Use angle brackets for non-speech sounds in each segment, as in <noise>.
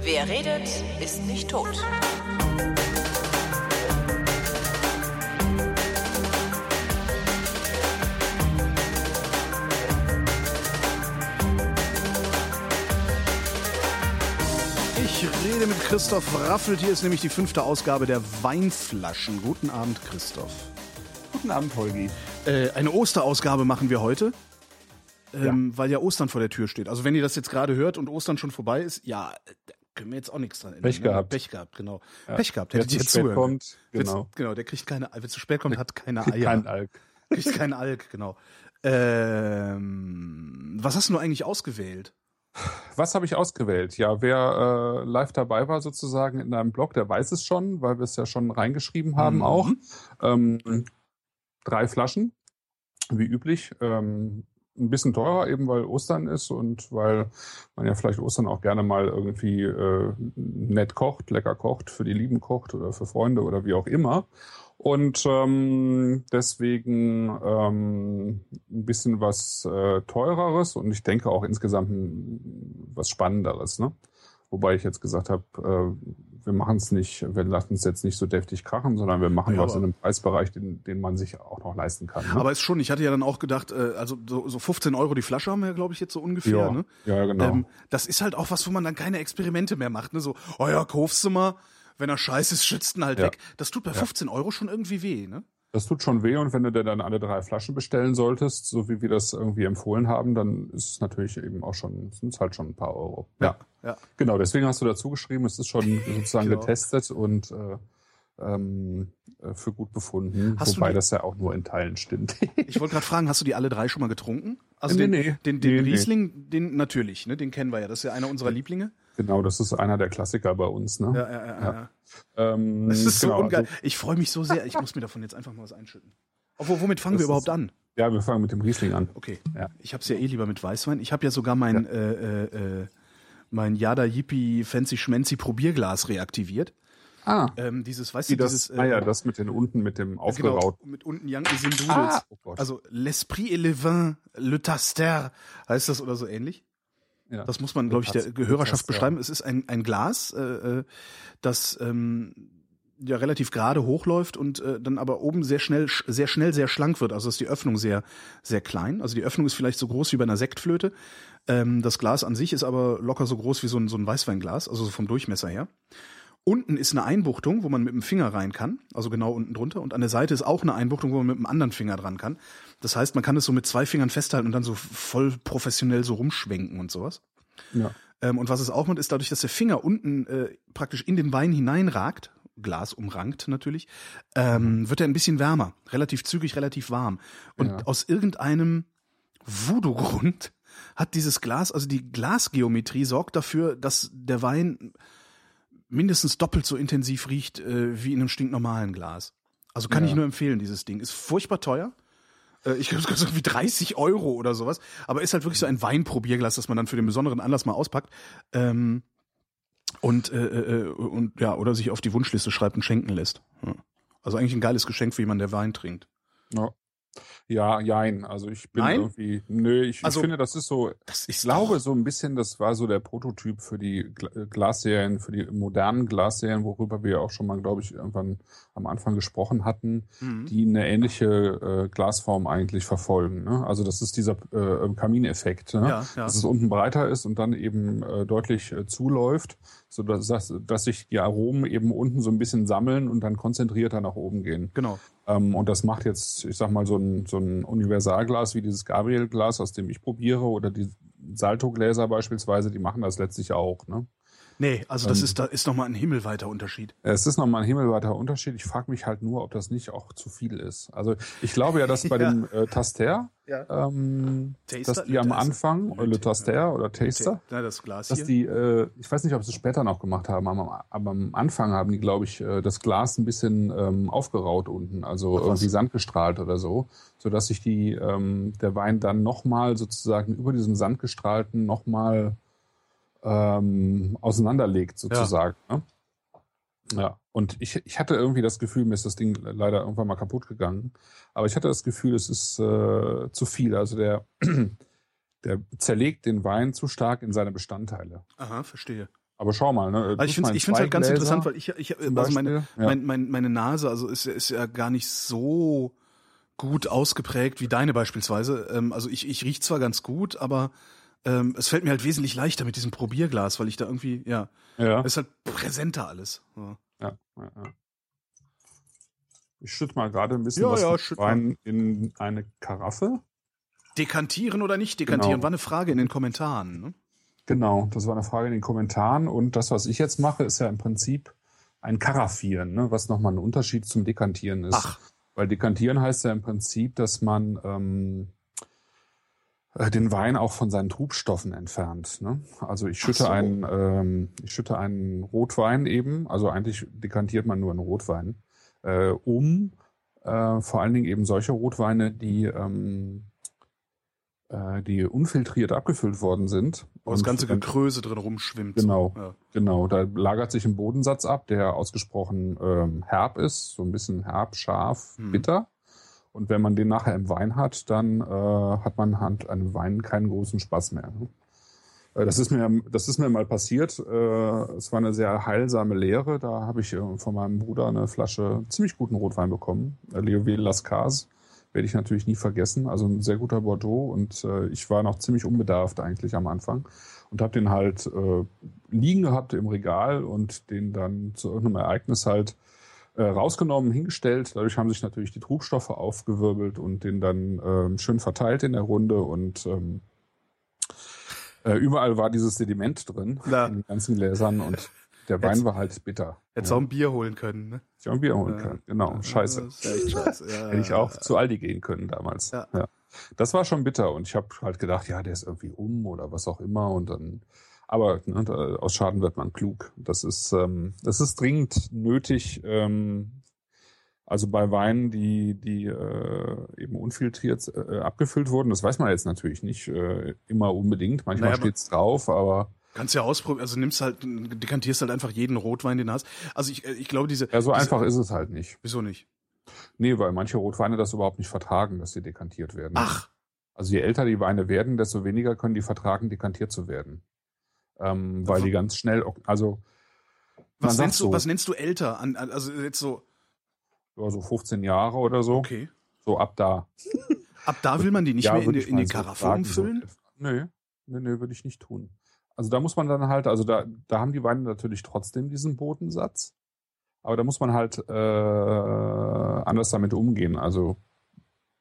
Wer redet, ist nicht tot. Ich rede mit Christoph Raffelt. Hier ist nämlich die fünfte Ausgabe der Weinflaschen. Guten Abend, Christoph. Guten Abend, Holgi. Äh, eine Osterausgabe machen wir heute, ähm, weil ja Ostern vor der Tür steht. Also wenn ihr das jetzt gerade hört und Ostern schon vorbei ist, ja, da können wir jetzt auch nichts dran ändern. Pech ne? gehabt. Pech gehabt, genau. Ja. Pech gehabt, Wer hättet ihr zu spät zuhören. kommt, genau. Genau, der kriegt keine, wer zu spät kommt, hat keine Eier. Kein Alk. <laughs> kriegt keinen Alk, genau. Ähm, was hast du eigentlich ausgewählt? Was habe ich ausgewählt? Ja, wer äh, live dabei war sozusagen in deinem Blog, der weiß es schon, weil wir es ja schon reingeschrieben haben Mhm. auch. Ähm, drei Flaschen, wie üblich. Ähm, ein bisschen teurer, eben weil Ostern ist und weil man ja vielleicht Ostern auch gerne mal irgendwie äh, nett kocht, lecker kocht, für die Lieben kocht oder für Freunde oder wie auch immer. Und ähm, deswegen ähm, ein bisschen was äh, teureres und ich denke auch insgesamt was Spannenderes. Ne? Wobei ich jetzt gesagt habe, äh, wir machen es nicht, wir lassen es jetzt nicht so deftig krachen, sondern wir machen Ja, was in einem Preisbereich, den, den man sich auch noch leisten kann. Ne? Aber ist schon, ich hatte ja dann auch gedacht, äh, also so, so 15 Euro die Flasche haben wir ja, glaube ich, jetzt so ungefähr. ja, Ne? ja, genau. Ähm, das ist halt auch was, wo man dann keine Experimente mehr macht. Ne? So, oh ja, kaufst du mal, wenn er scheiße ist, schützt ihn halt Ja. weg. Das tut bei 15 Euro schon irgendwie weh, ne? Das tut schon weh und wenn du dir dann alle drei Flaschen bestellen solltest, so wie wir das irgendwie empfohlen haben, dann ist es natürlich eben auch schon, sind es halt schon ein paar Euro. Ja. Ja. Genau, deswegen hast du dazu geschrieben, es ist schon sozusagen Genau. getestet und äh, ähm, äh, für gut befunden, Hast wobei die- das ja auch nur in Teilen stimmt. Ich wollte gerade fragen, hast du die alle drei schon mal getrunken? Also Nee, den, nee. den, den Nee. Riesling, den natürlich, ne? Den kennen wir ja. Das ist ja einer unserer Lieblinge. genau, das ist einer der Klassiker bei uns. Ne? Ja, ja, ja. ja. Ähm, Das ist so genau, ungeil. also- Ich freue mich so sehr. Ich muss mir davon jetzt einfach mal was einschütten. Obwohl, womit fangen wir ist- überhaupt an? ja, wir fangen mit dem Riesling an. Okay. Ja. Ich habe es ja eh lieber mit Weißwein. Ich habe ja sogar mein, äh, äh, äh, mein Yada Yippie Fancy Schmancy Probierglas reaktiviert. Ah, Ähm, dieses, weißt wie du, das, dieses, äh, ah ja, das mit den unten, mit dem aufgeraut. Genau, mit unten Yankee sind Doodles. Ah, oh Gott. also l'esprit et le vin, le taster, heißt das oder so ähnlich? Ja. Das muss man, glaube ich, der Gehörerschaft beschreiben. Es ist ein, ein Glas, äh, äh, das ähm, ja relativ gerade hochläuft und äh, dann aber oben sehr schnell, sch- sehr schnell sehr schlank wird. Also ist die Öffnung sehr, sehr klein. Also die Öffnung ist vielleicht so groß wie bei einer Sektflöte. Ähm, das Glas an sich ist aber locker so groß wie so ein, so ein Weißweinglas, also so vom Durchmesser her. Unten ist eine Einbuchtung, wo man mit dem Finger rein kann, also genau unten drunter. Und an der Seite ist auch eine Einbuchtung, wo man mit dem anderen Finger dran kann. Das heißt, man kann es so mit zwei Fingern festhalten und dann so voll professionell so rumschwenken und sowas. Ja. Ähm, und was es auch macht, ist dadurch, dass der Finger unten äh, praktisch in den Wein hineinragt, Glas umrankt natürlich, ähm, wird er ein bisschen wärmer, relativ zügig, relativ warm. Und Ja. aus irgendeinem Voodoo-Grund <laughs> hat dieses Glas, also die Glasgeometrie sorgt dafür, dass der Wein mindestens doppelt so intensiv riecht äh, wie in einem stinknormalen Glas. Also kann Ja. ich nur empfehlen, dieses Ding. Ist furchtbar teuer. Äh, Ich glaube, es kostet irgendwie 30 Euro oder sowas. Aber ist halt wirklich so ein Weinprobierglas, das man dann für den besonderen Anlass mal auspackt. Ähm, und, äh, äh, und ja, oder sich auf die Wunschliste schreibt und schenken lässt. Ja. Also eigentlich ein geiles Geschenk für jemanden, der Wein trinkt. Ja. Ja, jein. Also ich bin Nein? irgendwie, nö, ich, Also- ich finde, das ist so, Das ich glaube so ein bisschen, das war so der Prototyp für die äh, Glasserien, für die modernen Glasserien, worüber wir ja auch schon mal, glaube ich, irgendwann am Anfang gesprochen hatten, Mhm. die eine ähnliche äh, Glasform eigentlich verfolgen. Ne? Also das ist dieser äh, Kamineffekt, ne? Ja, ja. dass es unten breiter ist und dann eben äh, deutlich äh, zuläuft, so dass, dass, dass sich die Aromen eben unten so ein bisschen sammeln und dann konzentrierter nach oben gehen. Genau. Ähm, und das macht jetzt, ich sag mal, so ein, so ein Universalglas wie dieses Gabriel-Glas, aus dem ich probiere, oder die Salto-Gläser beispielsweise, die machen das letztlich auch. Ne? Nee, also das Ähm. ist, da ist nochmal ein himmelweiter Unterschied. Es ist nochmal ein himmelweiter Unterschied. Ich frage mich halt nur, ob das nicht auch zu viel ist. Also ich glaube ja, dass bei <laughs> Ja. dem äh, Taster, Ja. ähm, Taster? dass die Le am Taster. Anfang, Le äh, Le Taster. Oder Taster, Ja, das Glas dass hier. die, äh, ich weiß nicht, ob sie es später noch gemacht haben, aber, aber am Anfang haben die, glaube ich, äh, das Glas ein bisschen ähm, aufgeraut unten, also Ach, irgendwie sandgestrahlt oder so, so dass sich die ähm, der Wein dann nochmal sozusagen über diesem sandgestrahlten nochmal ähm, auseinanderlegt sozusagen. Ne? Ja, und ich, ich hatte irgendwie das Gefühl, mir ist das Ding leider irgendwann mal kaputt gegangen, aber ich hatte das Gefühl, es ist äh, zu viel. Also der, <clears throat> der zerlegt den Wein zu stark in seine Bestandteile. Aha, verstehe. Aber schau mal, ne? Also ich finde es halt ganz Gläser interessant, weil ich, ich also meine, ja. mein, mein, meine Nase, also ist, ist ja gar nicht so gut ausgeprägt wie deine beispielsweise. Ähm, also ich, ich riech zwar ganz gut, aber ähm, es fällt mir halt wesentlich leichter mit diesem Probierglas, weil ich da irgendwie, ja, ja. es ist halt präsenter alles. Ja. Ja, ja, ja. Ich schütte mal gerade ein bisschen Ja, was ja, Wein in eine Karaffe. Dekantieren oder nicht dekantieren, Genau. war eine Frage in den Kommentaren. Ne? Genau, das war eine Frage in den Kommentaren. Und das, was ich jetzt mache, ist ja im Prinzip ein Karaffieren, ne? was nochmal ein Unterschied zum Dekantieren ist. Ach, Weil Dekantieren heißt ja im Prinzip, dass man ähm, äh, den Wein auch von seinen Trubstoffen entfernt. Ne? Also ich schütte so. einen, ähm, ich schütte einen Rotwein eben, also eigentlich dekantiert man nur einen Rotwein, äh, um äh, vor allen Dingen eben solche Rotweine, die ähm, äh, die unfiltriert abgefüllt worden sind. wo das ganze Gekröse drin rumschwimmt. Genau. Ja. Genau, da lagert sich ein Bodensatz ab, der ausgesprochen ähm, herb ist, so ein bisschen herb, scharf, Hm. bitter. Und wenn man den nachher im Wein hat, dann äh, hat man halt an dem Wein keinen großen Spaß mehr. ne? Äh, Das ist mir, das ist mir mal passiert. Äh, Es war eine sehr heilsame Lehre. Da habe ich äh, von meinem Bruder eine Flasche ziemlich guten Rotwein bekommen. Leoville Lascaz. Werde ich natürlich nie vergessen. Also ein sehr guter Bordeaux. Und ich war noch ziemlich unbedarft eigentlich am Anfang. Und habe den halt liegen gehabt im Regal und den dann zu irgendeinem Ereignis halt äh, rausgenommen, hingestellt. Dadurch haben sich natürlich die Trubstoffe aufgewirbelt und den dann ähm, schön verteilt in der Runde und ähm, äh, überall war dieses Sediment drin Ja. in den ganzen Gläsern und der Wein war halt bitter. Hättest ja. auch ein Bier holen können. Ne? Ich auch ein Bier holen Ja. können. Genau, scheiße. Echt scheiße. Ja, Hätte ich auch zu Aldi gehen können damals. Ja. Das war schon bitter und ich habe halt gedacht, ja, der ist irgendwie um oder was auch immer und dann aber ne, aus Schaden wird man klug. Das ist ähm, das ist dringend nötig. Ähm, also bei Weinen, die die äh, eben unfiltriert äh, abgefüllt wurden, das weiß man jetzt natürlich nicht äh, immer unbedingt. Manchmal Naja, steht's drauf, aber Kannst ja ausprobieren, also nimmst halt, dekantierst halt einfach jeden Rotwein, den du hast. Also ich, ich glaube, diese. ja, so diese, einfach ist es halt nicht. Wieso nicht? Nee, weil manche Rotweine das überhaupt nicht vertragen, dass sie dekantiert werden. Ach, Also je älter die Weine werden, desto weniger können die vertragen, dekantiert zu werden. Ähm, weil die ganz schnell, also was nennst, du, so, was nennst du älter? An, also jetzt so, ja, so 15 Jahre oder so, okay. so ab da. Ab da will man die nicht Ja, mehr in in die so Karaffe so umfüllen? etwa. Nee, nee, nee, würde ich nicht tun. Also da muss man dann halt, also da, da haben die Weine natürlich trotzdem diesen Bodensatz, aber da muss man halt äh, anders damit umgehen. Also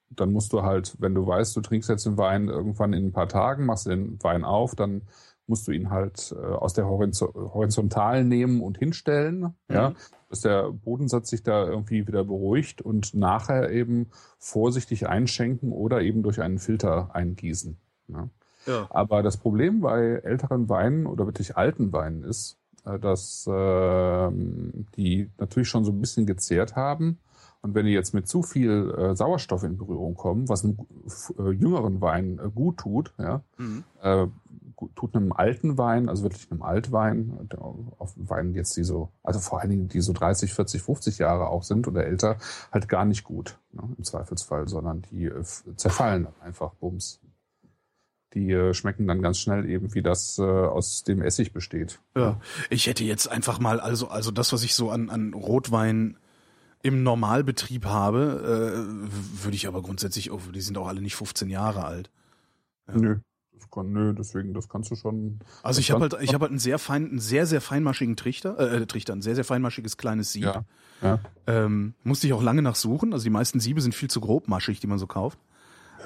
dann musst du halt, wenn du weißt, du trinkst jetzt den Wein irgendwann in ein paar Tagen, machst den Wein auf, dann musst du ihn halt äh, aus der Horizon Horizontalen nehmen und hinstellen, ja, Mhm. dass der Bodensatz sich da irgendwie wieder beruhigt und nachher eben vorsichtig einschenken oder eben durch einen Filter eingießen. Ja. Ja. Aber das Problem bei älteren Weinen oder wirklich alten Weinen ist, äh, dass ähm, die natürlich schon so ein bisschen gezehrt haben. Und wenn die jetzt mit zu viel äh, Sauerstoff in Berührung kommen, was einem äh, jüngeren Wein äh, gut tut, ja, Mhm. Tut einem alten Wein, also wirklich einem Altwein, auf Weinen jetzt die so, also vor allen Dingen die so 30, 40, 50 Jahre auch sind oder älter, halt gar nicht gut, ne, im Zweifelsfall, sondern die äh, zerfallen dann einfach, bums. Die äh, schmecken dann ganz schnell eben, wie das äh, aus dem Essig besteht. Ja, ich hätte jetzt einfach mal, also, also das, was ich so an, an Rotwein im Normalbetrieb habe, äh, würde ich aber grundsätzlich, oh, die sind auch alle nicht 15 Jahre alt. Ja. Nö, nö, deswegen, das kannst du schon. Also ich habe halt, ich habe halt einen sehr fein, einen sehr, sehr feinmaschigen Trichter, äh, Trichter, ein sehr, sehr feinmaschiges kleines Sieb. Ja, ja. Ähm, musste ich auch lange nach suchen. Also die meisten Siebe sind viel zu grobmaschig, die man so kauft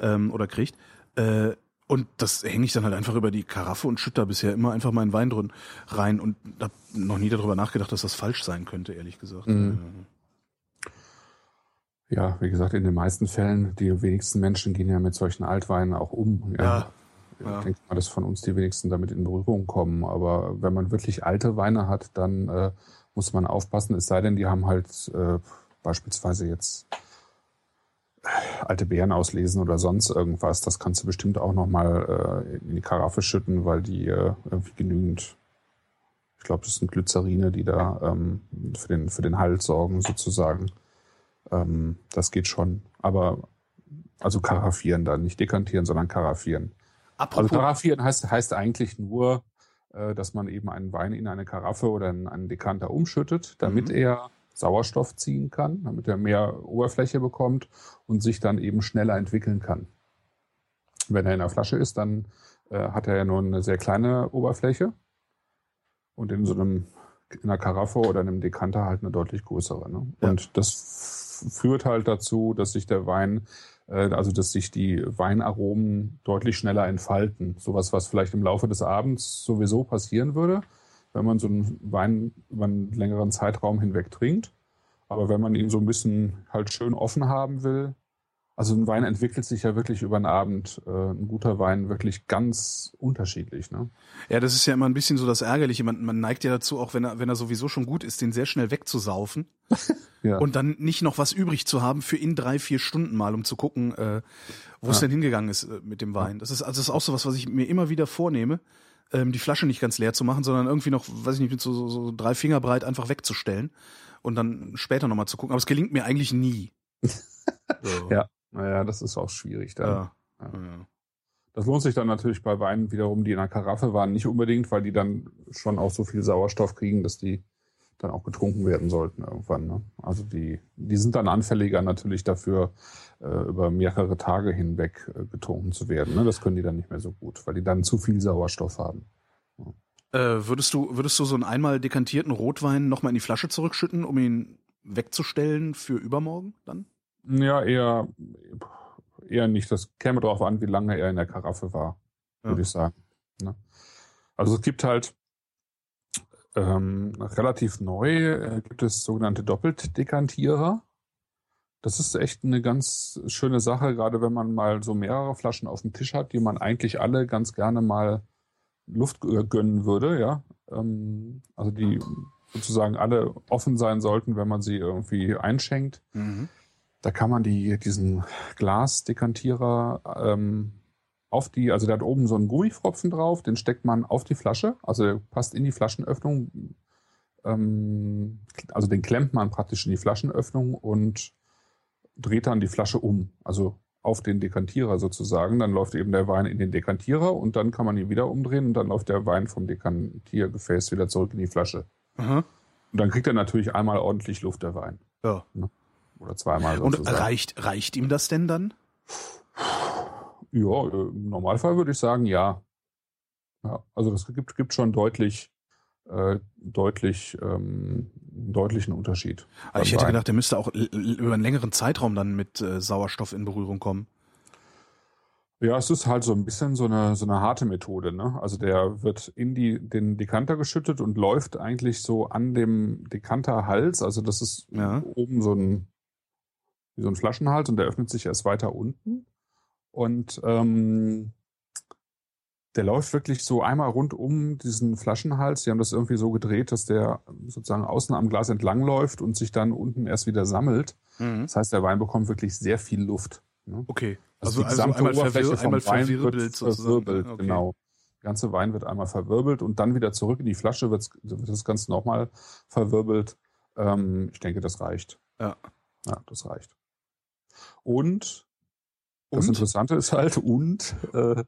ähm, oder kriegt. Äh, und das hänge ich dann halt einfach über die Karaffe und schütte da bisher immer einfach meinen Wein drin rein und habe noch nie darüber nachgedacht, dass das falsch sein könnte, ehrlich gesagt. Mhm. Ja, wie gesagt, in den meisten Fällen, die wenigsten Menschen gehen ja mit solchen Altweinen auch um. Ja, Ich ja. denke mal, dass von uns die wenigsten damit in Berührung kommen. Aber wenn man wirklich alte Weine hat, dann äh, muss man aufpassen. Es sei denn, die haben halt äh, beispielsweise jetzt äh, alte Beeren auslesen oder sonst irgendwas. Das kannst du bestimmt auch nochmal äh, in die Karaffe schütten, weil die äh, irgendwie genügend Ich glaube, das sind Glycerine, die da ähm, für, den, für den Halt sorgen, sozusagen. Ähm, das geht schon. Aber also karaffieren dann, nicht dekantieren, sondern karaffieren. Apropos, Also karaffieren heißt, heißt eigentlich nur, äh, dass man eben einen Wein in eine Karaffe oder in einen Dekanter umschüttet, damit Mhm. er Sauerstoff ziehen kann, damit er mehr Oberfläche bekommt und sich dann eben schneller entwickeln kann. Wenn er in der Flasche ist, dann äh, hat er ja nur eine sehr kleine Oberfläche und in so einem in einer Karaffe oder in einem Dekanter halt eine deutlich größere. Ne? Ja. Und das führt halt dazu, dass sich der Wein, also dass sich die Weinaromen deutlich schneller entfalten. Sowas, was vielleicht im Laufe des Abends sowieso passieren würde, wenn man so einen Wein über einen längeren Zeitraum hinweg trinkt. Aber wenn man ihn so ein bisschen halt schön offen haben will, also ein Wein entwickelt sich ja wirklich über den Abend, äh, ein guter Wein wirklich ganz unterschiedlich. Ne? ja, das ist ja immer ein bisschen so das Ärgerliche. Man, man neigt ja dazu, auch wenn er, wenn er sowieso schon gut ist, den sehr schnell wegzusaufen <laughs> Ja. und dann nicht noch was übrig zu haben für in drei, vier Stunden mal, um zu gucken, äh, wo es Ja. denn hingegangen ist äh, mit dem Wein. Das ist also das ist auch so was, was ich mir immer wieder vornehme, ähm, die Flasche nicht ganz leer zu machen, sondern irgendwie noch, weiß ich nicht, mit so, so, so drei Finger breit einfach wegzustellen und dann später nochmal zu gucken. Aber es gelingt mir eigentlich nie. <laughs> So. Ja. Naja, das ist auch schwierig. Dann. Ja. Ja. Ja. Das lohnt sich dann natürlich bei Weinen wiederum, die in der Karaffe waren, nicht unbedingt, weil die dann schon auch so viel Sauerstoff kriegen, dass die dann auch getrunken werden sollten irgendwann. Ne? Also die, die sind dann anfälliger natürlich dafür, äh, über mehrere Tage hinweg äh, getrunken zu werden. Ne? Das können die dann nicht mehr so gut, weil die dann zu viel Sauerstoff haben. Äh, würdest du, würdest du so einen einmal dekantierten Rotwein nochmal in die Flasche zurückschütten, um ihn wegzustellen für übermorgen dann? Ja, eher, eher nicht. Das käme darauf an, wie lange er in der Karaffe war, Ja. würde ich sagen. Ne? Also es gibt halt ähm, relativ neu äh, gibt es sogenannte Doppeltdekantierer. Das ist echt eine ganz schöne Sache, gerade wenn man mal so mehrere Flaschen auf dem Tisch hat, die man eigentlich alle ganz gerne mal Luft äh, gönnen würde, ja. Ähm, also die sozusagen alle offen sein sollten, wenn man sie irgendwie einschenkt. Da kann man die, diesen Glasdekantierer ähm, auf die, also der hat oben so einen Gummifropfen drauf, den steckt man auf die Flasche, also der passt in die Flaschenöffnung. Ähm, also den klemmt man praktisch in die Flaschenöffnung und dreht dann die Flasche um, also auf den Dekantierer sozusagen. Dann läuft eben der Wein in den Dekantierer und dann kann man ihn wieder umdrehen und dann läuft der Wein vom Dekantiergefäß wieder zurück in die Flasche. Aha. Und dann kriegt er natürlich einmal ordentlich Luft, der Wein. Ja. Oder zweimal Und sozusagen. reicht, reicht ihm das denn dann? Ja, äh, im Normalfall würde ich sagen, ja. ja also das gibt, gibt schon deutlich, äh, deutlich, ähm, einen deutlichen Unterschied. Also ich hätte gedacht, der müsste auch über einen längeren Zeitraum dann mit äh, Sauerstoff in Berührung kommen. Ja, es ist halt so ein bisschen so eine, so eine harte Methode. Ne? Also der wird in die, den Dekanter geschüttet und läuft eigentlich so an dem Dekanterhals. Also das ist Ja. oben so ein, wie so ein Flaschenhals und der öffnet sich erst weiter unten. Und ähm, der läuft wirklich so einmal rund um diesen Flaschenhals. Die haben das irgendwie so gedreht, dass der sozusagen außen am Glas entlang läuft und sich dann unten erst wieder sammelt. Das heißt, der Wein bekommt wirklich sehr viel Luft. Ne? Okay. Also, Also, die also gesamte einmal, Oberfläche vom einmal Wein verwirbelt wird verwirbelt, Okay. genau. Der ganze Wein wird einmal verwirbelt und dann wieder zurück in die Flasche wird das Ganze nochmal verwirbelt. Ähm, ich denke, das reicht. Ja. Ja, das reicht. Und, das Und? Interessante ist halt, und äh,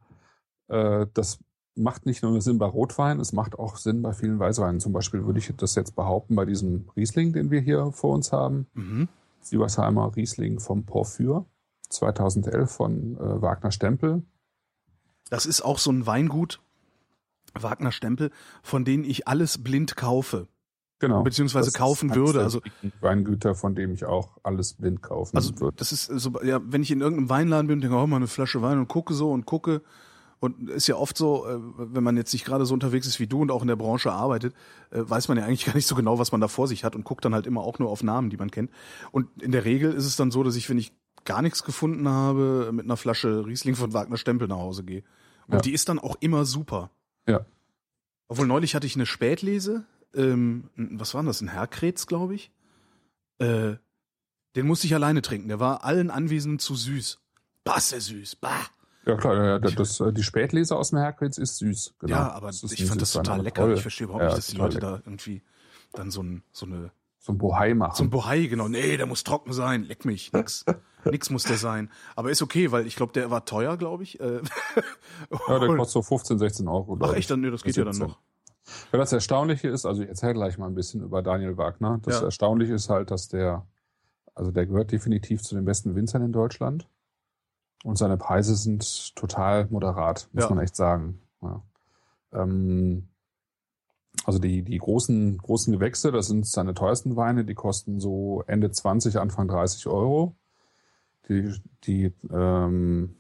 äh, das macht nicht nur Sinn bei Rotwein, es macht auch Sinn bei vielen Weißweinen. Zum Beispiel würde ich das jetzt behaupten bei diesem Riesling, den wir hier vor uns haben. Mhm. Sieversheimer Riesling vom Porphyr 2011 von äh, Wagner Stempel. Das ist auch so ein Weingut, Wagner Stempel, von denen ich alles blind kaufe. Genau. Beziehungsweise kaufen würde, also- Weingüter, von dem ich auch alles blind kaufen Also würde. das ist so, ja, wenn ich in irgendeinem Weinladen bin und denke, oh, mal eine Flasche Wein und gucke so und gucke und ist ja oft so, äh, wenn man jetzt nicht gerade so unterwegs ist wie du und auch in der Branche arbeitet, äh, weiß man ja eigentlich <laughs> gar nicht so genau, was man da vor sich hat und guckt dann halt immer auch nur auf Namen, die man kennt. Und in der Regel ist es dann so, dass ich, wenn ich gar nichts gefunden habe, mit einer Flasche Riesling von Wagner Stempel nach Hause gehe. Und Ja. die ist dann auch immer super. Ja. Obwohl neulich hatte ich eine Spätlese, ähm, was war das, ein Herrkretz, glaube ich. Äh, den musste ich alleine trinken. Der war allen Anwesenden zu süß. Bah, ist der süß. Bah. Ja klar, ja, das, das, äh, die Spätlese aus dem Herkritz ist süß. Genau. Ja, aber ich fand das total lecker. Toll. Ich verstehe überhaupt nicht, dass die Leute lecker. da irgendwie dann so, ein, so eine so ein Bohai machen. So ein Bohai, genau. Nee, der muss trocken sein. Leck mich. Nix. <laughs> Nix muss der sein. Aber ist okay, weil ich glaube, der war teuer, glaube ich. Äh, ja, der <laughs> kostet so 15, 16 Euro. Ach echt, dann, nee, das geht 17. ja dann noch. Ja, das Erstaunliche ist, also ich erzähle gleich mal ein bisschen über Daniel Wagner. Das ja. Erstaunliche ist halt, dass der, also der gehört definitiv zu den besten Winzern in Deutschland. Und seine Preise sind total moderat, muss ja. man echt sagen. Ja. Ähm, also die, die großen, großen Gewächse, das sind seine teuersten Weine, die kosten so Ende 20, Anfang 30 Euro. Die, die ähm,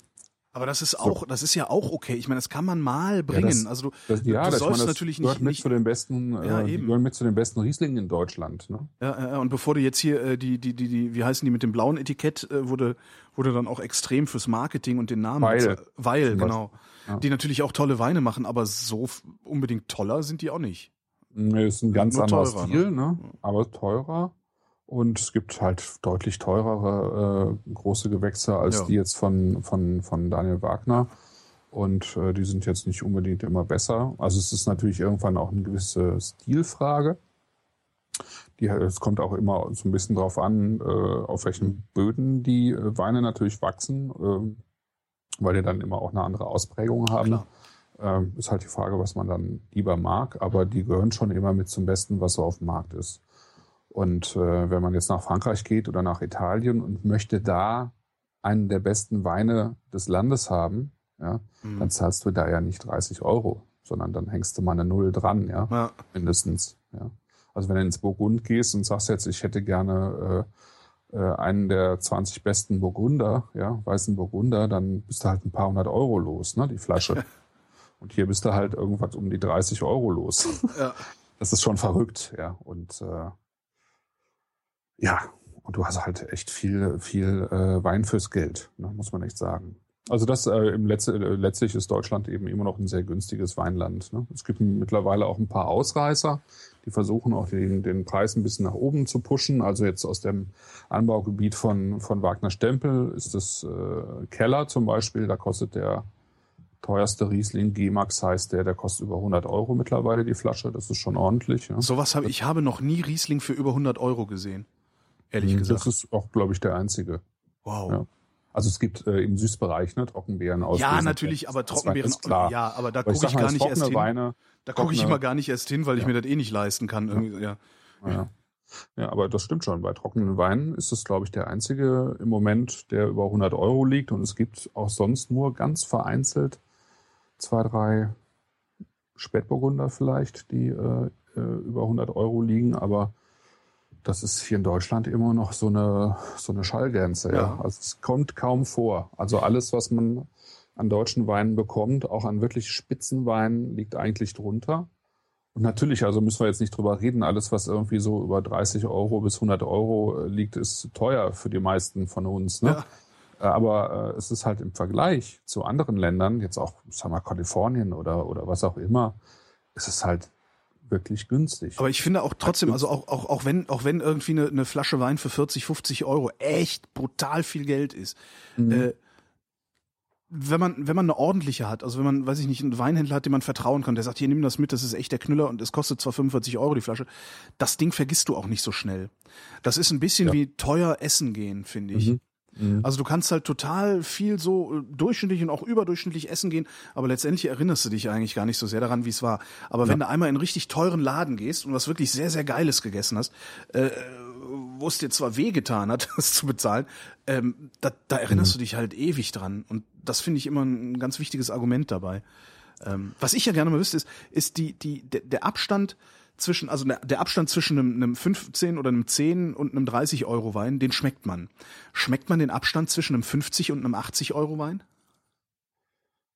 aber das ist auch, so. das ist ja auch okay. Ich meine, das kann man mal bringen. Ja, das, also du, das, ja, du sollst meine, natürlich nicht, mit nicht zu den besten, ja, äh, gehören mit zu den besten Rieslingen in Deutschland. Ne? Ja, ja, und bevor du jetzt hier äh, die, die, die, die, wie heißen die mit dem blauen Etikett, äh, wurde, wurde dann auch extrem fürs Marketing und den Namen. Weil, weil genau. Ja. Die natürlich auch tolle Weine machen, aber so unbedingt toller sind die auch nicht. Nee, ist ein ganz anderer Stil, ne? ne? aber teurer. Und es gibt halt deutlich teurere äh, große Gewächse als ja. die jetzt von, von, von Daniel Wagner. Und äh, die sind jetzt nicht unbedingt immer besser. Also es ist natürlich irgendwann auch eine gewisse Stilfrage. Die, es kommt auch immer so ein bisschen drauf an, äh, auf welchen Böden die äh, Weine natürlich wachsen, äh, weil die dann immer auch eine andere Ausprägung haben. Ähm, ist halt die Frage, was man dann lieber mag, aber die gehören schon immer mit zum Besten, was so auf dem Markt ist. Und äh, wenn man jetzt nach Frankreich geht oder nach Italien und möchte da einen der besten Weine des Landes haben, ja, mhm. dann zahlst du da ja nicht 30 Euro, sondern dann hängst du mal eine Null dran, ja, ja. mindestens. Ja. Also wenn du ins Burgund gehst und sagst jetzt, ich hätte gerne äh, äh, einen der 20 besten Burgunder, ja, weißen Burgunder, dann bist du halt ein paar hundert Euro los, ne, die Flasche. <laughs> und hier bist du halt irgendwas um die 30 Euro los. Ja. Das ist schon verrückt, ja. Und äh, ja, und du hast halt echt viel, viel äh, Wein fürs Geld, ne, muss man echt sagen. Also das äh, im Letze, äh, letztlich ist Deutschland eben immer noch ein sehr günstiges Weinland. Ne? Es gibt mittlerweile auch ein paar Ausreißer, die versuchen auch den, den Preis ein bisschen nach oben zu pushen. Also jetzt aus dem Anbaugebiet von, von Wagner Stempel ist das äh, Keller zum Beispiel, da kostet der teuerste Riesling, G-Max heißt der, der kostet über 100 Euro mittlerweile die Flasche, das ist schon ordentlich. Ja. Sowas habe ich habe noch nie Riesling für über 100 Euro gesehen ehrlich hm, gesagt. Das ist auch, glaube ich, der einzige. Wow. Ja. Also es gibt äh, im Süßbereich ne, Trockenbeeren aus. Ja, natürlich, aber Trockenbeeren, klar. ja, aber da gucke ich, gar nicht erst hin. Weine, da gucke ich immer gar nicht erst hin, weil ja. ich mir das eh nicht leisten kann. Ja. ja. Ja, aber das stimmt schon. Bei trockenen Weinen ist es, glaube ich, der einzige im Moment, der über 100 Euro liegt. Und es gibt auch sonst nur ganz vereinzelt zwei, drei Spätburgunder vielleicht, die äh, äh über 100 Euro liegen. Aber das ist hier in Deutschland immer noch so eine, so eine Schallgrenze. Ja. ja. Also es kommt kaum vor. Also alles, was man an deutschen Weinen bekommt, auch an wirklich Spitzenweinen, liegt eigentlich drunter. Und natürlich, also müssen wir jetzt nicht drüber reden, alles, was irgendwie so über 30 Euro bis 100 Euro äh, liegt, ist teuer für die meisten von uns. Ne? Ja. Äh, aber äh, es ist halt im Vergleich zu anderen Ländern, jetzt auch, sagen wir, Kalifornien oder, oder was auch immer, ist es halt wirklich günstig. Aber ich finde auch trotzdem, also auch, auch, auch wenn, auch wenn irgendwie eine, eine Flasche Wein für 40, 50 Euro echt brutal viel Geld ist, mhm. äh, wenn man, wenn man eine ordentliche hat, also wenn man, weiß ich nicht, einen Weinhändler hat, dem man vertrauen kann, der sagt, hier nimm das mit, das ist echt der Knüller und es kostet zwar 45 Euro die Flasche, das Ding vergisst du auch nicht so schnell. Das ist ein bisschen ja. wie teuer essen gehen, finde ich. Mhm. Mhm. Also du kannst halt total viel so äh, durchschnittlich und auch überdurchschnittlich essen gehen, aber letztendlich erinnerst du dich eigentlich gar nicht so sehr daran, wie es war. Aber ja. wenn du einmal in einen richtig teuren Laden gehst und was wirklich sehr, sehr Geiles gegessen hast, äh, wo es dir zwar wehgetan hat, <laughs> das zu bezahlen, ähm, da, da erinnerst mhm. du dich halt ewig dran. Und das finde ich immer ein ganz wichtiges Argument dabei. Ähm, was ich ja gerne mal wüsste, ist, ist die, die, der, der Abstand zwischen, also der Abstand zwischen einem, einem 15 oder einem 10 und einem 30 Euro Wein, den schmeckt man. Schmeckt man den Abstand zwischen einem 50 und einem 80 Euro Wein?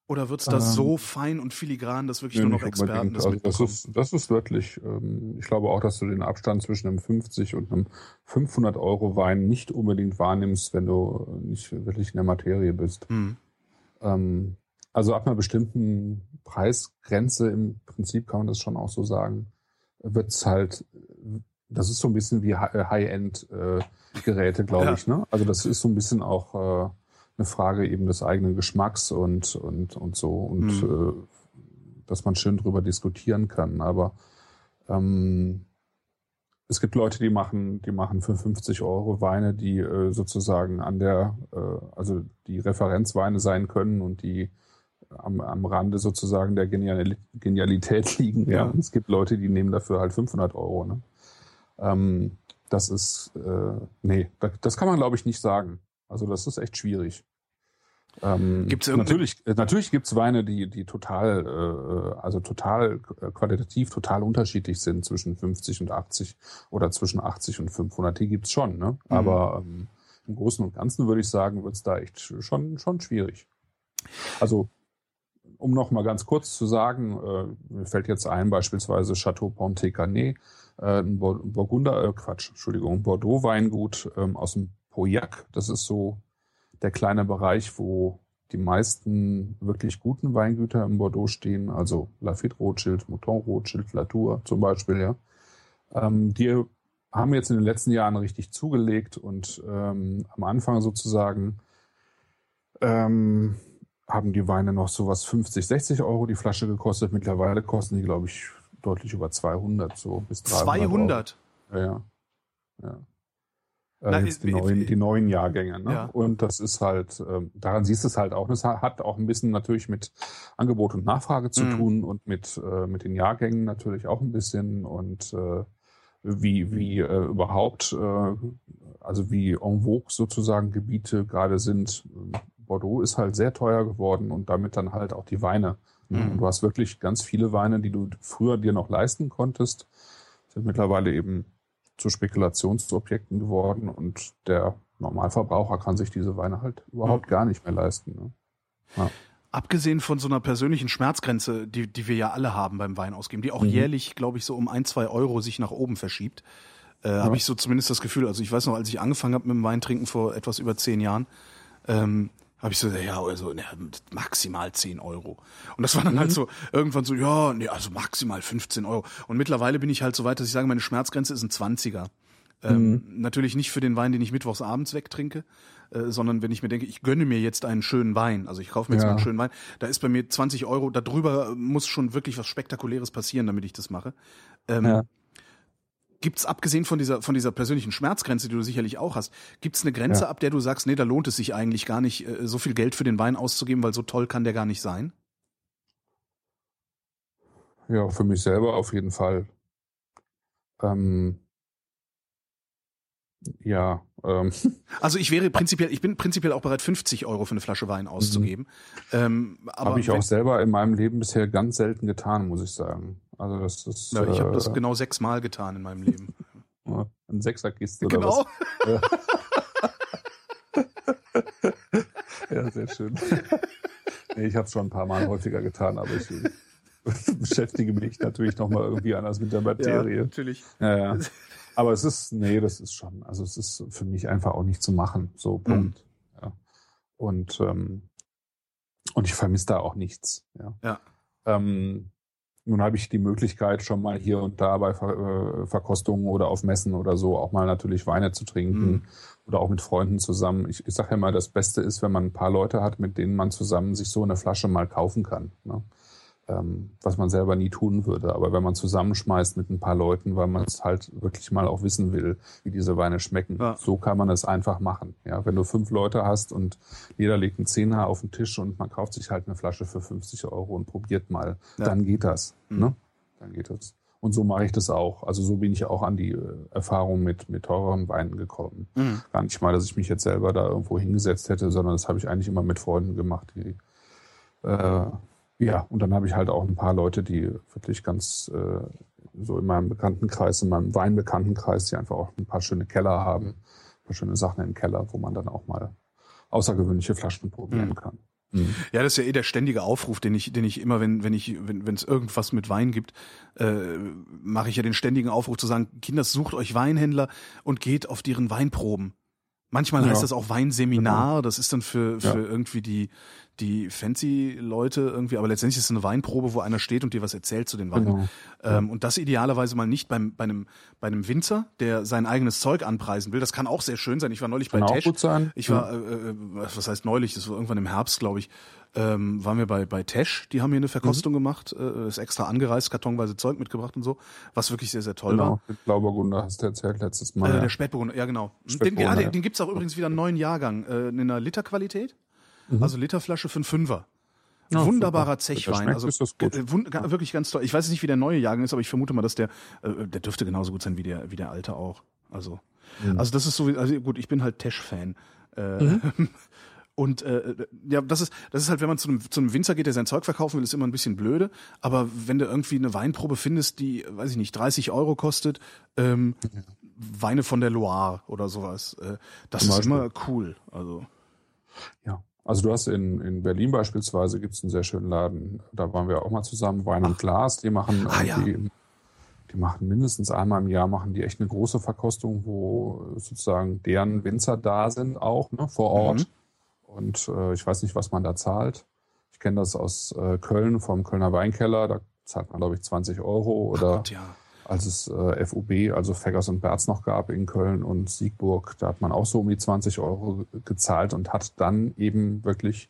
Oder wird's da ähm, so fein und filigran, dass wirklich nee, nur noch Experten das also das ist, das ist wirklich, ähm, ich glaube auch, dass du den Abstand zwischen einem 50 und einem 500 Euro Wein nicht unbedingt wahrnimmst, wenn du nicht wirklich in der Materie bist. Mhm. Ähm, also ab einer bestimmten Preisgrenze im Prinzip kann man das schon auch so sagen, wird's halt, das ist so ein bisschen wie High-End-Geräte, glaube ja. ich. Ne? Also das ist so ein bisschen auch, äh, eine Frage eben des eigenen Geschmacks und, und, und so und mhm. äh, dass man schön drüber diskutieren kann. Aber ähm, es gibt Leute, die machen, die machen für 50 Euro Weine, die äh, sozusagen an der, äh, also die Referenzweine sein können und die am, am Rande sozusagen der Genialität <laughs> liegen. Ja. ja. Es gibt Leute, die nehmen dafür halt 500 Euro. Ne? Ähm, das ist, äh, nee, das, das kann man glaube ich nicht sagen. Also das ist echt schwierig. Ähm, gibt's natürlich, natürlich gibt's Weine, die, die total, äh, also total qualitativ total unterschiedlich sind zwischen 50 und 80 oder zwischen 80 und 500. Die gibt's schon, ne? Mhm. Aber ähm, im Großen und Ganzen würde ich sagen, wird's da echt schon, schon schwierig. Also, um noch mal ganz kurz zu sagen, äh, mir fällt jetzt ein, beispielsweise Chateau Pontet-Canet, äh, ein Burgunder, äh, Quatsch, Entschuldigung, Bordeaux-Weingut ähm, aus dem Pauillac. Das ist so der kleine Bereich, wo die meisten wirklich guten Weingüter im Bordeaux stehen, also Lafitte Rothschild, Mouton Rothschild, Latour zum Beispiel, ja. Ähm, die haben jetzt in den letzten Jahren richtig zugelegt und ähm, am Anfang sozusagen ähm, haben die Weine noch sowas 50, 60 Euro die Flasche gekostet. Mittlerweile kosten die, glaube ich, deutlich über 200, so bis 300 200? Euro. Ja, ja. Äh, Na, die, neuen, die neuen Jahrgänge. Ne? Ja. Und das ist halt, ähm, daran siehst du es halt auch. Es hat auch ein bisschen natürlich mit Angebot und Nachfrage zu mhm. tun und mit, äh, mit den Jahrgängen natürlich auch ein bisschen und äh, wie, wie äh, überhaupt, äh, also wie en vogue sozusagen Gebiete gerade sind. Bordeaux ist halt sehr teuer geworden und damit dann halt auch die Weine. Ne? Mhm. Und du hast wirklich ganz viele Weine, die du früher dir noch leisten konntest, sind mittlerweile eben zu Spekulationsobjekten geworden und der Normalverbraucher kann sich diese Weine halt überhaupt gar nicht mehr leisten. Ne? Ja. Abgesehen von so einer persönlichen Schmerzgrenze, die, die wir ja alle haben beim Wein ausgeben, die auch mhm. jährlich, glaube ich, so um ein, zwei Euro sich nach oben verschiebt, äh, ja. habe ich so zumindest das Gefühl. Also ich weiß noch, als ich angefangen habe mit dem Weintrinken vor etwas über zehn Jahren, ähm, habe ich so, ja, also ne, maximal 10 Euro. Und das war dann halt mhm. halt so, irgendwann so, ja, nee, also maximal 15 Euro. Und mittlerweile bin ich halt so weit, dass ich sage, meine Schmerzgrenze ist ein 20er. Ähm, mhm. Natürlich nicht für den Wein, den ich mittwochs abends wegtrinke, äh, sondern wenn ich mir denke, ich gönne mir jetzt einen schönen Wein, also ich kaufe mir jetzt ja. mal einen schönen Wein, da ist bei mir 20 Euro, darüber muss schon wirklich was Spektakuläres passieren, damit ich das mache. Ähm, ja. Gibt es abgesehen von dieser, von dieser persönlichen Schmerzgrenze, die du sicherlich auch hast, gibt es eine Grenze, ja. ab der du sagst, nee, da lohnt es sich eigentlich gar nicht, äh, so viel Geld für den Wein auszugeben, weil so toll kann der gar nicht sein? Ja, für mich selber auf jeden Fall. Ähm, ja. Ähm. <laughs> Also ich wäre prinzipiell, ich bin prinzipiell auch bereit, 50 Euro für eine Flasche Wein auszugeben. Mhm. Ähm, Habe ich auch selber in meinem Leben bisher ganz selten getan, muss ich sagen. Also das ist. Ja, ich habe das äh, genau sechsmal getan in meinem Leben. <laughs> Ein Sechserkiste oder genau. was? <laughs> ja, sehr schön. Nee, ich habe es schon ein paar Mal häufiger getan, aber ich beschäftige mich natürlich noch mal irgendwie anders mit der Materie. Ja, natürlich. Ja, ja. Aber es ist, nee, das ist schon, also es ist für mich einfach auch nicht zu machen. So, Punkt. Mhm. Ja. Und, ähm, und ich vermisse da auch nichts. Ja. ja. Ähm, nun habe ich die Möglichkeit, schon mal hier und da bei Ver äh, Verkostungen oder auf Messen oder so auch mal natürlich Weine zu trinken mhm. oder auch mit Freunden zusammen. Ich, ich sage ja mal, das Beste ist, wenn man ein paar Leute hat, mit denen man zusammen sich so eine Flasche mal kaufen kann. Ne? Ähm, was man selber nie tun würde. Aber wenn man zusammenschmeißt mit ein paar Leuten, weil man es halt wirklich mal auch wissen will, wie diese Weine schmecken, ja. so kann man es einfach machen. Ja, wenn du fünf Leute hast und jeder legt einen Zehner auf den Tisch und man kauft sich halt eine Flasche für 50 Euro und probiert mal, ja. dann geht das. Mhm. Ne? Dann geht das. Und so mache ich das auch. Also so bin ich auch an die äh, Erfahrung mit, mit teureren Weinen gekommen. Mhm. Gar nicht mal, dass ich mich jetzt selber da irgendwo hingesetzt hätte, sondern das habe ich eigentlich immer mit Freunden gemacht, die äh, ja, und dann habe ich halt auch ein paar Leute, die wirklich ganz äh, so in meinem Bekanntenkreis, in meinem Weinbekanntenkreis, die einfach auch ein paar schöne Keller haben, ein paar schöne Sachen im Keller, wo man dann auch mal außergewöhnliche Flaschen probieren mhm. kann. Mhm. Ja, das ist ja eh der ständige Aufruf, den ich, den ich immer, wenn, wenn ich, wenn wenn es irgendwas mit Wein gibt, äh, mache ich ja den ständigen Aufruf zu sagen, Kinder, sucht euch Weinhändler und geht auf deren Weinproben. Manchmal ja. heißt das auch Weinseminar, genau. das ist dann für, für ja. irgendwie die, die fancy Leute irgendwie, aber letztendlich ist es eine Weinprobe, wo einer steht und dir was erzählt zu den Weinen. Genau. Ähm, und das idealerweise mal nicht beim, bei, einem, bei einem Winzer, der sein eigenes Zeug anpreisen will. Das kann auch sehr schön sein. Ich war neulich kann bei Tesch. Gut sein. Ich war, äh, äh was heißt neulich, das war irgendwann im Herbst, glaube ich, ähm, waren wir bei, bei Tesch, die haben hier eine Verkostung mhm. gemacht, äh, ist extra angereist, kartonweise Zeug mitgebracht und so, was wirklich sehr, sehr toll genau, war. Mit Blauburgunder hast du erzählt letztes Mal. Äh. Der Spätburgunder, ja genau. Den, ja, den, den gibt's auch übrigens wieder einen neuen Jahrgang, äh, in einer Literqualität, mhm. also Literflasche für einen Fünfer. Ja, Wunderbarer super. Zechwein, also äh, wirklich ganz toll. Ich weiß nicht, wie der neue Jahrgang ist, aber ich vermute mal, dass der, äh, der dürfte genauso gut sein wie der, wie der alte auch. Also, mhm. also das ist so, also gut, ich bin halt Tesch-Fan. Äh, mhm. <laughs> Und äh, ja, das ist, das ist halt, wenn man zu einem, zu einem Winzer geht, der sein Zeug verkaufen will, ist immer ein bisschen blöde. Aber wenn du irgendwie eine Weinprobe findest, die, weiß ich nicht, 30 Euro kostet, ähm, ja. <laughs> Weine von der Loire oder sowas, äh, das ist immer cool. Also ja. Also du hast in, in Berlin beispielsweise gibt's einen sehr schönen Laden, da waren wir auch mal zusammen, Wein Ach. und Glas, die machen ah, ja. die machen mindestens einmal im Jahr, machen die echt eine große Verkostung, wo sozusagen deren Winzer da sind auch, ne, vor Ort. Mhm und äh, ich weiß nicht, was man da zahlt. Ich kenne das aus äh, Köln vom Kölner Weinkeller. Da zahlt man, glaube ich, 20 Euro. Oder Gott, ja. Als es äh, FUB, also Feggers und Berz noch gab in Köln und Siegburg, da hat man auch so um die 20 Euro gezahlt und hat dann eben wirklich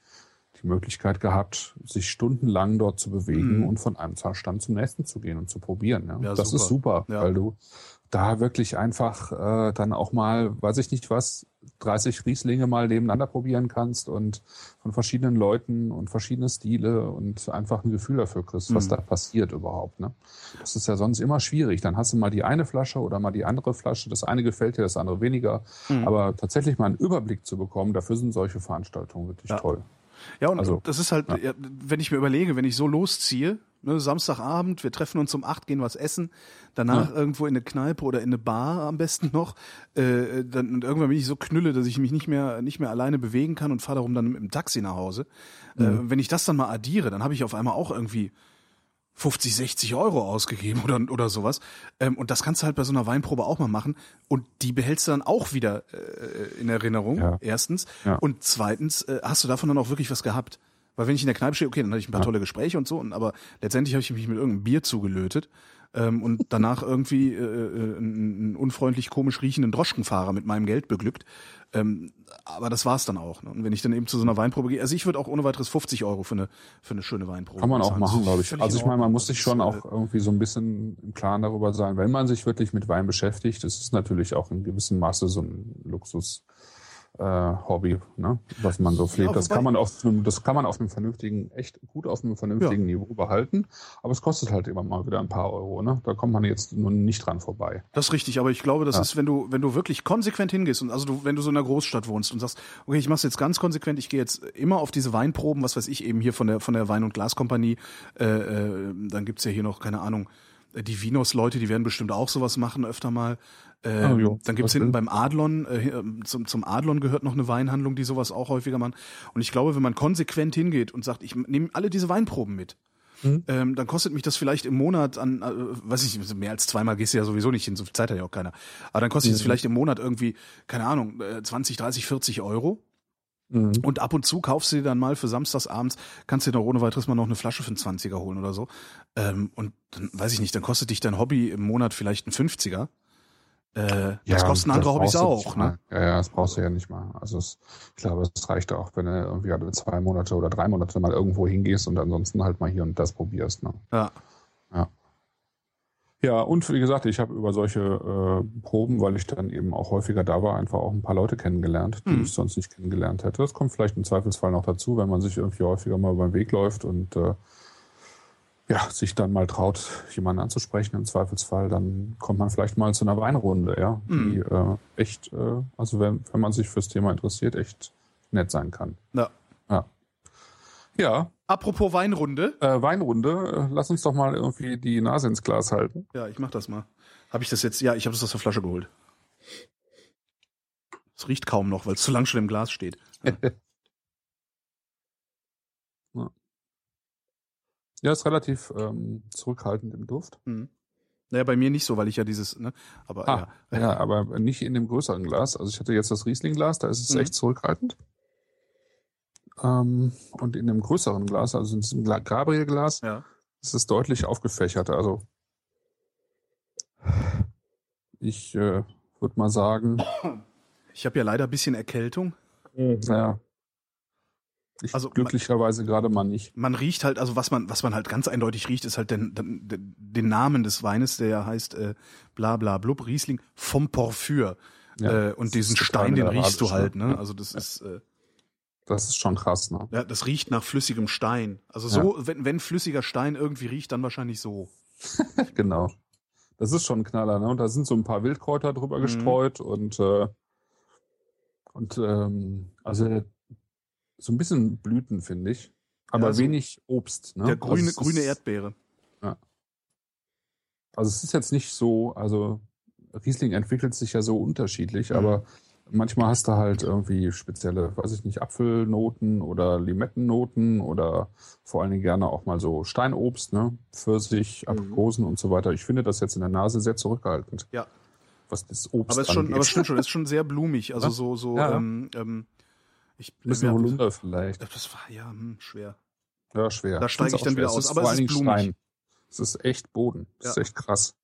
die Möglichkeit gehabt, sich stundenlang dort zu bewegen mhm. und von einem Stand zum nächsten zu gehen und zu probieren. Ja. ja das super. ist super, ja. weil du da wirklich einfach äh, dann auch mal, weiß ich nicht was, 30 Rieslinge mal nebeneinander probieren kannst und von verschiedenen Leuten und verschiedene Stile und einfach ein Gefühl dafür kriegst, was mhm. da passiert überhaupt. Ne? Das ist ja sonst immer schwierig. Dann hast du mal die eine Flasche oder mal die andere Flasche. Das eine gefällt dir, das andere weniger. Mhm. Aber tatsächlich mal einen Überblick zu bekommen, dafür sind solche Veranstaltungen wirklich ja. toll. Ja, und also, das ist halt, ja. wenn ich mir überlege, wenn ich so losziehe, ne, Samstagabend, wir treffen uns um acht, gehen was essen, danach ja. irgendwo in eine Kneipe oder in eine Bar am besten noch, äh, dann, und irgendwann bin ich so knülle, dass ich mich nicht mehr, nicht mehr alleine bewegen kann und fahre darum dann mit dem Taxi nach Hause. Mhm. Äh, wenn ich das dann mal addiere, dann habe ich auf einmal auch irgendwie 50, 60 Euro ausgegeben oder, oder sowas. Ähm, und das kannst du halt bei so einer Weinprobe auch mal machen. Und die behältst du dann auch wieder äh, in Erinnerung, ja. erstens. Ja. Und zweitens äh, hast du davon dann auch wirklich was gehabt. Weil wenn ich in der Kneipe stehe, okay, dann hatte ich ein paar tolle Gespräche und so, aber letztendlich habe ich mich mit irgendeinem Bier zugelötet ähm, und <laughs> danach irgendwie äh, äh, einen unfreundlich komisch riechenden Droschkenfahrer mit meinem Geld beglückt. Ähm, aber das war's dann auch. Ne? Und wenn ich dann eben zu so einer Weinprobe gehe, also ich würde auch ohne weiteres 50 Euro für eine für eine schöne Weinprobe. Kann man auch machen, glaube ich. Also ich meine, man muss sich schon auch irgendwie so ein bisschen im Klaren darüber sein, wenn man sich wirklich mit Wein beschäftigt. Das ist natürlich auch in gewissem Maße so ein Luxus äh, Hobby, ne? was man so pflegt. Ja, das kann man auf einem, das kann man auf einem vernünftigen, echt gut auf einem vernünftigen ja. Niveau behalten. Aber es kostet halt immer mal wieder ein paar Euro. Ne? Da kommt man jetzt nun nicht dran vorbei. Das ist richtig, aber ich glaube, das ja. ist, wenn du, wenn du wirklich konsequent hingehst und also du, wenn du so in einer Großstadt wohnst und sagst, okay, ich mach's jetzt ganz konsequent, ich gehe jetzt immer auf diese Weinproben, was weiß ich, eben hier von der von der Wein- und Glaskompanie, äh, äh, dann gibt's ja hier noch, keine Ahnung, die Vinos-Leute, die werden bestimmt auch sowas machen öfter mal. Äh, oh, jo, dann gibt's hinten beim Adlon, äh, zum, zum Adlon gehört noch eine Weinhandlung, die sowas auch häufiger machen. Und ich glaube, wenn man konsequent hingeht und sagt, ich nehme alle diese Weinproben mit, mhm. ähm, dann kostet mich das vielleicht im Monat an, äh, weiß ich nicht, mehr als zweimal gehst du ja sowieso nicht hin, so viel Zeit hat ja auch keiner. Aber dann kostet mhm. das vielleicht im Monat irgendwie, keine Ahnung, 20, 30, 40 Euro. Mhm. Und ab und zu kaufst du dir dann mal für samstagsabends, kannst du dir noch ohne weiteres mal noch eine Flasche für einen 20er holen oder so. Ähm, und dann weiß ich nicht, dann kostet dich dein Hobby im Monat vielleicht ein 50er. Äh, das ja, kostet andere Hobbys auch, ne? Ja, ja, das brauchst du ja nicht mal. Also es, ich glaube, es reicht auch, wenn du irgendwie alle zwei Monate oder drei Monate mal irgendwo hingehst und ansonsten halt mal hier und das probierst, ne? Ja. Ja. Ja, und wie gesagt, ich habe über solche äh, Proben, weil ich dann eben auch häufiger da war, einfach auch ein paar Leute kennengelernt, die mhm. ich sonst nicht kennengelernt hätte. Das kommt vielleicht im Zweifelsfall noch dazu, wenn man sich irgendwie häufiger mal über den Weg läuft und äh, ja, sich dann mal traut, jemanden anzusprechen im Zweifelsfall, dann kommt man vielleicht mal zu einer Weinrunde, ja, mhm. die äh, echt, äh, also wenn, wenn man sich fürs Thema interessiert, echt nett sein kann. Ja. Ja. Ja. Apropos Weinrunde. Äh, Weinrunde, äh, lass uns doch mal irgendwie die Nase ins Glas halten. Ja, ich mach das mal. Habe ich das jetzt? Ja, ich habe das aus der Flasche geholt. Es riecht kaum noch, weil es zu lang schon im Glas steht. Ja. <laughs> ja. Ja, ist relativ ähm, zurückhaltend im Duft. Mhm. Naja, bei mir nicht so, weil ich ja dieses, ne, aber ah, ja. ja. aber nicht in dem größeren Glas. Also ich hatte jetzt das Riesling-Glas, da ist es mhm. echt zurückhaltend. Ähm, und in einem größeren Glas, also in diesem Gabriel-Glas, Ja. ist es deutlich aufgefächert. Also ich äh, würde mal sagen, Ich habe ja leider ein bisschen Erkältung. naja, ich Also, glücklicherweise gerade mal nicht. Man riecht halt, also was man, was man halt ganz eindeutig riecht, ist halt den, den, den Namen des Weines, der ja heißt äh, bla bla blub, Riesling vom Porphyr. Ja, äh, und diesen Stein, den riechst du arabisch, halt, ne? ne? Also das ist, äh, Das ist schon krass, ne? ja, das riecht nach flüssigem Stein. Also so, wenn, wenn flüssiger Stein irgendwie riecht, dann wahrscheinlich so. <laughs> Genau. Das ist schon ein Knaller, ne? Und da sind so ein paar Wildkräuter drüber Mhm. gestreut und äh, und ähm, also so ein bisschen Blüten, finde ich. Aber Ja, so wenig Obst, ne? Der grüne, also grüne ist, Erdbeere. Also es ist jetzt nicht so, also Riesling entwickelt sich ja so unterschiedlich, Mhm. aber manchmal hast du halt irgendwie spezielle, weiß ich nicht, Apfelnoten oder Limettennoten oder vor allen Dingen gerne auch mal so Steinobst, ne? Pfirsich, Mhm. Aprikosen und so weiter. Ich finde das jetzt in der Nase sehr zurückhaltend. Ja. Was das Obst Aber es ist schon, angeht. aber es stimmt schon, es <laughs> ist schon sehr blumig. Also Ja. so, so, Ja. ähm, ähm, ich, Ein bisschen ja, Holunder vielleicht. Das war ja hm, schwer. Ja, schwer. Da steige ich dann auch wieder schwer. aus, ist aber vor es allen ist Dingen blumig. Stein. Es ist echt Boden. Das ist Ja. echt krass.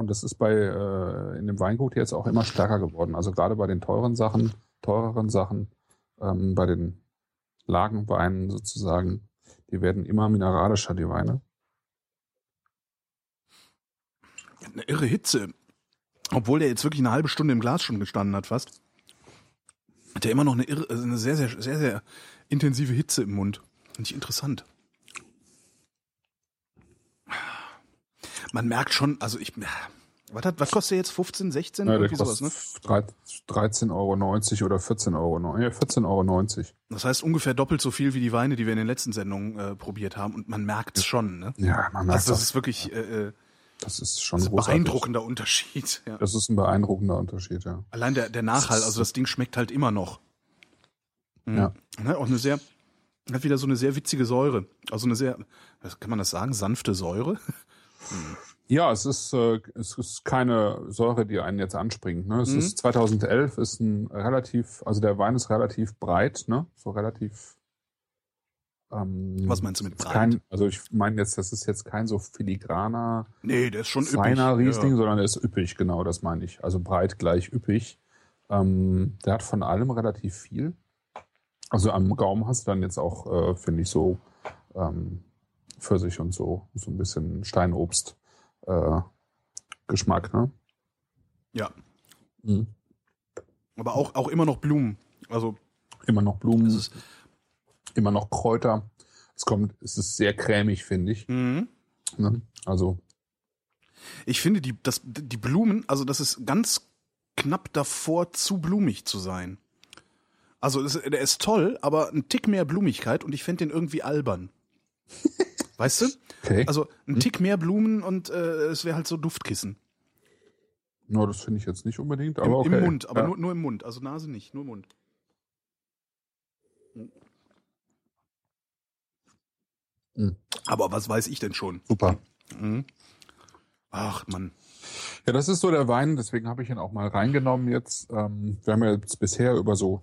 Und das ist bei äh, in dem Weingut jetzt auch immer stärker geworden. Also gerade bei den teuren Sachen, teureren Sachen, ähm, bei den Lagenweinen sozusagen, die werden immer mineralischer, die Weine. Eine irre Hitze. Obwohl der jetzt wirklich eine halbe Stunde im Glas schon gestanden hat, fast. Hat er immer noch eine, irre, also eine sehr, sehr, sehr, sehr intensive Hitze im Mund. Finde ich interessant. Man merkt schon, also ich. Was, hat, was kostet der jetzt? 15, 16? Ja, Irgendwie sowas, ne? 13,90 Euro oder 14 Euro. Ja, 14,90 Euro. Das heißt ungefähr doppelt so viel wie die Weine, die wir in den letzten Sendungen äh, probiert haben. Und man merkt es schon, ne? Ja, man merkt Also das das. ist wirklich äh, äh, Das ist schon das ist ein großartig. beeindruckender Unterschied. Ja. Das ist ein beeindruckender Unterschied, ja. Allein der, der Nachhall, also das Ding schmeckt halt immer noch. Mhm. Ja. Und hat auch eine sehr, hat wieder so eine sehr witzige Säure. Also eine sehr, was kann man das sagen, sanfte Säure? Ja, es ist, äh, es ist keine Säure, die einen jetzt anspringt. Ne? Es Mhm. ist 2011, ist ein relativ, also der Wein ist relativ breit, ne? So relativ. Ähm, Was meinst du mit breit? Kein, also ich meine jetzt, das ist jetzt kein so filigraner, Nee, der ist schon feiner üppig. Riesling, Ja. sondern der ist üppig, genau, das meine ich. Also breit gleich üppig. Ähm, der hat von allem relativ viel. Also am Gaumen hast du dann jetzt auch, äh, finde ich, so ähm, Pfirsich und so, so ein bisschen Steinobst äh, Geschmack, ne? ja. Mhm. Aber auch, auch immer noch Blumen. Also, Immer noch Blumen, immer noch Kräuter. Es kommt, es ist sehr cremig, finde ich. mhm. Ne? Also, ich finde, die, das, die Blumen, also das ist ganz knapp davor, zu blumig zu sein. Also, das, der ist toll, aber ein Tick mehr Blumigkeit und ich finde den irgendwie albern. <laughs> Weißt du? okay. Also ein Tick mehr Blumen und äh, es wäre halt so Duftkissen. no, das finde ich jetzt nicht unbedingt, aber Im, okay. Im Mund, aber ja. nur, nur im Mund. Also Nase nicht, nur im Mund. Mhm. Aber was weiß ich denn schon? Super. Mhm. Ach Mann. Ja, das ist so der Wein, deswegen habe ich ihn auch mal reingenommen jetzt. Ähm, wir haben ja jetzt bisher über so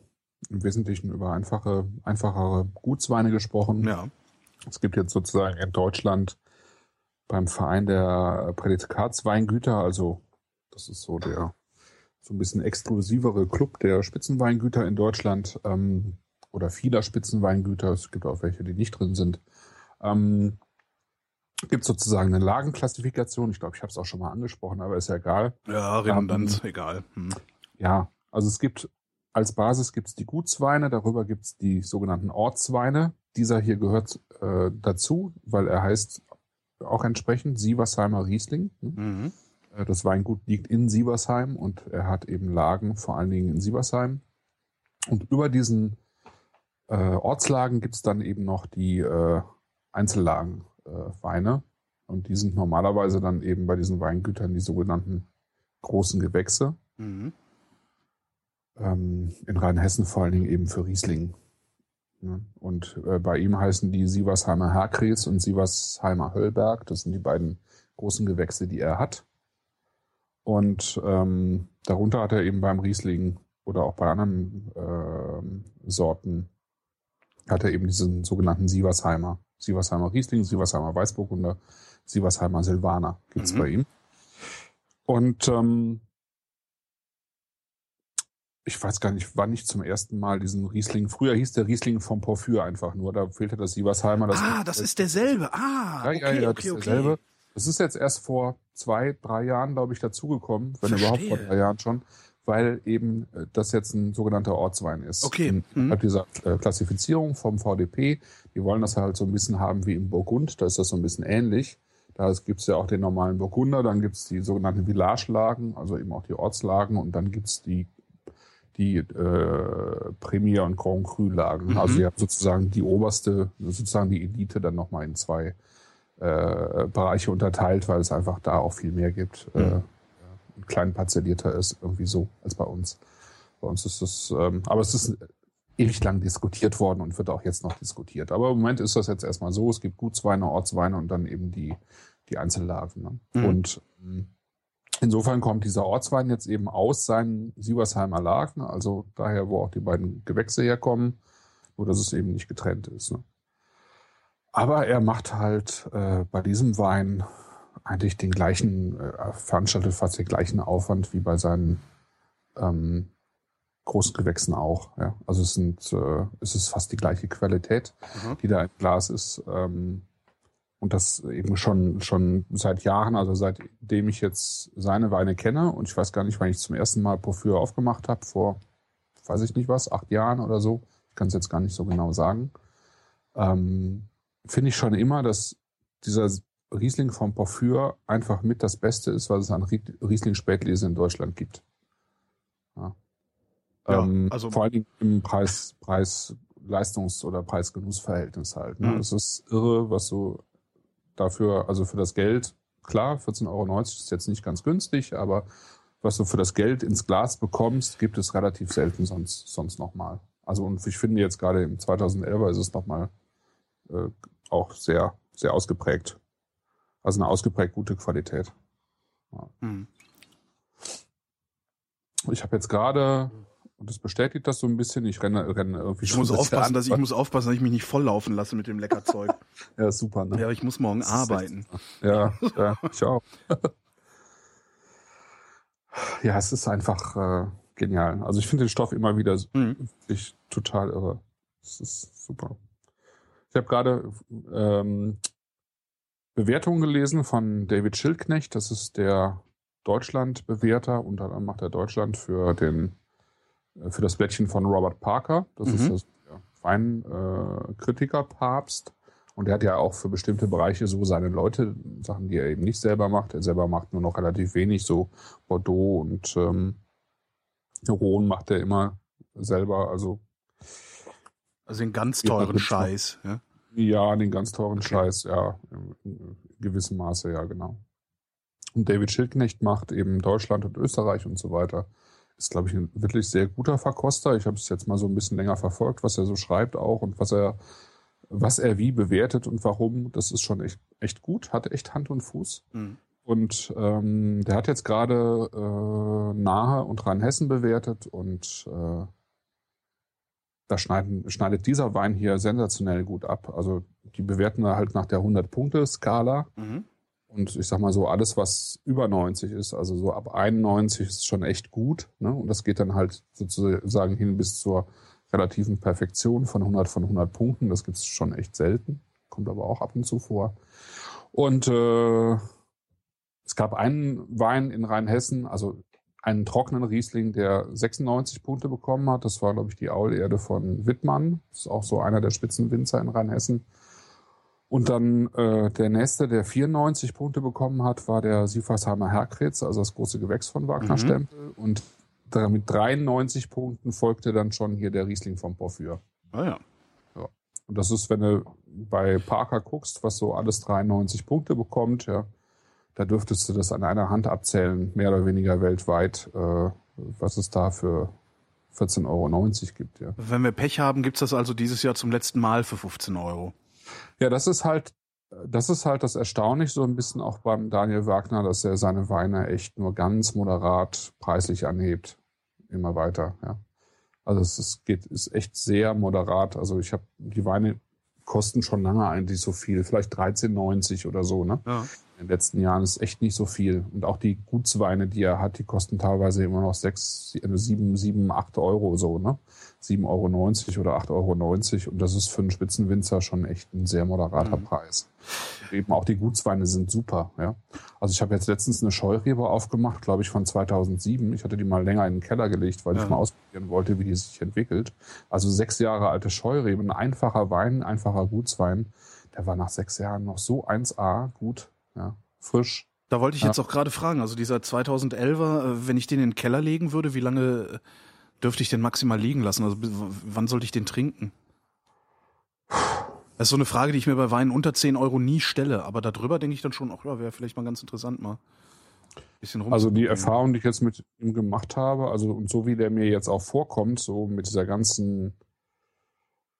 im Wesentlichen über einfache, einfachere Gutsweine gesprochen. Ja. Es gibt jetzt sozusagen in Deutschland beim Verein der Prädikatsweingüter, also das ist so der so ein bisschen exklusivere Club der Spitzenweingüter in Deutschland ähm, oder vieler Spitzenweingüter. Es gibt auch welche, die nicht drin sind. Ähm, gibt sozusagen eine Lagenklassifikation. Ich glaube, ich habe es auch schon mal angesprochen, aber ist ja egal. Ja, Redundanz, egal. Hm. Ja, also es gibt als Basis gibt es die Gutsweine, darüber gibt es die sogenannten Ortsweine. Dieser hier gehört äh, dazu, weil er heißt auch entsprechend Sieversheimer Riesling. Mhm. Äh, Das Weingut liegt in Sieversheim und er hat eben Lagen, vor allen Dingen in Sieversheim. Und über diesen äh, Ortslagen gibt es dann eben noch die äh, Einzellagenweine. Äh, und die sind normalerweise dann eben bei diesen Weingütern die sogenannten großen Gewächse. Mhm. Ähm, in Rheinhessen vor allen Dingen eben für Riesling. Ja, Und äh, bei ihm heißen die Sieversheimer Herkries und Sieversheimer Höllberg. Das sind die beiden großen Gewächse, die er hat. Und ähm, darunter hat er eben beim Riesling oder auch bei anderen ähm, Sorten hat er eben diesen sogenannten Sieversheimer. Sieversheimer Riesling, Sieversheimer Weißburgunder, Sieversheimer Silvaner gibt's Mhm. bei ihm. Und ähm, ich weiß gar nicht, wann ich zum ersten Mal diesen Riesling, früher hieß der Riesling vom Porphyr einfach nur, da fehlte das Sieversheimer. Das ah, das ist derselbe. Ah, ja, okay, ja, ja, okay, das ist okay. derselbe. Das ist jetzt erst vor zwei, drei Jahren, glaube ich, dazugekommen, wenn Verstehe. überhaupt vor drei Jahren schon, weil eben äh, das jetzt ein sogenannter Ortswein ist. Okay. In- Mhm. Innerhalb dieser äh, Klassifizierung vom VDP, die wollen das halt so ein bisschen haben wie im Burgund, da ist das so ein bisschen ähnlich. Da gibt's ja auch den normalen Burgunder, dann gibt's die sogenannten Village-Lagen, also eben auch die Ortslagen und dann gibt's die die äh, Premier- und Grand Cru-Lagen. Mhm. Also ihr habt sozusagen die oberste, sozusagen die Elite dann nochmal in zwei äh, Bereiche unterteilt, weil es einfach da auch viel mehr gibt. Mhm. Äh, klein parzellierter ist irgendwie so als bei uns. Bei uns ist es, ähm, aber es ist ewig lang diskutiert worden und wird auch jetzt noch diskutiert. Aber im Moment ist das jetzt erstmal so, es gibt Gutsweine, Ortsweine und dann eben die, die Einzellagen. Ne? Mhm. Und ähm, insofern kommt dieser Ortswein jetzt eben aus seinen Sieversheimer Lagen, also daher, wo auch die beiden Gewächse herkommen, nur dass es eben nicht getrennt ist. Ne? Aber er macht halt äh, bei diesem Wein eigentlich den gleichen, äh, veranstaltet fast den gleichen Aufwand wie bei seinen ähm, großen Gewächsen auch. Ja? Also es sind, äh, es ist fast die gleiche Qualität, Mhm. die da im Glas ist. Ähm, und das eben schon, schon seit Jahren, also seitdem ich jetzt seine Weine kenne. Und ich weiß gar nicht, wann ich zum ersten Mal Porphyr aufgemacht habe, vor, weiß ich nicht was, acht Jahren oder so. Ich kann es jetzt gar nicht so genau sagen. Ähm, Finde ich schon immer, dass dieser Riesling vom Porphyr einfach mit das Beste ist, was es an Rie- Riesling-Spätlese in Deutschland gibt. Ja. Ja, ähm, also- vor allen Dingen im Preis, Preis, Leistungs- oder Preis-Genuss-Verhältnis halt. Ne? Mhm. Es ist irre, was du dafür, also für das Geld, klar, 14,90 Euro ist jetzt nicht ganz günstig, aber was du für das Geld ins Glas bekommst, gibt es relativ selten sonst, sonst nochmal. Also und ich finde jetzt gerade im 2011 ist es nochmal äh, auch sehr, sehr ausgeprägt. Also eine ausgeprägt gute Qualität. Mhm. Ich habe jetzt gerade, und das bestätigt das so ein bisschen, ich renne, renne irgendwie Ich muss seit aufpassen, dass ich muss aufpassen, dass ich mich nicht volllaufen lasse mit dem Leckerzeug. <laughs> Ja, super, ne? ja, ich muss morgen Das arbeiten. Ja, ja, ich auch. <laughs> ja, es ist einfach äh, genial. Also ich finde den Stoff immer wieder Mhm. wirklich total irre. Es ist super. Ich habe gerade ähm, Bewertungen gelesen von David Schildknecht. Das ist der Deutschland-Bewerter. Unter anderem macht er Deutschland für den für das Blättchen von Robert Parker. Das ist Mhm. das der Weinkritiker äh, Kritiker-Papst. Und er hat ja auch für bestimmte Bereiche so seine Leute, Sachen, die er eben nicht selber macht. Er selber macht nur noch relativ wenig, so Bordeaux und ähm, Rhone macht er immer selber. Also Also den ganz teuren. Scheiß. Ja? ja, den ganz teuren Okay. Scheiß, ja, in gewissem Maße, ja, genau. Und David Schildknecht macht eben Deutschland und Österreich und so weiter. Ist, glaube ich, ein wirklich sehr guter Verkoster. Ich habe es jetzt mal so ein bisschen länger verfolgt, was er so schreibt auch und was er, was er wie bewertet und warum. Das ist schon echt, echt gut, hat echt Hand und Fuß. Mhm. Und ähm, der hat jetzt gerade äh, Nahe und Rheinhessen bewertet und äh, da schneiden, schneidet dieser Wein hier sensationell gut ab. Also die bewerten da halt nach der 100-Punkte-Skala. Mhm. Und ich sag mal so, alles, was über 90 ist, also so ab 91 ist schon echt gut. Ne? Und das geht dann halt sozusagen hin bis zur relativen Perfektion von 100 von 100 Punkten. Das gibt's schon echt selten. Kommt aber auch ab und zu vor. Und äh, es gab einen Wein in Rheinhessen, also einen trockenen Riesling, der 96 Punkte bekommen hat. Das war, glaube ich, die Aulerde von Wittmann. Das ist auch so einer der Spitzenwinzer in Rheinhessen. Und dann äh, der nächste, der 94 Punkte bekommen hat, war der Siefersheimer Herkritz, also das große Gewächs von Wagner Mhm. Stempel. Und da mit 93 Punkten folgte dann schon hier der Riesling vom Porphyr. Ah ja. Und das ist, wenn du bei Parker guckst, was so alles 93 Punkte bekommt, ja, da dürftest du das an einer Hand abzählen, mehr oder weniger weltweit, äh, was es da für 14,90 Euro gibt, ja. Wenn wir Pech haben, gibt's das also dieses Jahr zum letzten Mal für 15 Euro. Ja, das ist halt, das ist halt das Erstaunliche so ein bisschen auch beim Daniel Wagner, dass er seine Weine echt nur ganz moderat preislich anhebt. Immer weiter, ja. Also es ist, geht, ist echt sehr moderat. Also ich habe die Weine kosten schon lange eigentlich so viel, vielleicht 13,90 oder so. Ne? Ja. In den letzten Jahren ist echt nicht so viel. Und auch die Gutsweine, die er hat, die kosten teilweise immer noch sechs, sieben, sieben, acht Euro so, ne? 7,90 Euro oder 8,90 Euro. Und das ist für einen Spitzenwinzer schon echt ein sehr moderater mhm. Preis. Eben auch die Gutsweine sind super, ja. Also ich habe jetzt letztens eine Scheurebe aufgemacht, glaube ich, von 2007. Ich hatte die mal länger in den Keller gelegt, weil ja. ich mal ausprobieren wollte, wie die sich entwickelt. Also sechs Jahre alte Scheurebe, ein einfacher Wein, einfacher Gutswein. Der war nach sechs Jahren noch so 1A gut, ja, frisch. Da wollte ich jetzt auch gerade fragen, also dieser 2011er, äh, wenn ich den in den Keller legen würde, wie lange dürfte ich den maximal liegen lassen? Also wann sollte ich den trinken? Das ist so eine Frage, die ich mir bei Weinen unter 10 Euro nie stelle. Aber darüber denke ich dann schon, ach ja, wäre vielleicht mal ganz interessant mal. Bisschen rum also die Erfahrung, die ich jetzt mit ihm gemacht habe, also und so wie der mir jetzt auch vorkommt, so mit dieser ganzen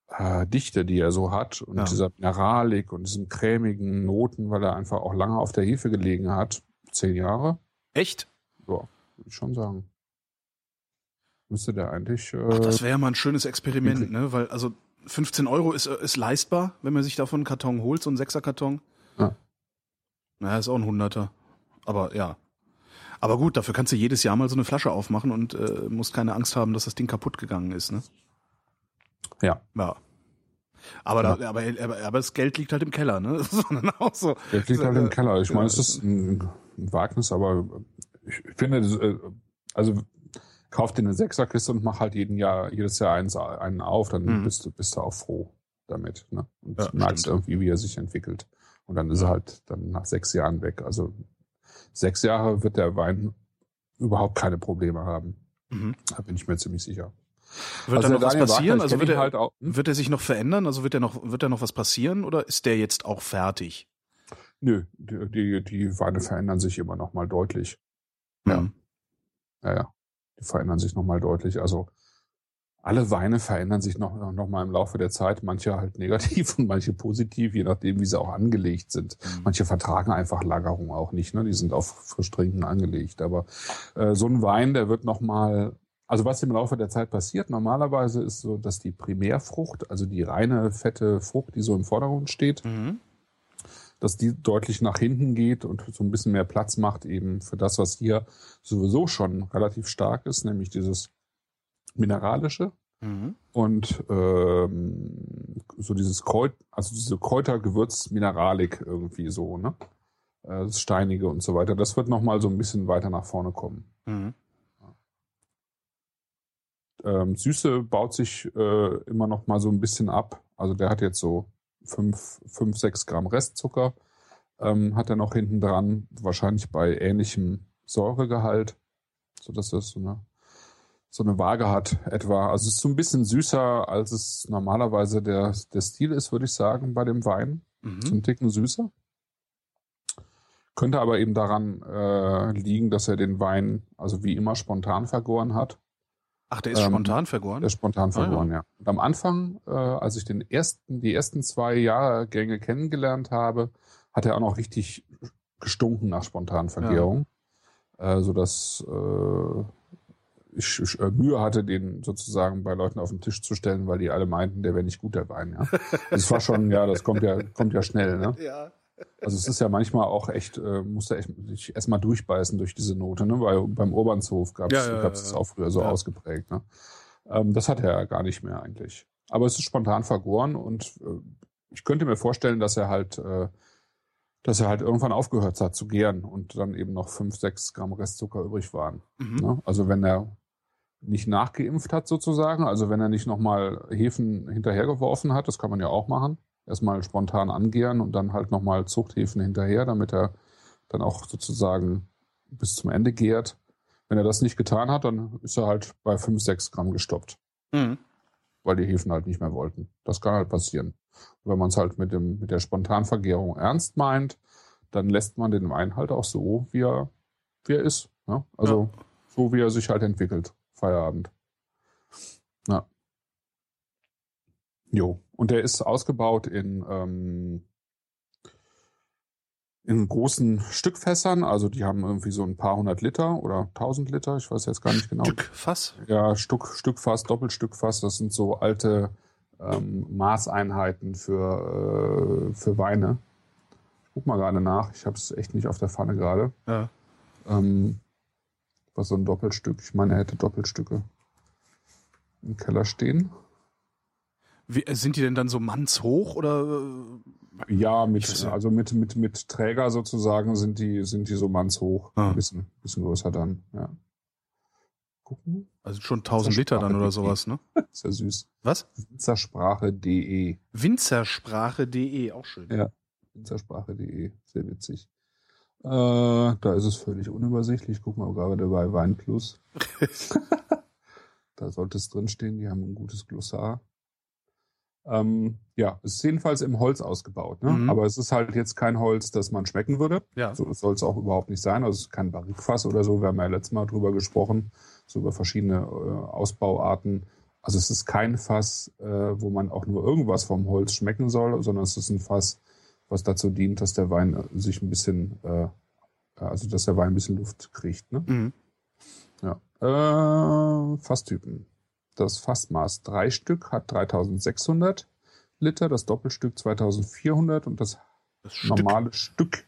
äh, Dichte, die er so hat und ja. dieser Mineralik und diesen cremigen Noten, weil er einfach auch lange auf der Hefe gelegen hat, zehn Jahre. Echt? Ja, würde ich schon sagen müsste der eigentlich. Äh, Ach, das wäre ja mal ein schönes Experiment, ne? Weil, also 15 Euro ist, ist leistbar, wenn man sich davon einen Karton holt, so ein Sechserkarton. Ja. Naja, ist auch ein Hunderter. Aber ja. Aber gut, dafür kannst du jedes Jahr mal so eine Flasche aufmachen und äh, musst keine Angst haben, dass das Ding kaputt gegangen ist, ne? Ja. Ja. Aber, ja. Da, aber, aber, aber das Geld liegt halt im Keller, ne? <laughs> Sondern auch so. Geld liegt halt im Keller. Ich meine, es ist ein, ein Wagnis, aber ich finde, äh, also kauf dir eine Sechserkiste und mach halt jeden Jahr, jedes Jahr eins, einen auf, dann mhm. bist du, bist du auch froh damit, ne? Und ja, merkst stimmt. irgendwie, wie er sich entwickelt. Und dann ist er halt dann nach sechs Jahren weg. Also sechs Jahre wird der Wein überhaupt keine Probleme haben. Mhm. Da bin ich mir ziemlich sicher. Wird also da noch was passieren? Wagner, also wird er, halt auch, hm? wird er sich noch verändern? Also wird er noch, wird er noch was passieren oder ist der jetzt auch fertig? Nö, die, die, die Weine verändern sich immer noch mal deutlich. Ja. Mhm. Ja, ja die verändern sich nochmal deutlich. Also alle Weine verändern sich noch, noch mal im Laufe der Zeit, manche halt <laughs> negativ und manche positiv, je nachdem, wie sie auch angelegt sind. Mhm. Manche vertragen einfach Lagerung auch nicht, ne? die sind auf Frischtrinken angelegt. Aber äh, so ein Wein, der wird noch mal also was im Laufe der Zeit passiert, normalerweise ist so, dass die Primärfrucht, also die reine fette Frucht, die so im Vordergrund steht, mhm dass die deutlich nach hinten geht und so ein bisschen mehr Platz macht eben für das, was hier sowieso schon relativ stark ist, nämlich dieses mineralische mhm. und ähm, so dieses Kräut, also diese Kräutergewürz-Mineralik irgendwie so, ne? Äh, das Steinige und so weiter. Das wird nochmal so ein bisschen weiter nach vorne kommen. Mhm. Ähm, Süße baut sich äh, immer noch mal so ein bisschen ab. Also der hat jetzt so 5, 5 6 Gramm Restzucker ähm, hat er noch hinten dran, wahrscheinlich bei ähnlichem Säuregehalt, so dass das so eine, so eine Waage hat etwa. Also es ist so ein bisschen süßer, als es normalerweise der, der Stil ist, würde ich sagen, bei dem Wein. Mhm. So ein Ticken süßer. Könnte aber eben daran äh, liegen, dass er den Wein, also wie immer, spontan vergoren hat. Ach, der ist ähm, spontan vergoren? Der ist spontan vergoren, ah, ja. ja. Und am Anfang, äh, als ich den ersten, die ersten zwei Jahrgänge kennengelernt habe, hat er auch noch richtig gestunken nach Spontanvergärung, ja. äh, sodass äh, ich, ich äh, Mühe hatte, den sozusagen bei Leuten auf den Tisch zu stellen, weil die alle meinten, der wäre nicht gut, der Wein. Ja. Das war schon, ja, das kommt ja, kommt ja schnell. Ne? <laughs> Ja. Also es ist ja manchmal auch echt, äh, musste echt sich erstmal durchbeißen durch diese Note, ne? Weil beim Urbanshof gab es ja, ja, gab's ja, auch früher so ausgeprägt. Ne? Ähm, das hat er ja gar nicht mehr eigentlich. Aber es ist spontan vergoren und äh, ich könnte mir vorstellen, dass er halt, äh, dass er halt irgendwann aufgehört hat zu gären und dann eben noch fünf, sechs Gramm Restzucker übrig waren. Mhm. Ne? Also wenn er nicht nachgeimpft hat sozusagen, also wenn er nicht nochmal Hefen hinterhergeworfen hat, das kann man ja auch machen, erstmal spontan angären und dann halt nochmal Zuchthäfen hinterher, damit er dann auch sozusagen bis zum Ende gärt. Wenn er das nicht getan hat, dann ist er halt bei 5, 6 Gramm gestoppt. Mhm. Weil die Hefen halt nicht mehr wollten. Das kann halt passieren. Und wenn man es halt mit, dem, mit der Spontanvergärung ernst meint, dann lässt man den Wein halt auch so, wie er, wie er ist. Ne? Also ja. so, wie er sich halt entwickelt. Feierabend. Ja. Jo. Und der ist ausgebaut in, ähm, in großen Stückfässern, also die haben irgendwie so ein paar hundert Liter oder tausend Liter, ich weiß jetzt gar nicht genau. Stückfass? Ja, Stück, Stückfass, Doppelstückfass, das sind so alte ähm, Maßeinheiten für, äh, für Weine. Ich guck mal gerade nach, ich habe es echt nicht auf der Pfanne gerade. Ja. Ähm, was so ein Doppelstück, ich meine, er hätte Doppelstücke im Keller stehen. Wie, äh, sind die denn dann so mannshoch oder? äh, Ja, mit, also mit, mit, mit Träger sozusagen sind die, sind die so mannshoch. Ah. Ein bisschen, bisschen größer dann, ja. Gucken. Also schon 1000 Liter dann oder sowas, ne? <laughs> Ist ja süß. Was? Winzersprache.de. Winzersprache.de, auch schön. Ja. Winzersprache.de. Sehr witzig. Äh, da ist es völlig unübersichtlich. Guck mal gerade bei Weinplus. <laughs> <laughs> da sollte es drinstehen. Die haben ein gutes Glossar. Ähm, ja, es ist jedenfalls im Holz ausgebaut. Ne? Mhm. Aber es ist halt jetzt kein Holz, das man schmecken würde. Ja. So soll es auch überhaupt nicht sein. Also es ist kein Barrikfass oder so. Wir haben ja letztes Mal drüber gesprochen, so über verschiedene äh, Ausbauarten. Also es ist kein Fass, äh, wo man auch nur irgendwas vom Holz schmecken soll, sondern es ist ein Fass, was dazu dient, dass der Wein äh, sich ein bisschen, äh, also dass der Wein ein bisschen Luft kriegt. Ne? Mhm. Ja. Äh, Fasstypen. Das Fassmaß drei Stück hat 3600 Liter, das Doppelstück 2400 und das Das Stück, normale Stück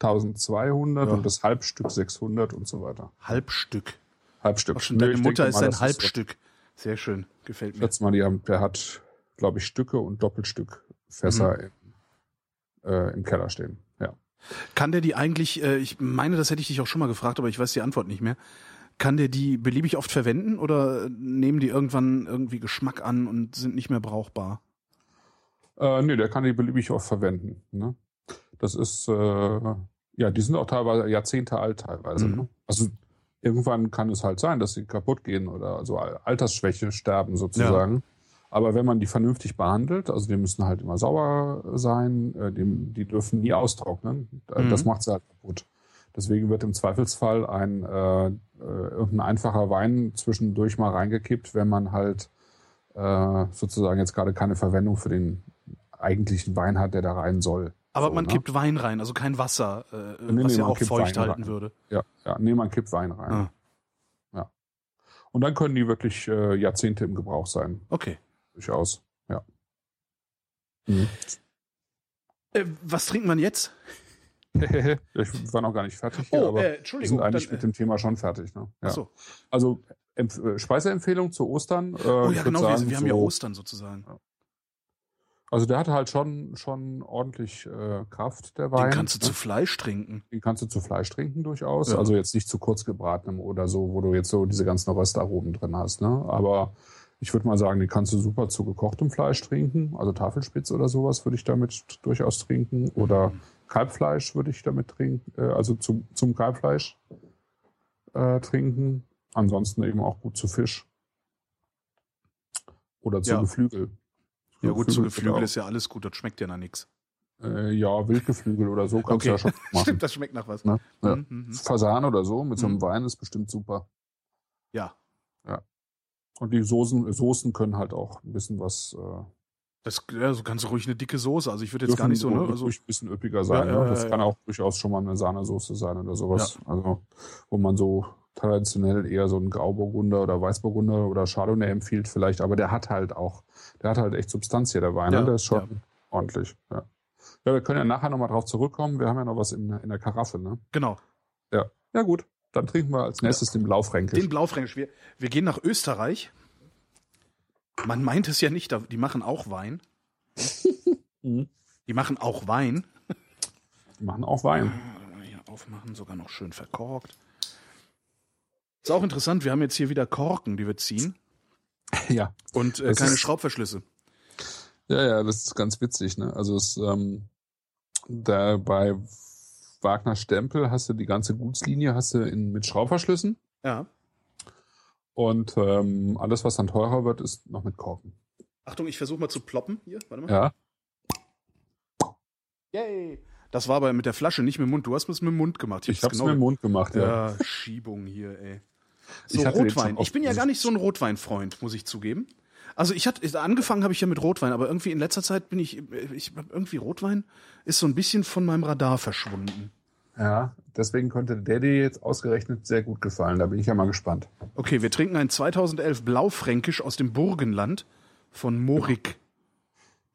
1200 Ja. und das Halbstück 600 und so weiter. Halbstück. Halbstück. Schon deine ich Mutter ist mal, ein Halbstück. Sehr schön. Gefällt mir. schätze mal, die haben, der hat, glaube ich, Stücke und Doppelstückfässer Mhm. im, äh, im Keller stehen. Ja. Kann der die eigentlich, äh, ich meine, das hätte ich dich auch schon mal gefragt, aber ich weiß die Antwort nicht mehr. Kann der die beliebig oft verwenden oder nehmen die irgendwann irgendwie Geschmack an und sind nicht mehr brauchbar? Äh, nee, der kann die beliebig oft verwenden. Ne? Das ist, äh, ja, die sind auch teilweise Jahrzehnte alt teilweise. Mhm. Ne? Also irgendwann kann es halt sein, dass sie kaputt gehen oder also Altersschwäche sterben sozusagen. Aber wenn man die vernünftig behandelt, also die müssen halt immer sauer sein, äh, die, die dürfen nie austrocknen. Äh, Mhm. Das macht sie halt kaputt. Deswegen wird im Zweifelsfall ein äh, äh, irgendein einfacher Wein zwischendurch mal reingekippt, wenn man halt äh, sozusagen jetzt gerade keine Verwendung für den eigentlichen Wein hat, der da rein soll. Aber So, man ne? kippt Wein rein, also kein Wasser, äh, Nee, was nee, ja auch feucht Wein halten rein. würde. Ja, ja, nee, man kippt Wein rein. Ah, Und dann können die wirklich äh, Jahrzehnte im Gebrauch sein, okay. durchaus. Ja. Mhm. Äh, was trinkt man jetzt? <laughs> ich war noch gar nicht fertig hier, Oh, aber äh, wir sind eigentlich dann, mit dem Thema schon fertig. Ne? Ja. Ach so. Also Empf äh, Speiseempfehlung zu Ostern. Äh, Oh ja, genau, sagen, wir, haben ja so- Ostern sozusagen. Also der hatte halt schon, schon ordentlich äh, Kraft, der Den Wein. kannst du ne? zu Fleisch trinken. Den kannst du zu Fleisch trinken durchaus. Ja. Also jetzt nicht zu kurz gebratenem oder so, wo du jetzt so diese ganzen Röstaromen drin hast. Ne? Aber ich würde mal sagen, den kannst du super zu gekochtem Fleisch trinken. Also Tafelspitz oder sowas würde ich damit durchaus trinken. Oder Kalbfleisch würde ich damit trinken. Äh, also zum, zum Kalbfleisch äh, trinken. Ansonsten eben auch gut zu Fisch. Oder zu Ja. Geflügel. Ja gut, zu Geflügel Geflügel oder ist ja alles gut, das schmeckt ja nach nichts. Äh, ja, Wildgeflügel oder so kannst du Okay. ja schon <laughs> machen. Stimmt, das schmeckt nach was. Ne? Ja. Mhm, mhm. Fasan oder so mit so einem Mhm. Wein ist bestimmt super. Ja, Und die Soßen, Soßen können halt auch ein bisschen was. Äh, das ja, so du ruhig eine dicke Soße. Also ich würde jetzt gar dürfen nicht so, ne? ruhig Also, ein bisschen üppiger sein. Ja, ne? Das kann auch durchaus schon mal eine Sahnesoße sein oder sowas. Also, wo man so traditionell eher so einen Grauburgunder oder Weißburgunder oder Chardonnay empfiehlt vielleicht, aber der hat halt auch, der hat halt echt Substanz hier, der Wein. Ja, ne? Der ist schon ja. ordentlich. Ja. ja, wir können ja nachher nochmal drauf zurückkommen. Wir haben ja noch was in, in der Karaffe, ne? genau. Ja. Ja, gut. Dann trinken wir als nächstes den Blaufränkisch. Den Blaufränkisch. Wir, wir gehen nach Österreich. Man meint es ja nicht, da- die machen auch Wein. Mhm. Die machen auch Wein. Die machen auch Wein. Hier aufmachen, sogar noch schön verkorkt. Ist auch interessant, wir haben jetzt hier wieder Korken, die wir ziehen. Ja. Und äh, keine ist- Schraubverschlüsse. Ja, ja, das ist ganz witzig, ne? Also es, ähm, da bei Wagner Stempel hast du die ganze Gutslinie hast du in, mit Schraubverschlüssen Ja. Und ähm, alles, was dann teurer wird, ist noch mit Korken. Achtung, ich versuche mal zu ploppen. Hier, warte mal. Ja. Yay. Das war aber mit der Flasche, nicht mit dem Mund. Du hast es mit dem Mund gemacht. Ich hab's hab's mit dem Mund gemacht, ja. Ja, Schiebung hier, ey. So Ich Rotwein. Ich bin ja gar nicht so ein Rotweinfreund, muss ich zugeben. Also ich hatte angefangen habe ich ja mit Rotwein, aber irgendwie in letzter Zeit bin ich, ich irgendwie Rotwein ist so ein bisschen von meinem Radar verschwunden. Ja, deswegen könnte der dir jetzt ausgerechnet sehr gut gefallen. Da bin ich ja mal gespannt. Okay, wir trinken ein 2011 Blaufränkisch aus dem Burgenland von Morik.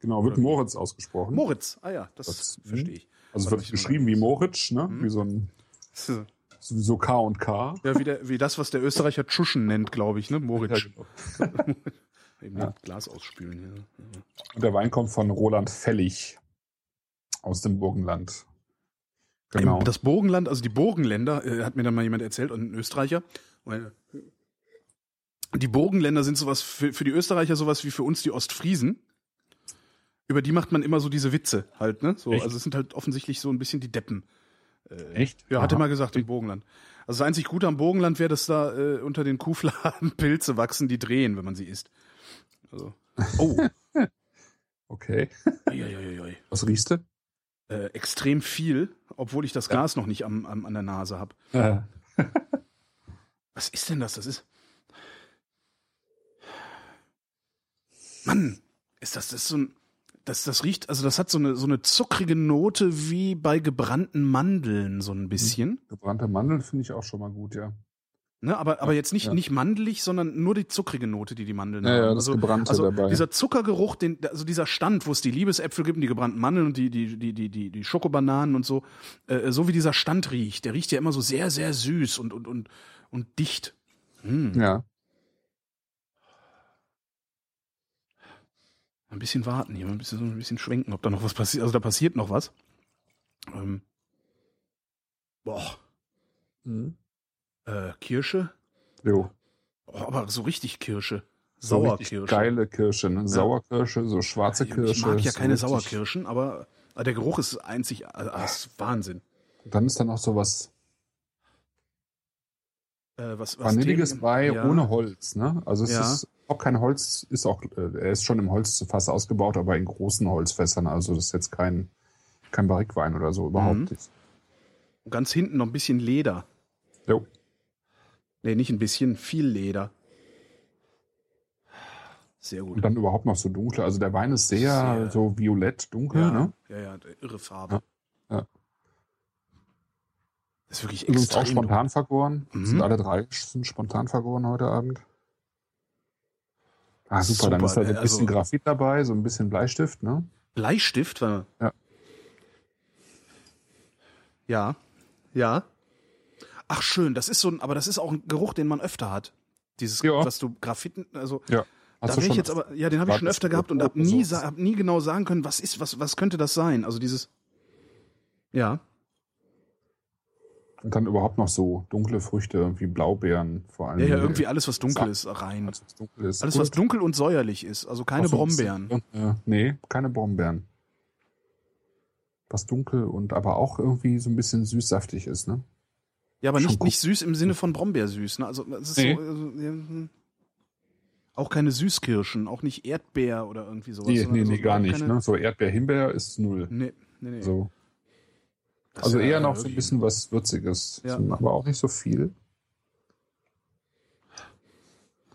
Genau, wird Moritz ausgesprochen. Moritz, ah ja, das, Das- verstehe ich. Also Warte, wird geschrieben wie Moritz, ne? Wie so ein <laughs> So. sowieso K und K. Ja, wie, der, wie das, was der Österreicher Tschuschen nennt, glaube ich, ne? Moritz. Ja, genau. <laughs> Eben ja. Glas ausspülen hier. Und der Wein kommt von Roland Fellig aus dem Burgenland. Genau. Das Burgenland, also die Burgenländer, äh, hat mir dann mal jemand erzählt, und ein Österreicher. Die Burgenländer sind sowas für, für die Österreicher sowas wie für uns die Ostfriesen. Über die macht man immer so diese Witze halt, ne? So, Echt? also es sind halt offensichtlich so ein bisschen die Deppen. Echt? Ja, hat er mal gesagt, im Burgenland. Also das einzig Gute am Burgenland wäre, dass da äh, unter den Kuhfladen <laughs> Pilze wachsen, die drehen, wenn man sie isst. Also. Oh. <laughs> Okay. Uiuiui. Was riechst du? Äh, extrem viel, obwohl ich das Gas noch nicht am, am, an der Nase habe. Ja. Was ist denn das? Das ist. Mann, ist das, das ist so ein. Das, das riecht, also das hat so eine, so eine zuckrige Note wie bei gebrannten Mandeln, so ein bisschen. Gebrannte Mandeln finde ich auch schon mal gut, ja. Ne, aber, aber jetzt nicht, ja. nicht mandelig, sondern nur die zuckrige Note, die die Mandeln Ja, haben. ja, das also, Gebrannte also dabei. dieser Zuckergeruch, den, also dieser Stand, wo es die Liebesäpfel gibt und die gebrannten Mandeln und die, die, die, die, die, die Schokobananen und so, äh, so wie dieser Stand riecht, der riecht ja immer so sehr, sehr süß und, und, und, und dicht. Hm. Ja. Ein bisschen warten hier, ein bisschen, so ein bisschen schwenken, ob da noch was passiert. Also da passiert noch was. Ähm, boah, Mhm. Äh, Kirsche. Jo. Oh, aber so richtig Kirsche. So Sauerkirsche. Geile Kirsche, ne? Sauerkirsche, so schwarze Kirsche. Ich mag ja so keine richtig- Sauerkirschen, aber äh, der Geruch ist einzig, das ist Wahnsinn. Dann ist da noch so was Äh, was, was Vanilliges bei ja. ohne Holz, ne? Also es Ja. ist auch kein Holz, ist auch, äh, er ist schon im Holzfass ausgebaut, aber in großen Holzfässern. Also das ist jetzt kein, kein Barrikwein oder so, überhaupt Mhm. nicht. Ganz hinten noch ein bisschen Leder. Jo. Nee, nicht ein bisschen, viel Leder. Sehr gut. Und dann überhaupt noch so dunkle. Also der Wein ist sehr, Sehr. so violett dunkel, ja, ne? ja, ja, irre Farbe. Ja. Ja. Das ist wirklich Übrigens auch extrem. spontan vergoren. Mhm. Sind alle drei sind spontan vergoren heute Abend. Ah, super, dann Super, ist da so ein also- bisschen Graphit dabei, so ein bisschen Bleistift, ne? Bleistift? Ja. Ja. Ja. Ach schön, das ist so ein, aber das ist auch ein Geruch, den man öfter hat. Dieses, Ja. was du Graphiten, also Ja. da Hast wäre ich jetzt aber, ja, den habe ich schon öfter gehabt und habe nie, so- hab nie genau sagen können, was ist, was, was könnte das sein? Also dieses, ja, Und dann überhaupt noch so dunkle Früchte, wie Blaubeeren vor allem. ja, ja, irgendwie alles, was dunkel Sa- ist, rein. Alles, was dunkel ist. Alles, was dunkel und säuerlich ist, also keine so Brombeeren. Ja, nee, keine Brombeeren. Was dunkel und aber auch irgendwie so ein bisschen süßsaftig ist, ne? Ja, aber nicht, nicht süß im Sinne von Brombeersüß. Ne? Also, es ist Nee. so, also, auch keine Süßkirschen, auch nicht Erdbeer oder irgendwie sowas. Nee, nee, so nee, gar nicht. keine- Ne? So Erdbeer-Himbeer ist null. Nee, nee, nee. So. Das Also eher noch so ein bisschen was Würziges. Ja. Aber auch nicht so viel.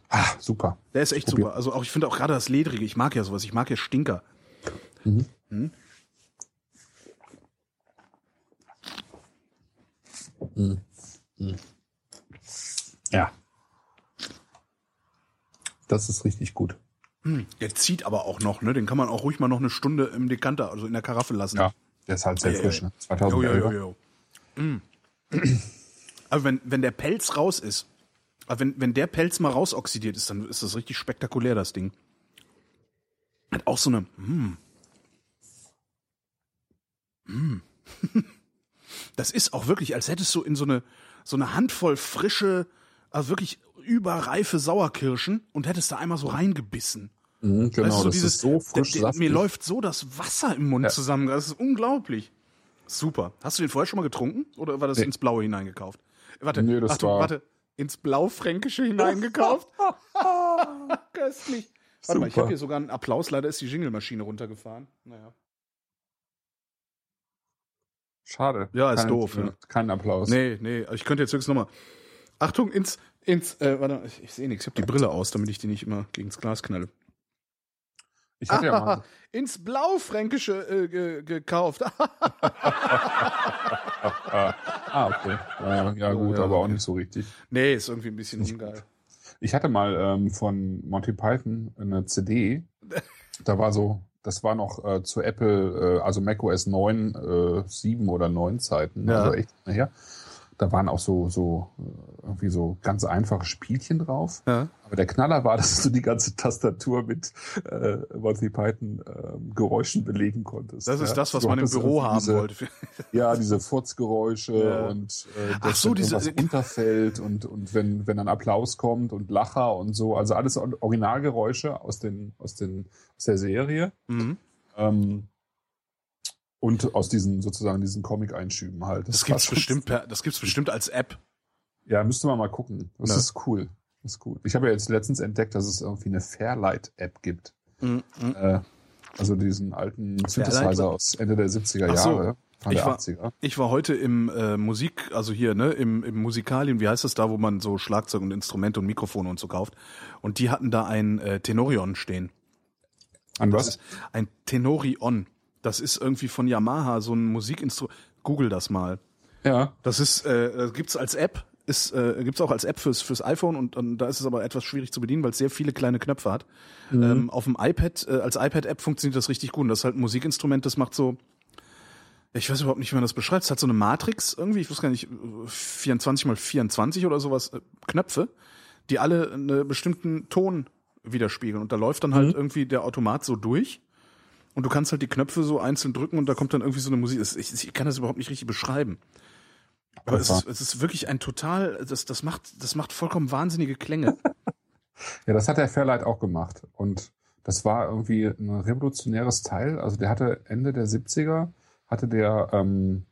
Ah, super. Der ist echt Probier. super. Also auch, ich finde auch gerade das Ledrige, ich mag ja sowas, ich mag ja Stinker. Mhm. Hm? Ja. Das ist richtig gut. Hm. Der zieht aber auch noch, ne? Den kann man auch ruhig mal noch eine Stunde im Dekanter, also in der Karaffe lassen. Ja, der ist halt sehr ei, frisch. Ne? Jo, 2011. jo, jo, jo. Mm. <clears throat> Aber wenn, wenn der Pelz raus ist, aber wenn, wenn der Pelz mal rausoxidiert ist, dann ist das richtig spektakulär, das Ding. Hat auch so eine. Mm. Mm. <laughs> Das ist auch wirklich, als hättest du in so eine, so eine Handvoll frische, also wirklich überreife Sauerkirschen und hättest da einmal so reingebissen. Mhm, genau, Weißt du, so das dieses, ist so frisch der, der. Mir läuft so das Wasser im Mund Ja. zusammen. Das ist unglaublich. Super. Hast du den vorher schon mal getrunken? Oder war das Nee. ins Blaue hineingekauft? Warte, Nee, das Achtung, war- warte. Ins Blaufränkische hineingekauft? <laughs> Köstlich. Warte mal, ich Super. habe hier sogar einen Applaus. Leider ist die Jingle-Maschine runtergefahren. Naja. Schade. Ja, ist Kein- doof, ja. Kein Applaus. Nee, nee, ich könnte jetzt höchstens nochmal. Achtung, ins, ins, äh, warte, ich, ich sehe nichts. Ich habe die Brille aus, damit ich die nicht immer gegens Glas knalle. Ich hatte ja mal. <laughs> Ins Blaufränkische äh, ge gekauft. <laughs> ah, okay. Ja, ja gut, ja, aber auch okay. nicht so richtig. nee, ist irgendwie ein bisschen ungeil. Ich hatte mal ähm, von Monty Python eine CD. Da war so, das war noch äh, zu Apple, äh, also macOS 9, äh, 7 oder 9 Zeiten, Ja. also echt nachher. Da waren auch so, so irgendwie so ganz einfache Spielchen drauf. Ja. Aber der Knaller war, <laughs> dass du die ganze Tastatur mit äh, Monty Python äh, Geräuschen belegen konntest. Das ist ja. das, was Du man im Büro haben diese, wollte. <laughs> Ja, diese Furzgeräusche Ja. und äh, Ach so, diese- irgendwas runterfällt und, und wenn, wenn dann Applaus kommt und Lacher und so. Also alles Or- Originalgeräusche aus, den, aus, den, aus der Serie. Mhm. Ähm, und aus diesen sozusagen diesen Comic-Einschüben halt. Das war gibt's bestimmt, per, das gibt's bestimmt als App. Ja, müsste man mal gucken. Das Ja. ist cool. Das ist cool. Ich habe ja jetzt letztens entdeckt, dass es irgendwie eine Fairlight-App gibt. Mhm. Äh, also diesen alten? Synthesizer aus Ende der 70er Ach so. Jahre. Ich war- 80er. Ich war heute im äh, Musik, also hier, ne, im, im Musikalien, wie heißt das da, wo man so Schlagzeug und Instrumente und Mikrofone und so kauft. Und die hatten da ein äh, Tenorion stehen. An Das was? ein Tenorion. Das ist irgendwie von Yamaha so ein Musikinstrument. Google das mal. Ja. Das ist, äh, gibt's als App, ist, äh, gibt's auch als App fürs, fürs iPhone und, und da ist es aber etwas schwierig zu bedienen, weil es sehr viele kleine Knöpfe hat. Ähm, auf dem iPad, äh, als iPad-App funktioniert das richtig gut. Und das ist halt ein Musikinstrument, das macht so, ich weiß überhaupt nicht, wie man das beschreibt. Es hat so eine Matrix irgendwie, ich weiß gar nicht, äh, 24 mal 24 oder sowas, äh, Knöpfe, die alle einen bestimmten Ton widerspiegeln. Und da läuft dann halt irgendwie der Automat so durch. Und du kannst halt die Knöpfe so einzeln drücken und da kommt dann irgendwie so eine Musik. Ich, ich kann das überhaupt nicht richtig beschreiben. Aber es ist, es ist wirklich ein total, das, das macht, das macht vollkommen wahnsinnige Klänge. <laughs> Ja, das hat der Fairlight auch gemacht. Und das war irgendwie ein revolutionäres Teil. Also der hatte Ende der 70er, hatte der, ähm,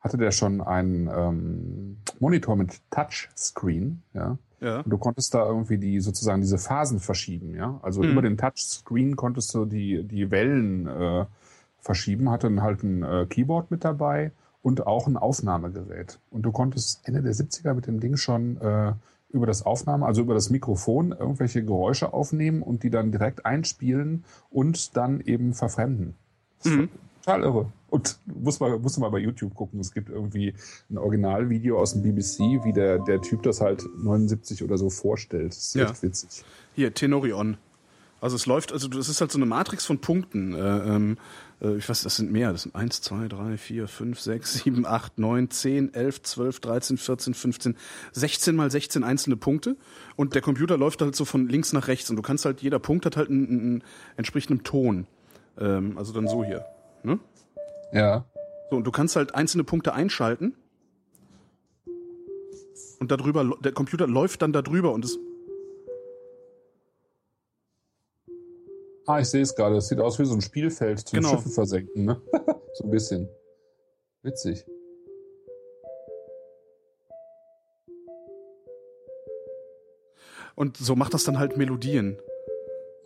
hatte der schon einen ähm, Monitor mit Touchscreen, ja. Ja. Und du konntest da irgendwie die sozusagen diese Phasen verschieben, ja. Also Mhm. über den Touchscreen konntest du die, die Wellen äh, verschieben, hatte dann halt ein äh, Keyboard mit dabei und auch ein Aufnahmegerät. Und du konntest Ende der 70er mit dem Ding schon äh, über das Aufnahme, also über das Mikrofon irgendwelche Geräusche aufnehmen und die dann direkt einspielen und dann eben verfremden. Mhm. Total irre. Und muss mal, muss mal bei YouTube gucken. Es gibt irgendwie ein Originalvideo aus dem BBC, wie der, der Typ das halt 79 oder so vorstellt. Das ist Ja. echt witzig. Hier, Tenorion. Also es läuft, also das ist halt so eine Matrix von Punkten. Äh, ähm, äh, ich weiß, das sind mehr. Das sind 1, 2, 3, 4, 5, 6, 7, 8, 9, 10, 11, 12, 13, 14, 15, 16 mal 16 einzelne Punkte. Und der Computer läuft halt so von links nach rechts. Und du kannst halt, jeder Punkt hat halt einen, einen entsprechenden Ton. Ähm, also dann so hier. Ne? Ja. So, und du kannst halt einzelne Punkte einschalten. Und darüber, der Computer läuft dann darüber und es Ah, ich sehe es gerade. Es sieht aus wie so ein Spielfeld zum Genau. Schiffe versenken, ne? <laughs> so ein bisschen. Witzig. Und so macht das dann halt Melodien.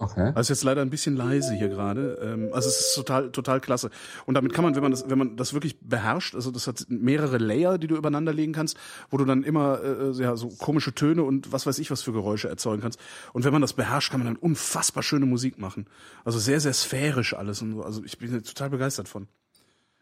Okay. Also jetzt leider ein bisschen leise hier gerade. Ähm, Also es ist total, total klasse. Und damit kann man, wenn man das, wenn man das wirklich beherrscht, also das hat mehrere Layer, die du übereinander legen kannst, wo du dann immer äh, ja, so komische Töne und was weiß ich was für Geräusche erzeugen kannst. Und wenn man das beherrscht, kann man dann unfassbar schöne Musik machen. Also sehr, sehr sphärisch alles und so. Also ich bin total begeistert von.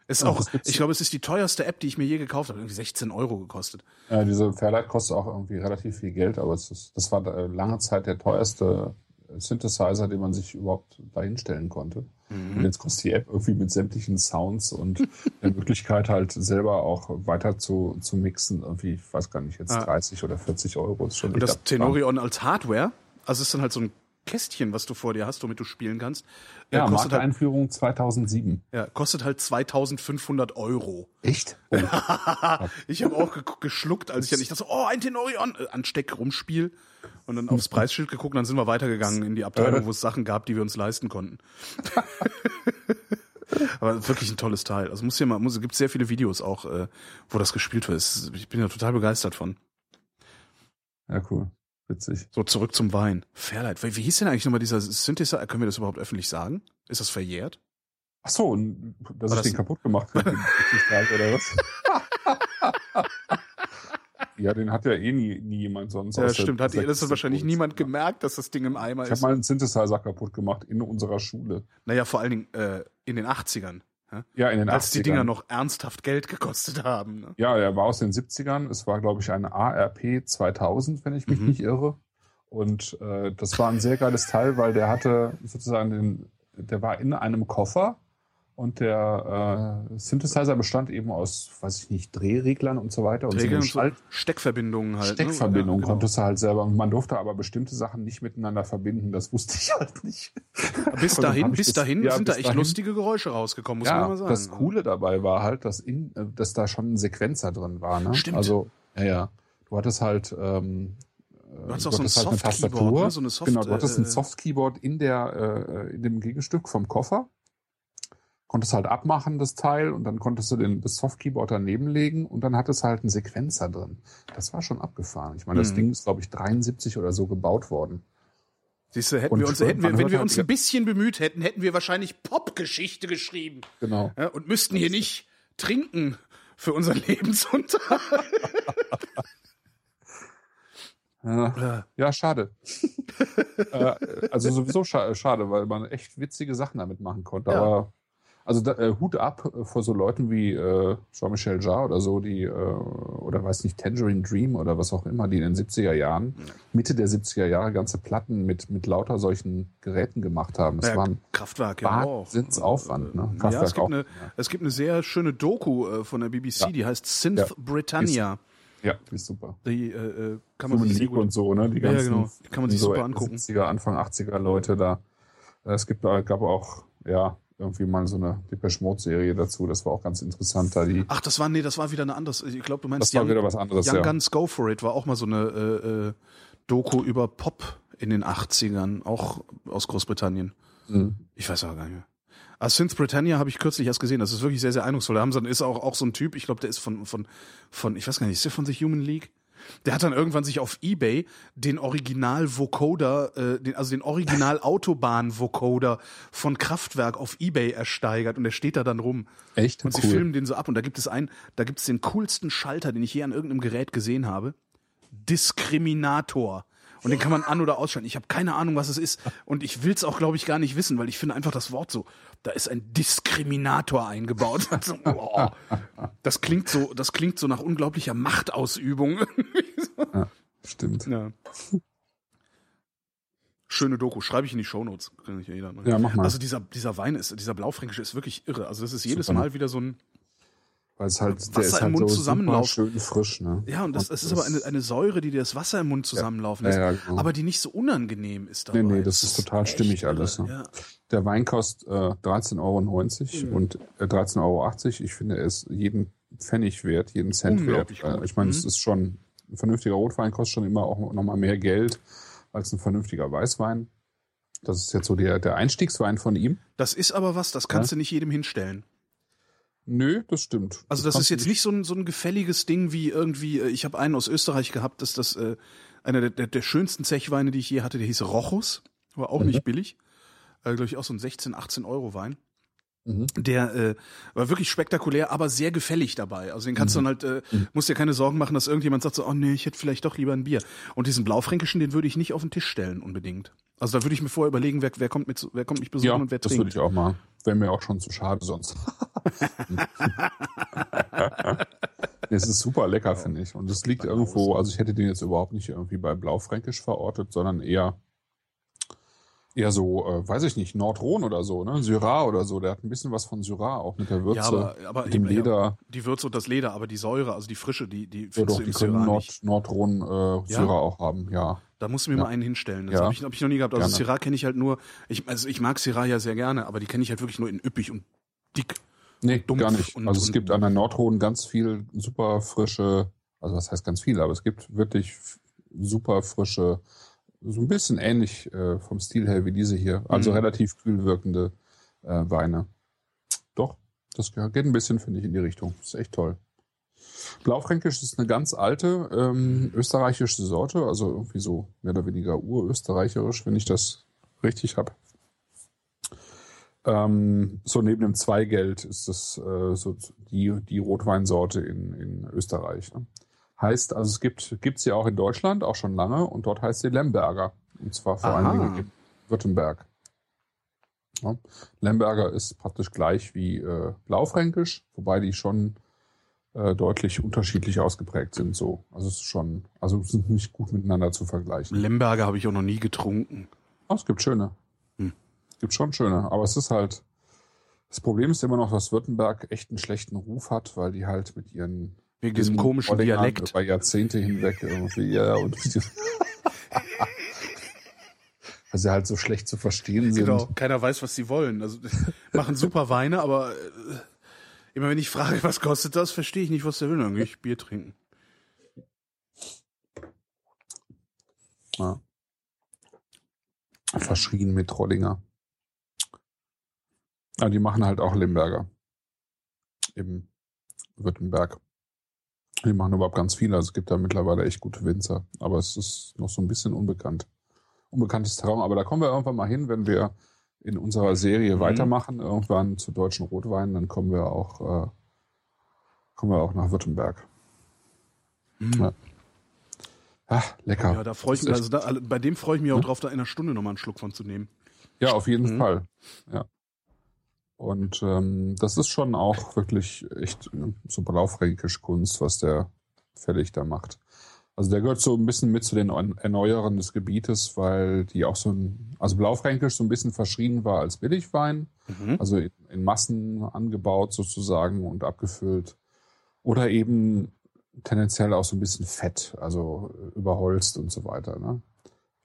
Es ist Ja, auch, ich glaube, es ist die teuerste App, die ich mir je gekauft habe. Irgendwie 16 Euro gekostet. Ja, diese Fairlight kostet auch irgendwie relativ viel Geld, aber es ist, das war äh, lange Zeit der teuerste Synthesizer, den man sich überhaupt dahinstellen konnte. Und jetzt kostet die App irgendwie mit sämtlichen Sounds und <laughs> der Möglichkeit halt selber auch weiter zu, zu mixen. Irgendwie, ich weiß gar nicht, jetzt Ah. 30 oder 40 Euro ist schon Und das Tenorion als Hardware, also es ist dann halt so ein Kästchen, was du vor dir hast, womit du spielen kannst. Äh, Ja, kostet, halt, Markteinführung 2007. ja, kostet halt 2500 Euro. Echt? <laughs> Oh, Ich habe auch ge geschluckt, als ich ich dachte, so, oh, ein Tenorion, äh, Ansteck, Rumspiel. Und dann aufs Preisschild geguckt und dann sind wir weitergegangen in die Abteilung, wo es Sachen gab, die wir uns leisten konnten. <laughs> Aber wirklich ein tolles Teil. Also muss hier mal, muss, gibt sehr viele Videos auch, äh, wo das gespielt wird. Ich bin ja total begeistert von. ja, cool. Witzig. So, zurück zum Wein. Fairlight. Wie, wie hieß denn eigentlich nochmal dieser Synthesizer? Können wir das überhaupt öffentlich sagen? Ist das verjährt? Ach so, und dass War ich das- den kaputt gemacht habe, den 60 Tag oder was? <laughs> Ja, den hat ja eh nie, nie jemand sonst. Ja, der- stimmt. Hat, der das hat wahrscheinlich niemand gemerkt, dass das Ding im Eimer Ich habe ist. mal einen Synthesizer kaputt gemacht in unserer Schule. Naja, vor allen Dingen äh, in den 80ern, ja? In den als 80ern. die Dinger noch ernsthaft Geld gekostet haben. Ne? Ja, er war aus den 70ern. Es war, glaube ich, ein ARP 2000, wenn ich mich Mhm. nicht irre. Und äh, das war ein sehr geiles Teil, weil der hatte sozusagen den, der war in einem Koffer und der äh, Synthesizer bestand eben aus, weiß ich nicht, Drehreglern und so weiter so und so Schalt Steckverbindungen halt. Steckverbindung ne? Ja, genau. konntest du halt selber. Und man durfte aber bestimmte Sachen nicht miteinander verbinden. Das wusste ich halt nicht. Bis dahin, bis das- dahin ja, sind da bis echt dahin. lustige Geräusche rausgekommen, muss man ja, mal sagen. das Coole dabei war halt, dass, in, äh, dass da schon ein Sequenzer drin war. Ne? Stimmt. Also, ja, ja. Du hattest halt. Ähm, Du hattest auch so ein halt eine Soft-Keyboard, Tastatur. ne? So eine Soft- genau, du hattest ein äh, Soft-Keyboard in, der, äh, in dem Gegenstück vom Koffer. Konntest halt abmachen, das Teil, und dann konntest du den, das Soft-Keyboard daneben legen und dann hattest halt einen Sequenzer drin. Das war schon abgefahren. Ich meine, das Mhm. Ding ist, glaube ich, 73 oder so gebaut worden. Siehst du, hätten Und wir uns, hätten wir, wenn wir halt uns die- ein bisschen bemüht hätten, hätten wir wahrscheinlich Popgeschichte geschrieben. Genau. Ja, und müssten hier nicht trinken für unseren <laughs> Lebensunterhalt. Ja, ja schade. <laughs> äh, also sowieso scha schade, weil man echt witzige Sachen damit machen konnte. Ja. Aber also da, äh, Hut ab äh, vor so Leuten wie äh, Jean-Michel Jarre oder so, die äh, oder weiß nicht Tangerine Dream oder was auch immer, die in den 70er Jahren, Mitte der 70er Jahre ganze Platten mit mit lauter solchen Geräten gemacht haben. Es Ja, waren Kraftwerk ja auch. Ne? Ja, es Kraftwerk gibt, auch. eine, es gibt eine sehr schöne Doku äh, von der BBC, Ja. die heißt Synth Ja. Britannia. Ja, die ist super. Die äh, äh, kann man Human sich sehr gut und so, ne? Die Ja, ja, ganzen genau. Die kann man sich so super angucken. 70er, Anfang 80er Leute da. Es gibt, gab auch, ja, irgendwie mal so eine Depeche Mode Serie dazu. Das war auch ganz interessant da. Die, Ach, das war, nee, das war wieder eine andere. Ich glaube, du meinst das war wieder was anderes, Young ja. Guns Go For It war auch mal so eine äh, äh, Doku über Pop in den 80ern, auch aus Großbritannien. Mhm. Ich weiß aber gar nicht mehr. Ah, Synth Britannia habe ich kürzlich erst gesehen. Das ist wirklich sehr, sehr eindrucksvoll. Da haben sie, ist auch, auch so ein Typ, ich glaube, der ist von, von, von, ich weiß gar nicht, ist der von The Human League? Der hat dann irgendwann sich auf Ebay den Original-Vocoder, äh, den, also den Original-Autobahn-Vocoder <laughs> von Kraftwerk auf Ebay ersteigert und der steht da dann rum. Echt? Und sie filmen den so ab und da gibt es einen, da gibt es den coolsten Schalter, den ich je an irgendeinem Gerät gesehen habe. Diskriminator. Und den kann man an- oder ausschalten. Ich habe keine Ahnung, was es ist. Und ich will es auch, glaube ich, gar nicht wissen, weil ich finde einfach das Wort so, da ist ein Diskriminator eingebaut. <laughs> Also, oh, das klingt so, das klingt so nach unglaublicher Machtausübung. Stimmt. ja. Schöne Doku, schreibe ich in die Shownotes. Kann ich ja jeder mal. Ja, mach mal. Also dieser, dieser Wein ist, dieser Blaufränkische ist wirklich irre. Also das ist jedes Super. Mal wieder so ein, Weil es halt, Wasser der ist im halt Mund so zusammenlaufen. schön frisch, ne? Ja, und das, das ist aber eine, eine Säure, die dir das Wasser im Mund zusammenlaufen lässt, Ja, ja, genau. aber die nicht so unangenehm ist dabei. Nee, nee, das ist total echt stimmig alles, ne? Ja. Der Wein kostet äh, 13,90 Euro Mhm. und äh, 13,80 Euro. Ich finde, er ist jeden Pfennig wert, jeden Cent wert. Äh, ich meine, es Mhm. ist schon, ein vernünftiger Rotwein kostet schon immer auch nochmal mehr Geld als ein vernünftiger Weißwein. Das ist jetzt so der, der Einstiegswein von ihm. Das ist aber was, das kannst du nicht jedem hinstellen. Nö, das stimmt. Also das, kannst ist jetzt nicht so ein, so ein gefälliges Ding wie irgendwie, äh, ich habe einen aus Österreich gehabt, das das äh, einer der, der, der schönsten Zechweine, die ich je hatte, der hieß Rochus, war auch Mhm. nicht billig. Äh, Glaube ich auch so ein 16, 18 Euro Wein. Mhm. Der äh, war wirklich spektakulär, aber sehr gefällig dabei. Also den kannst Mhm. du dann halt, äh, musst dir keine Sorgen machen, dass irgendjemand sagt so, oh nee, ich hätte vielleicht doch lieber ein Bier. Und diesen Blaufränkischen, den würde ich nicht auf den Tisch stellen unbedingt. Also da würde ich mir vorher überlegen, wer, wer kommt mit, wer kommt mich besuchen Ja, und wer das würde trinkt. ich auch mal. Wäre mir auch schon zu schade sonst. <laughs> es ist super lecker, finde ich. Und es liegt irgendwo, also ich hätte den jetzt überhaupt nicht irgendwie bei Blaufränkisch verortet, sondern eher eher so, äh, weiß ich nicht, Nordrhon oder so, ne? Syrah oder so. Der hat ein bisschen was von Syrah, auch mit der Würze, Ja, aber, aber mit dem eben, Leder. Ja, die Würze und das Leder, aber die Säure, also die Frische, die, die Ja, doch, du die im können Syrah Nord, nicht. Nordrhon äh, Ja? Syrah auch haben, ja. Da musst du mir Ja. mal einen hinstellen. Das Ja. habe ich, hab ich noch nie gehabt. Also Gerne. Syrah kenne ich halt nur, ich, also ich mag Syrah ja sehr gerne, aber die kenne ich halt wirklich nur in üppig und dick. Nee, Dumpf gar nicht. und- also es und- gibt an der Nordrhone ganz viel super frische, also was heißt ganz viel, aber es gibt wirklich super frische, so ein bisschen ähnlich äh, vom Stil her wie diese hier, also Mhm. relativ kühl wirkende äh, Weine. Doch, das ge- geht ein bisschen, finde ich, in die Richtung. ist echt toll. Blaufränkisch ist eine ganz alte ähm, österreichische Sorte, also irgendwie so mehr oder weniger urösterreicherisch, wenn ich das richtig habe. Ähm, so neben dem Zweigeld ist das äh, so die, die Rotweinsorte in, in Österreich. Ne? Heißt, also es gibt gibt's ja auch in Deutschland, auch schon lange, und dort heißt sie Lemberger. Und zwar vor Aha. allen Dingen in Württemberg. Ja. Lemberger ist praktisch gleich wie äh, Blaufränkisch, wobei die schon äh, deutlich unterschiedlich ausgeprägt sind. So, also es ist schon, also sind nicht gut miteinander zu vergleichen. Lemberger habe ich auch noch nie getrunken. Oh, es gibt schöne. Hm. Es gibt schon schöne, aber es ist halt. Das Problem ist immer noch, dass Württemberg echt einen schlechten Ruf hat, weil die halt mit ihren Wegen diesem komischen Ollingern Dialekt. über Jahrzehnte hinweg irgendwie ja und <laughs> weil sie halt so schlecht zu verstehen sind. Genau, keiner weiß, was sie wollen. Also <laughs> machen super Weine, aber äh, immer wenn ich frage, was kostet das, verstehe ich nicht, was der will. Dann gehe ich Bier trinken. Ja. Verschrien mit Trollinger. Ja, die machen halt auch Limberger. Im Württemberg. Die machen überhaupt ganz viele. Also es gibt da mittlerweile echt gute Winzer. Aber es ist noch so ein bisschen unbekannt. Unbekanntes Terrain. Aber da kommen wir irgendwann mal hin, wenn wir in unserer Serie Mhm. weitermachen, irgendwann zu deutschen Rotweinen, dann kommen wir auch, äh, kommen wir auch nach Württemberg. Ja. Ah, lecker. Ja, da freue ich mich. Also da, bei dem freue ich mich auch Hm? drauf, da in einer Stunde nochmal einen Schluck von zu nehmen. Ja, auf jeden Mhm. Fall. Ja. Und ähm, das ist schon auch wirklich echt äh, so blaufränkisch Kunst, was der Fällig da macht. Also der gehört so ein bisschen mit zu den Ern- Erneuerern des Gebietes, weil die auch so ein, also blaufränkisch so ein bisschen verschrien war als Billigwein, Mhm. also in, in Massen angebaut sozusagen und abgefüllt. Oder eben tendenziell auch so ein bisschen fett, also überholzt und so weiter. Ne?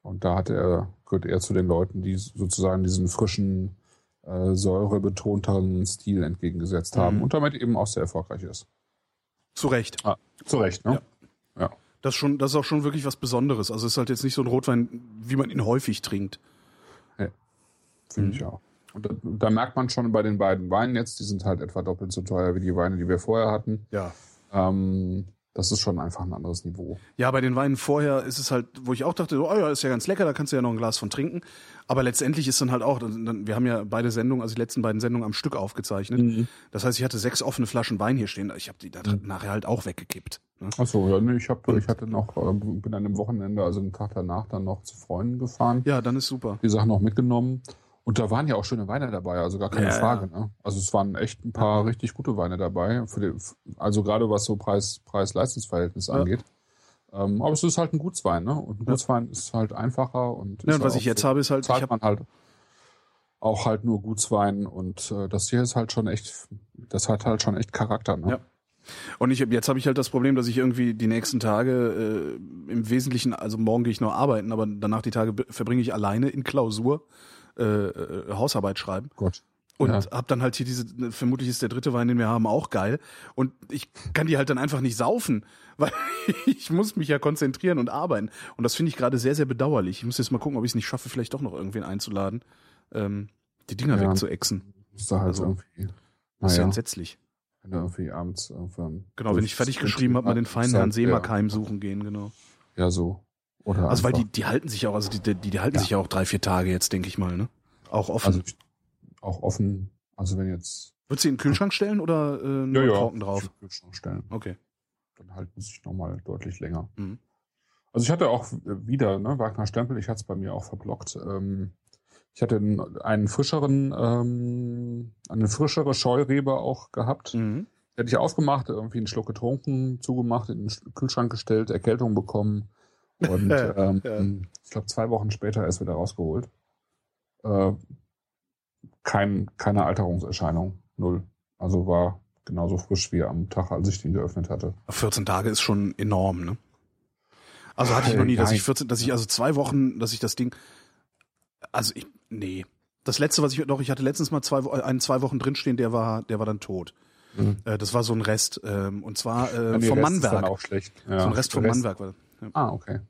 Und da hat er, gehört er zu den Leuten, die sozusagen diesen frischen, äh, säurebetonteren Stil entgegengesetzt haben Mhm. und damit eben auch sehr erfolgreich ist. Zu Recht. Zu Recht, ne? Ja. Das, ist schon, das ist auch schon wirklich was Besonderes. Also es ist halt jetzt nicht so ein Rotwein, wie man ihn häufig trinkt. Finde Mhm. ich auch. Und da, da merkt man schon bei den beiden Weinen jetzt, die sind halt etwa doppelt so teuer wie die Weine, die wir vorher hatten. Ja. Ähm, das ist schon einfach ein anderes Niveau. Ja, bei den Weinen vorher ist es halt, wo ich auch dachte, oh ja, ist ja ganz lecker, da kannst du ja noch ein Glas von trinken. Aber letztendlich ist dann halt auch, wir haben ja beide Sendungen, also die letzten beiden Sendungen am Stück aufgezeichnet. Mhm. Das heißt, ich hatte sechs offene Flaschen Wein hier stehen. Ich habe die Mhm. nachher halt auch weggekippt. Ne? Achso, ja, nee, ich, hab, Und- ich hatte noch, äh, bin an dem Wochenende, also den Tag danach, dann noch zu Freunden gefahren. Ja, dann ist super. die Sachen noch mitgenommen. Und da waren ja auch schöne Weine dabei, also gar keine Ja, Frage. Ne? Also es waren echt ein paar richtig gute Weine dabei, die, also gerade was so Preis- Preis-Leistungs-Verhältnis Ja. angeht. Ähm, aber es ist halt ein Gutswein, ne? Und ein Ja. Gutswein ist halt einfacher und, Ja, und was ich jetzt so- habe, ist halt, ich zahlt hab, man halt auch halt nur Gutswein und äh, das hier ist halt schon echt, das hat halt schon echt Charakter, ne? Ja. Und ich, jetzt habe ich halt das Problem, dass ich irgendwie die nächsten Tage äh, im Wesentlichen, also morgen gehe ich noch arbeiten, aber danach die Tage verbringe ich alleine in Klausur, äh, äh, Hausarbeit schreiben. Gott. Und Ja. hab dann halt hier diese, vermutlich ist der dritte Wein, den wir haben, auch geil. Und ich kann die halt dann einfach nicht saufen, <laughs> weil ich muss mich ja konzentrieren und arbeiten. Und das finde ich gerade sehr, sehr bedauerlich. Ich muss jetzt mal gucken, ob ich es nicht schaffe, vielleicht doch noch irgendwen einzuladen, ähm, die Dinger Ja. wegzuexen. Ist da halt Also, irgendwie, Das ist ja naja, entsetzlich. wenn du irgendwie abends irgendwann Genau, wenn ich fertig geschrieben habe, mal den feinen Herrn Seemark heimsuchen gehen, genau. Ja, so. Oder Also weil die, die halten sich auch, also die, die, die halten Ja. sich ja auch drei, vier Tage jetzt, denke ich mal, ne? Auch offen. Also auch offen, also wenn jetzt Würdest du in den Kühlschrank stellen oder äh, nur einen Korken drauf? würd Kühlschrank stellen, Okay. dann halten sie sich nochmal deutlich länger. Mhm. Also ich hatte auch wieder, ne, Wagner Stempel, ich hatte es bei mir auch verblockt. Ähm, ich hatte einen, einen frischeren, ähm, eine frischere Scheurebe auch gehabt. Mhm. Hätte ich aufgemacht, irgendwie einen Schluck getrunken, zugemacht, in den Kühlschrank gestellt, Erkältung bekommen. Und <laughs> ähm, Ja. ich glaube, zwei Wochen später erst wieder rausgeholt. Äh, kein, keine Alterungserscheinung. Null. Also war genauso frisch wie am Tag, als ich den geöffnet hatte. 14 Tage ist schon enorm, ne? Also hatte ich noch nie, dass ich 14, dass ich also zwei Wochen, dass ich das Ding, also ich, nee. Das letzte, was ich, doch, ich hatte letztens mal zwei, Wo- einen zwei Wochen drinstehen, der war, der war dann tot. Mhm. Äh, das war so ein Rest, ähm, und zwar äh, vom Rest ist dann Mannwerk. auch schlecht. Ja, so ein Rest vom Mannwerk war. Ja. Ah, okay.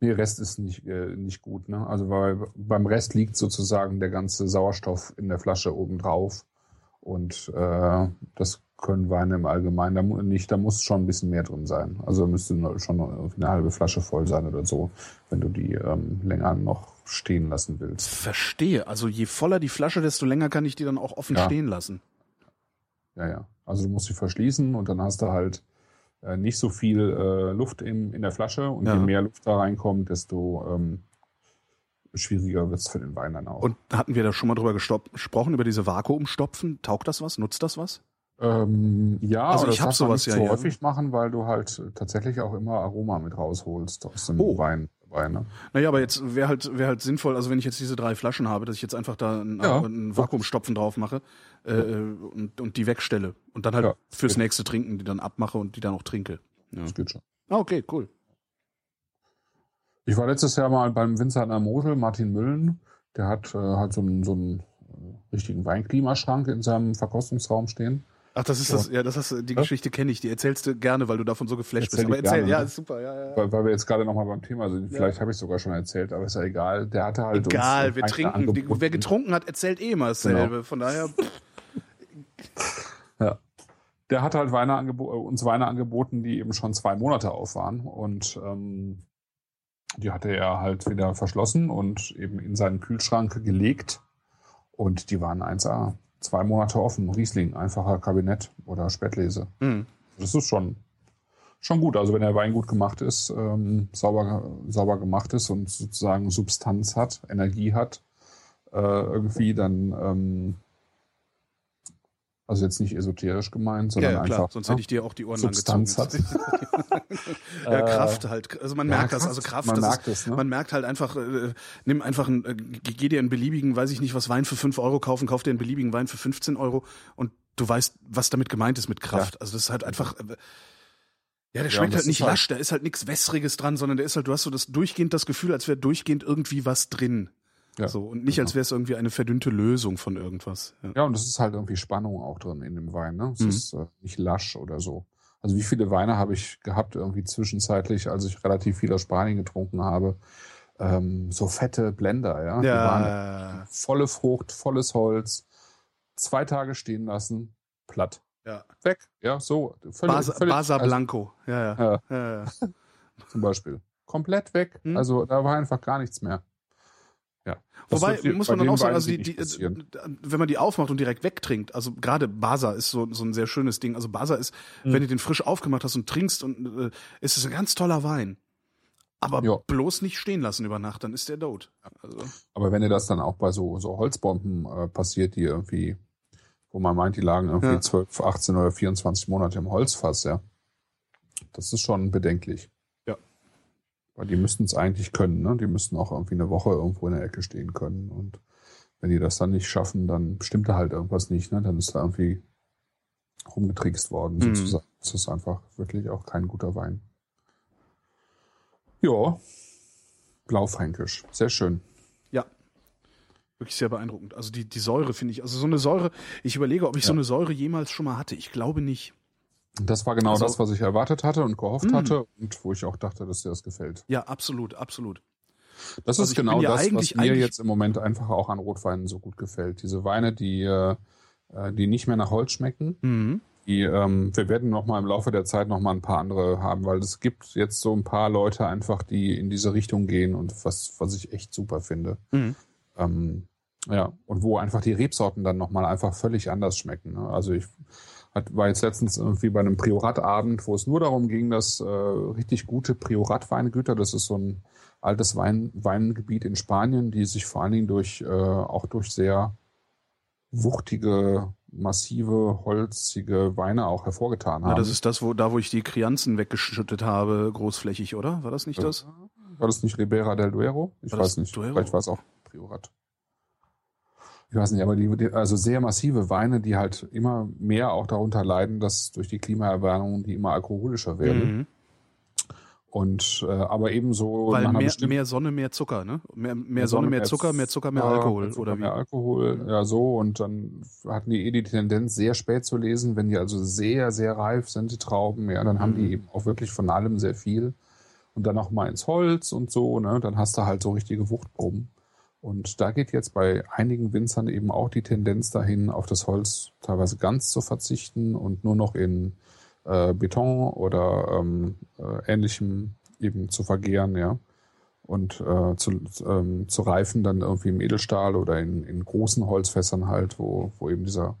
Nee, Rest ist nicht, äh, nicht gut, ne? Also weil beim Rest liegt sozusagen der ganze Sauerstoff in der Flasche oben drauf. Und äh, das können Weine im Allgemeinen da nicht, da muss schon ein bisschen mehr drin sein. Also müsste schon eine halbe Flasche voll sein oder so, wenn du die ähm, länger noch stehen lassen willst. Verstehe. Also je voller die Flasche, desto länger kann ich die dann auch offen Ja. stehen lassen. Ja, ja. Also du musst sie verschließen und dann hast du halt nicht so viel äh, Luft in, in der Flasche und Ja. je mehr Luft da reinkommt, desto ähm, schwieriger wird es für den Wein dann auch. Und hatten wir da schon mal drüber gesprochen, über diese Vakuumstopfen? Taugt das was? Nutzt das was? Ähm, ja, Also aber ich das hab darf man sowas nicht ja so hier. häufig machen, weil du halt äh, tatsächlich auch immer Aroma mit rausholst aus dem Oh. Wein. Wein ne? Naja, aber jetzt wäre halt, wäre halt sinnvoll, also wenn ich jetzt diese drei Flaschen habe, dass ich jetzt einfach da einen, Ja. einen Vakuumstopfen drauf mache äh, und, und die wegstelle. Und dann halt Ja. fürs nächste Trinken die dann abmache und die dann auch trinke. Ja. Das geht schon. Ah, okay, cool. Ich war letztes Jahr mal beim Winzer an der Mosel, Martin Müllen. Der hat äh, halt so einen, so einen äh, richtigen Weinklimaschrank in seinem Verkostungsraum stehen. Ach, das ist das, ja, das hast die Ja? Geschichte kenne ich, die erzählst du gerne, weil du davon so geflasht Erzähl bist. Aber erzähl, gerne, ja, ne? ist super, ja, ja. ja. Weil, weil wir jetzt gerade nochmal beim Thema sind. Vielleicht habe ich sogar schon erzählt, aber ist ja egal. Der hatte halt. uns Egal, wir Weine trinken. Die, wer getrunken hat, erzählt eh immer dasselbe. Von daher, <laughs> Ja. Der hat halt Weine äh, uns Weine angeboten, die eben schon zwei Monate auf waren. Und ähm, die hatte er halt wieder verschlossen und eben in seinen Kühlschrank gelegt. Und die waren 1A. Zwei Monate offen. Riesling, einfacher Kabinett oder Spätlese. hm. Das ist schon, schon gut. Also wenn der Wein gut gemacht ist, ähm, sauber, sauber gemacht ist und sozusagen Substanz hat, Energie hat, äh, irgendwie dann, ähm, also jetzt nicht esoterisch gemeint, ja, sondern ja, klar, einfach sonst ne, hätte ich dir auch die Ohren Substanz angezogen. <laughs> ja, Äh, Kraft halt. Also man ja, merkt das, also Kraft, man merkt ist, es, ne? man merkt halt einfach, äh, nimm einfach einen, äh, geh dir einen beliebigen, weiß ich nicht, was Wein für 5 Euro kaufen, kauf dir einen beliebigen Wein für 15 Euro und du weißt, was damit gemeint ist mit Kraft. Also das ist halt einfach, äh, ja, der Ja, schmeckt das halt nicht halt- lasch, da ist halt nichts Wässriges dran, sondern der ist halt, du hast so das durchgehend das Gefühl, als wäre durchgehend irgendwie was drin. Ja, so, und nicht, als wäre es irgendwie eine verdünnte Lösung von irgendwas. Ja. Ja, und es ist halt irgendwie Spannung auch drin in dem Wein. Ne? Es Mhm. ist äh, nicht lasch oder so. Also wie viele Weine habe ich gehabt irgendwie zwischenzeitlich, als ich relativ viel aus Spanien getrunken habe? Ähm, so fette Blender, ja. Die waren Ja, volle Frucht, volles Holz, zwei Tage stehen lassen, platt. ja. Weg. Ja, so. Völlig, Basa, völlig, Basa also, Blanco. Ja, ja. Ja. ja, ja. <laughs> Zum Beispiel. Komplett weg. Mhm. Also da war einfach gar nichts mehr. Ja. Das Wobei, muss man dann auch sagen, also die, die, äh, wenn man die aufmacht und direkt wegtrinkt, also gerade Basa ist so, so ein sehr schönes Ding. Also Basa ist, Mhm. wenn du den frisch aufgemacht hast und trinkst und äh, ist es ein ganz toller Wein. Aber Ja. bloß nicht stehen lassen über Nacht, dann ist der tot. Also, Aber wenn dir das dann auch bei so, so Holzbomben äh, passiert, die irgendwie, wo man meint, die lagen irgendwie Ja. 12, 18 oder 24 Monate im Holzfass, ja. Das ist schon bedenklich. Weil die müssten es eigentlich können, ne? Die müssten auch irgendwie eine Woche irgendwo in der Ecke stehen können. Und wenn die das dann nicht schaffen, dann stimmt da halt irgendwas nicht, ne? Dann ist da irgendwie rumgetrickst worden, Mhm. sozusagen. Das ist einfach wirklich auch kein guter Wein. Ja. Blaufränkisch. Sehr schön. ja. Wirklich sehr beeindruckend. Also die, die Säure finde ich, also so eine Säure, ich überlege, ob ich so Ja. eine Säure jemals schon mal hatte. Ich glaube nicht. Das war genau Also- das, was ich erwartet hatte und gehofft Mm. hatte und wo ich auch dachte, dass dir das gefällt. Ja, absolut, absolut. Das Also ist genau ja das, was mir jetzt im Moment einfach auch an Rotweinen so gut gefällt. Diese Weine, die, äh, äh, die nicht mehr nach Holz schmecken. Mhm. Die, ähm, wir werden noch mal im Laufe der Zeit noch mal ein paar andere haben, weil es gibt jetzt so ein paar Leute einfach, die in diese Richtung gehen und was, was ich echt super finde. Mhm. Ähm, ja, und wo einfach die Rebsorten dann nochmal einfach völlig anders schmecken. Ne? Also ich hat, war jetzt letztens irgendwie bei einem Prioratabend, wo es nur darum ging, dass äh, richtig gute Priorat-Weingüter, das ist so ein altes Wein, Weingebiet in Spanien, die sich vor allen Dingen durch äh, auch durch sehr wuchtige, massive, holzige Weine auch hervorgetan haben. Ja, das ist das, wo, da wo ich die Krianzen weggeschüttet habe, großflächig, oder? War das nicht das? War das nicht Ribera del Duero? Ich weiß nicht. Duero? Vielleicht war es auch Priorat. Ich weiß nicht, aber die, also sehr massive Weine, die halt immer mehr auch darunter leiden, dass durch die Klimaerwärmung die immer alkoholischer werden. Mhm. Und äh, aber ebenso Weil mehr, mehr Sonne, mehr Zucker, ne? Mehr, mehr Sonne, mehr Zucker, mehr Zucker, mehr Alkohol, mehr Zucker, oder wie? Mehr Alkohol, ja so. Und dann hatten die eh die Tendenz, sehr spät zu lesen, wenn die also sehr, sehr reif sind, die Trauben, ja, dann haben Mhm. die eben auch wirklich von allem sehr viel. Und dann auch mal ins Holz und so, ne? Dann hast du halt so richtige Wuchtproben. Und da geht jetzt bei einigen Winzern eben auch die Tendenz dahin, auf das Holz teilweise ganz zu verzichten und nur noch in äh, Beton oder ähm, äh, ähnlichem eben zu vergehren, ja. Und äh, zu, ähm, zu reifen dann irgendwie im Edelstahl oder in, in großen Holzfässern halt, wo, wo eben dieser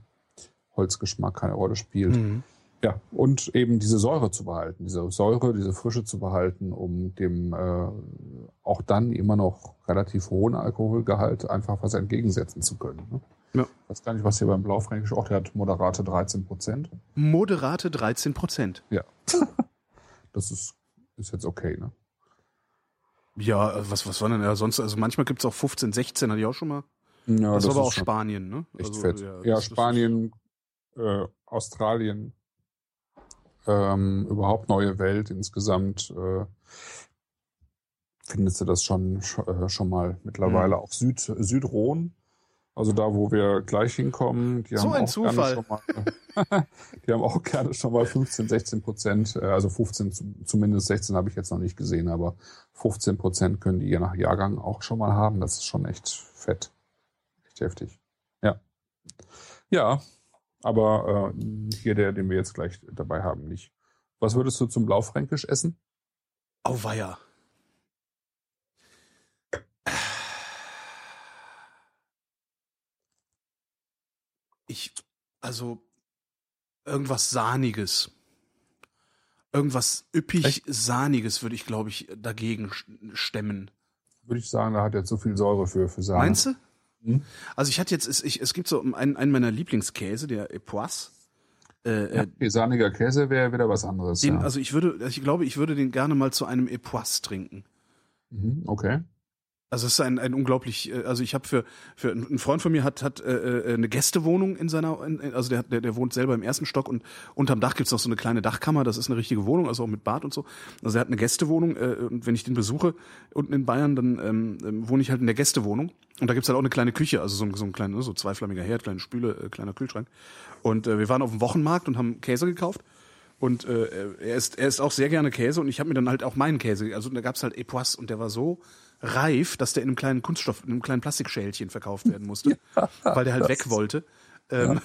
Holzgeschmack keine Rolle spielt. Mhm. Ja, und eben diese Säure zu behalten, diese Säure, diese Frische zu behalten, um dem äh, auch dann immer noch relativ hohen Alkoholgehalt einfach was entgegensetzen zu können. Ne? Ja. Ich weiß gar nicht, was hier beim Blaufränkisch auch, der hat moderate 13 Prozent. Moderate 13 Prozent. Ja. <laughs> das ist, ist jetzt okay, ne? Ja, was, was war denn ja sonst? Also manchmal gibt's auch 15, 16, hatte ich auch schon mal. Ja, das, war aber auch Spanien, ne? Echt Also, fett. Ja, Ja, das- das- Spanien, äh, Australien, ähm, überhaupt neue Welt insgesamt. Äh, findest du das schon, sch- äh, schon mal mittlerweile Mhm. auf Süd, Südrhon. Also da, wo wir gleich hinkommen, die So haben ein auch Zufall. gerne schon mal, <laughs> die haben auch gerne schon mal 15, 16 Prozent, äh, also 15, zu- zumindest 16 habe ich jetzt noch nicht gesehen, aber 15 Prozent können die je nach Jahrgang auch schon mal haben. Das ist schon echt fett. Echt heftig. Ja. Ja, aber äh, hier der, den wir jetzt gleich dabei haben, nicht. Was würdest du zum Blaufränkisch essen? Auweia. Ich, also, irgendwas Sahniges. Irgendwas üppig Echt? Sahniges würde ich, glaube ich, dagegen stemmen. Würde ich sagen, da hat er zu viel Säure für, für Sahne. Meinst du? Mhm. Also ich hatte jetzt, es, ich, es gibt so einen, einen meiner Lieblingskäse, der Epoisse. Äh, Ja, äh, okay, sahniger Käse wäre wieder was anderes. den, ja. Also ich würde, ich glaube, ich würde den gerne mal zu einem Epoisse trinken. mhm, okay. Also es ist ein, ein unglaublich, äh, also ich habe für, für ein Freund von mir hat, hat äh, äh, eine Gästewohnung in seiner, in, also der, der, der wohnt selber im ersten Stock und unterm Dach gibt's noch so eine kleine Dachkammer, das ist eine richtige Wohnung, also auch mit Bad und so. Also er hat eine Gästewohnung äh, und wenn ich den besuche unten in Bayern, dann ähm, ähm, wohne ich halt in der Gästewohnung und da gibt's halt auch eine kleine Küche, also so, ein- so ein kleiner, so zweiflammiger Herd, kleine Spüle, äh, kleiner Kühlschrank. Und äh, wir waren auf dem Wochenmarkt und haben Käse gekauft. Und äh, er ist er ist auch sehr gerne Käse und ich habe mir dann halt auch meinen Käse, also da gab's halt Epoisse und der war so reif, dass der in einem kleinen Kunststoff, in einem kleinen Plastikschälchen verkauft werden musste, <laughs> weil der halt weg wollte. Ähm,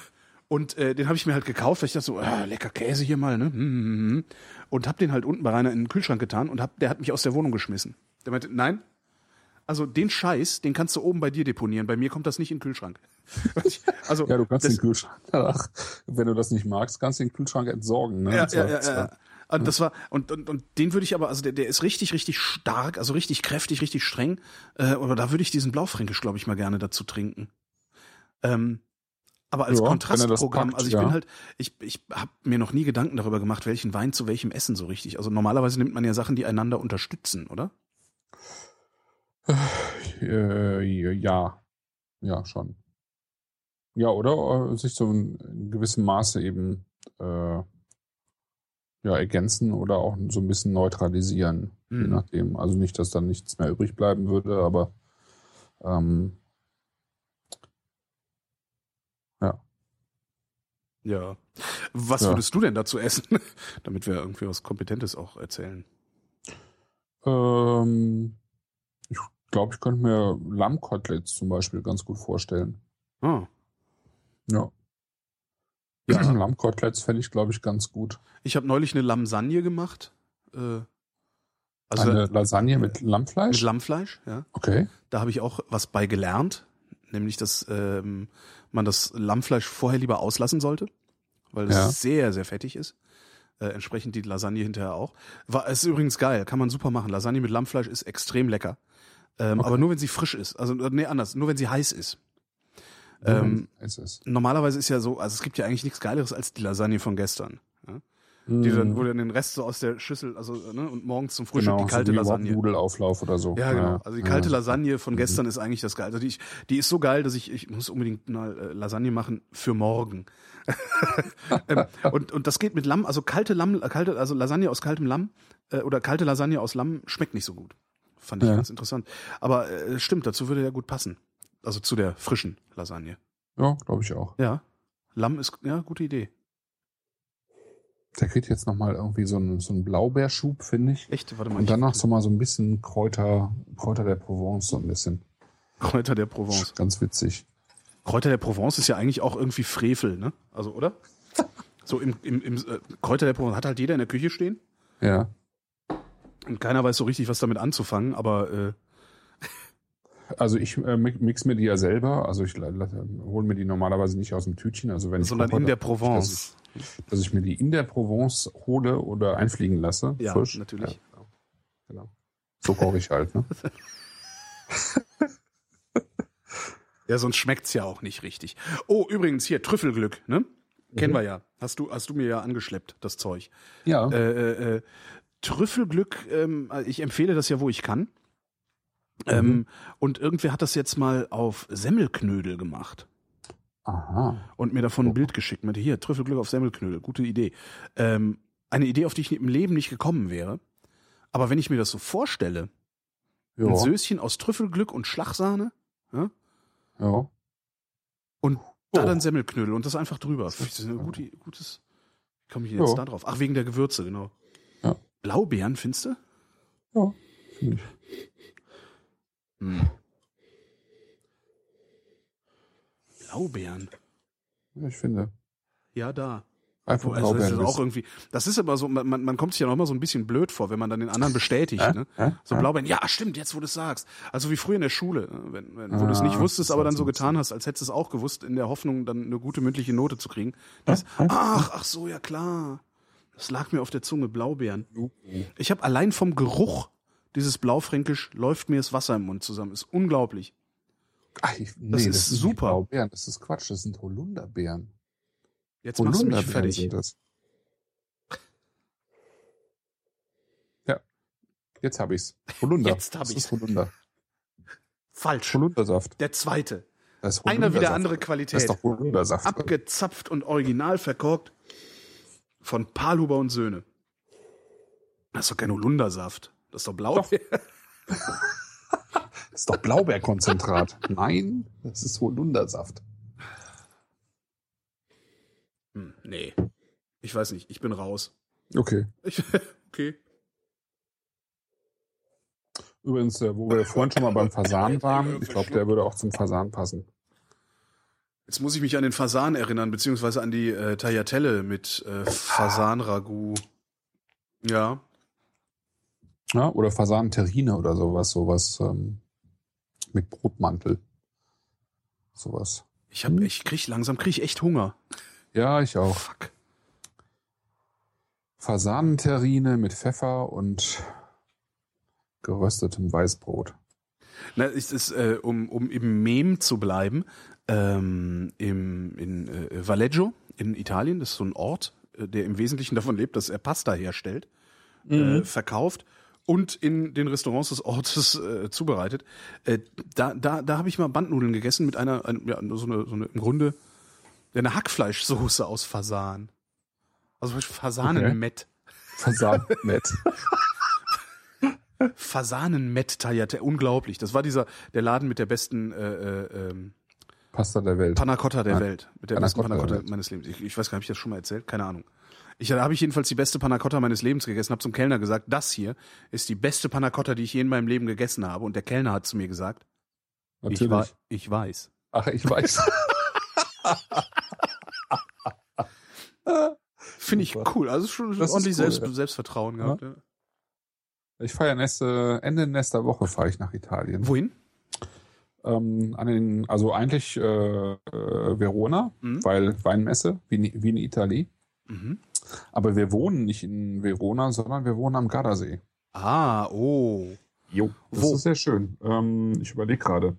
Und äh, den habe ich mir halt gekauft, weil ich dachte so, ah, lecker Käse hier mal, ne? Hm, hm, hm. Und hab den halt unten bei Rainer in den Kühlschrank getan und hab, der hat mich aus der Wohnung geschmissen. Der meinte, nein, also den Scheiß, den kannst du oben bei dir deponieren. Bei mir kommt das nicht in den Kühlschrank. <laughs> Also Ja, du kannst das, den Kühlschrank wenn du das nicht magst, kannst du den Kühlschrank entsorgen. Ne? Ja, ja, ja, ja. Und das war und, und und den würde ich aber also der, der ist richtig richtig stark, also richtig kräftig, richtig streng. Äh, aber da würde ich diesen Blaufränkisch, glaube ich, mal gerne dazu trinken. Ähm, aber als Ja, Kontrastprogramm, packt, also ich ja. bin halt, ich ich habe mir noch nie Gedanken darüber gemacht, welchen Wein zu welchem Essen so richtig. Also normalerweise nimmt man ja Sachen, die einander unterstützen, oder? Äh, ja, ja, schon. Ja, oder äh, sich so in, in gewissem Maße eben äh, ja, ergänzen oder auch so ein bisschen neutralisieren, je Mhm. nachdem. Also nicht, dass dann nichts mehr übrig bleiben würde, aber ähm, ja. Ja. Was Ja. würdest du denn dazu essen, <laughs> damit wir irgendwie was Kompetentes auch erzählen? Ähm, ich glaube, ich könnte mir Lammkoteletts zum Beispiel ganz gut vorstellen. Ah. Ja. Ja, Lammkoteletts fände ich, glaube ich, ganz gut. Ich habe neulich eine Lasagne gemacht. Äh, also Eine Lasagne mit Lammfleisch? mit Lammfleisch, ja. okay. Da habe ich auch was bei gelernt, nämlich dass ähm, man das Lammfleisch vorher lieber auslassen sollte, weil es Ja. sehr, sehr fettig ist. Äh, entsprechend die Lasagne hinterher auch. War, ist übrigens geil, kann man super machen. Lasagne mit Lammfleisch ist extrem lecker. Ähm, Okay. Aber nur wenn sie frisch ist. Also, äh, nee, anders, nur wenn sie heiß ist. Ähm. Normalerweise ist ja so, also es gibt ja eigentlich nichts Geileres als die Lasagne von gestern. Ja? Die dann, wo du dann den Rest so aus der Schüssel, also ne, und morgens zum Frühstück genau, die kalte so Lasagne. Nudelauflauf oder so. Ja, genau. Also die kalte ja. Lasagne von gestern ist eigentlich das Geil. Also die, die ist so geil, dass ich, ich muss unbedingt mal äh, Lasagne machen für morgen. <laughs> ähm, und, und das geht mit Lamm, also kalte Lamm, äh, kalte, also Lasagne aus kaltem Lamm äh, oder kalte Lasagne aus Lamm schmeckt nicht so gut. Fand ich Ja. ganz interessant. Aber äh, stimmt, dazu würde ja gut passen. Also zu der frischen Lasagne. Ja, glaube ich auch. Ja. Lamm ist, ja, gute Idee. Der kriegt jetzt nochmal irgendwie so einen, so einen Blaubeerschub, finde ich. Echt, warte mal. Und danach so mal so ein bisschen Kräuter, Kräuter der Provence, so ein bisschen. Kräuter der Provence. Ganz witzig. Kräuter der Provence ist ja eigentlich auch irgendwie Frevel, ne? Also, oder? <laughs> So im, im, im äh, Kräuter der Provence hat halt jeder in der Küche stehen. Ja. Und keiner weiß so richtig, was damit anzufangen, aber äh, Also ich äh, mi- mix mir die ja selber. Also ich hole mir die normalerweise nicht aus dem Tütchen. Also wenn ich Sondern in der Provence. Dass ich, dass ich mir die in der Provence hole oder einfliegen lasse. Ja, frisch. natürlich. Ja, genau. genau. So koche ich halt. Ne? <laughs> Ja, sonst schmeckt's ja auch nicht richtig. Oh, übrigens hier, Trüffelglück, ne? Kennen Mhm. wir ja. Hast du, hast du mir ja angeschleppt, das Zeug. Ja. Äh, äh, äh, Trüffelglück, ähm, ich empfehle das ja, wo ich kann. Ähm, Mhm. und irgendwer hat das jetzt mal auf Semmelknödel gemacht Aha. und mir davon ein. Bild geschickt. Meinte, hier, Trüffelglück auf Semmelknödel, gute Idee. Ähm, eine Idee, auf die ich im Leben nicht gekommen wäre. Aber wenn ich mir das so vorstelle, ein Ja. Söschen aus Trüffelglück und Schlagsahne ja. und da Oh. dann Semmelknödel und das einfach drüber. Das ist ein gute, gutes. Wie komme ich jetzt Ja. da drauf? Ach, wegen der Gewürze, genau. Ja. Blaubeeren, findest du? Ja. Finde ich. Hm. Blaubeeren. Ja, ich finde. Ja, da. Einfach Also das ist Blaubeeren. auch irgendwie, das ist aber so, man, man kommt sich ja noch immer so ein bisschen blöd vor, wenn man dann den anderen bestätigt. Äh? Ne? Äh? So Äh? Blaubeeren, ja, stimmt, jetzt wo du es sagst. Also wie früher in der Schule, ne? wenn, wenn, wo du es Ah, nicht wusstest, das aber dann so getan hast, als hättest du es auch gewusst, in der Hoffnung, dann eine gute mündliche Note zu kriegen. Das, ach, ach so, ja klar. Das lag mir auf der Zunge, Blaubeeren. Ich habe allein vom Geruch dieses Blaufränkisch läuft mir das Wasser im Mund zusammen. Ist unglaublich. Ach, ich, nee, Das das, ist super. Blaubeeren, das ist Quatsch, das sind Holunderbeeren. Jetzt machst du mich fertig. sind das. Ja, jetzt habe ich's. Holunder. Jetzt hab Das ich's. ist Holunder. Falsch. Holundersaft. Der zweite. Das ist Einer wieder andere Das ist Qualität. doch Holundersaft. Abgezapft und original verkorkt von Palhuber und Söhne. Das ist doch kein Holundersaft. Das ist doch blau. Doch. Das <laughs> ist doch Blaubeerkonzentrat. Nein, das ist Holundersaft. Hm, nee. Ich weiß nicht. Ich bin raus. Okay. Ich, <laughs> okay. Übrigens, äh, wo wir vorhin schon mal beim Fasan <laughs> waren, ich glaube, der würde auch zum Fasan passen. Jetzt muss ich mich an den Fasan erinnern, beziehungsweise an die äh, Tagliatelle mit äh, Fasan-Ragout. Ja. Ja, oder Fasan-Terrine oder sowas, sowas ähm, mit Brotmantel. Sowas. Ich hab, ich krieg langsam krieg ich echt Hunger. Ja, ich auch. Fuck. Fasanenterrine mit Pfeffer und geröstetem Weißbrot. Na, ist es, äh, um, um im Mem zu bleiben, ähm, im, in äh, Valleggio in Italien, das ist so ein Ort, äh, der im Wesentlichen davon lebt, dass er Pasta herstellt, äh, verkauft und in den Restaurants des Ortes äh, zubereitet. Äh, da da, da habe ich mal Bandnudeln gegessen mit einer, ein, ja, so eine, so eine im Grunde eine Hackfleischsoße aus Fasan. Also Fasanenmett. Fasanenmett. <laughs> Fasanenmett Tagliatelle, unglaublich. Das war dieser der Laden mit der besten äh, äh, ähm, Pasta der Welt. Panna Cotta der Ja. Welt. Mit der Panna besten Cotta Panna der Cotta Welt. meines Lebens. Ich, ich weiß gar nicht, habe ich das schon mal erzählt? Keine Ahnung. Ich, da habe ich jedenfalls die beste Panna Cotta meines Lebens gegessen, habe zum Kellner gesagt, das hier ist die beste Panna Cotta, die ich je in meinem Leben gegessen habe. Und der Kellner hat zu mir gesagt, ich, Natürlich. wa ich weiß. Ach, ich weiß. <laughs> Finde ich cool. Also schon Das ordentlich cool, Selbst, ja. Selbstvertrauen gehabt. Ja. Ich fahre nächste, Ende nächster Woche fahre ich nach Italien. Wohin? Ähm, an den, also eigentlich äh, äh, Verona, Mhm. weil Weinmesse, Wien, Wien Italie. Mhm. Aber wir wohnen nicht in Verona, sondern wir wohnen am Gardasee. Ah, oh. Jo. Das Wo? ist sehr schön. Ähm, ich überlege gerade.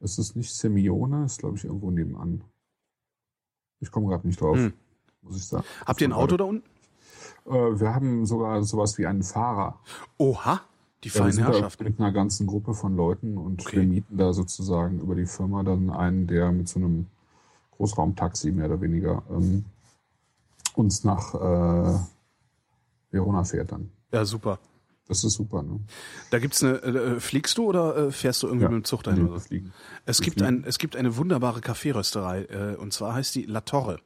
Es ist nicht Simeone, ist glaube ich irgendwo nebenan. Ich komme gerade nicht drauf, Hm. muss ich sagen. Habt ihr ein Auto da unten? Äh, wir haben sogar sowas wie einen Fahrer. Oha, die Ja, sind da Herrschaften. mit einer ganzen Gruppe von Leuten und Okay. wir mieten da sozusagen über die Firma dann einen, der mit so einem Großraumtaxi mehr oder weniger ähm, uns nach äh, Verona fährt dann. Ja, super. Das ist super, ne? Da gibt's eine, äh, fliegst du oder äh, fährst du irgendwie Ja. mit dem Zug dahin? Nee, oder so? fliegen. Es Wir gibt, fliegen. ein, es gibt eine wunderbare Kaffeerösterei äh, und zwar heißt die La Torre.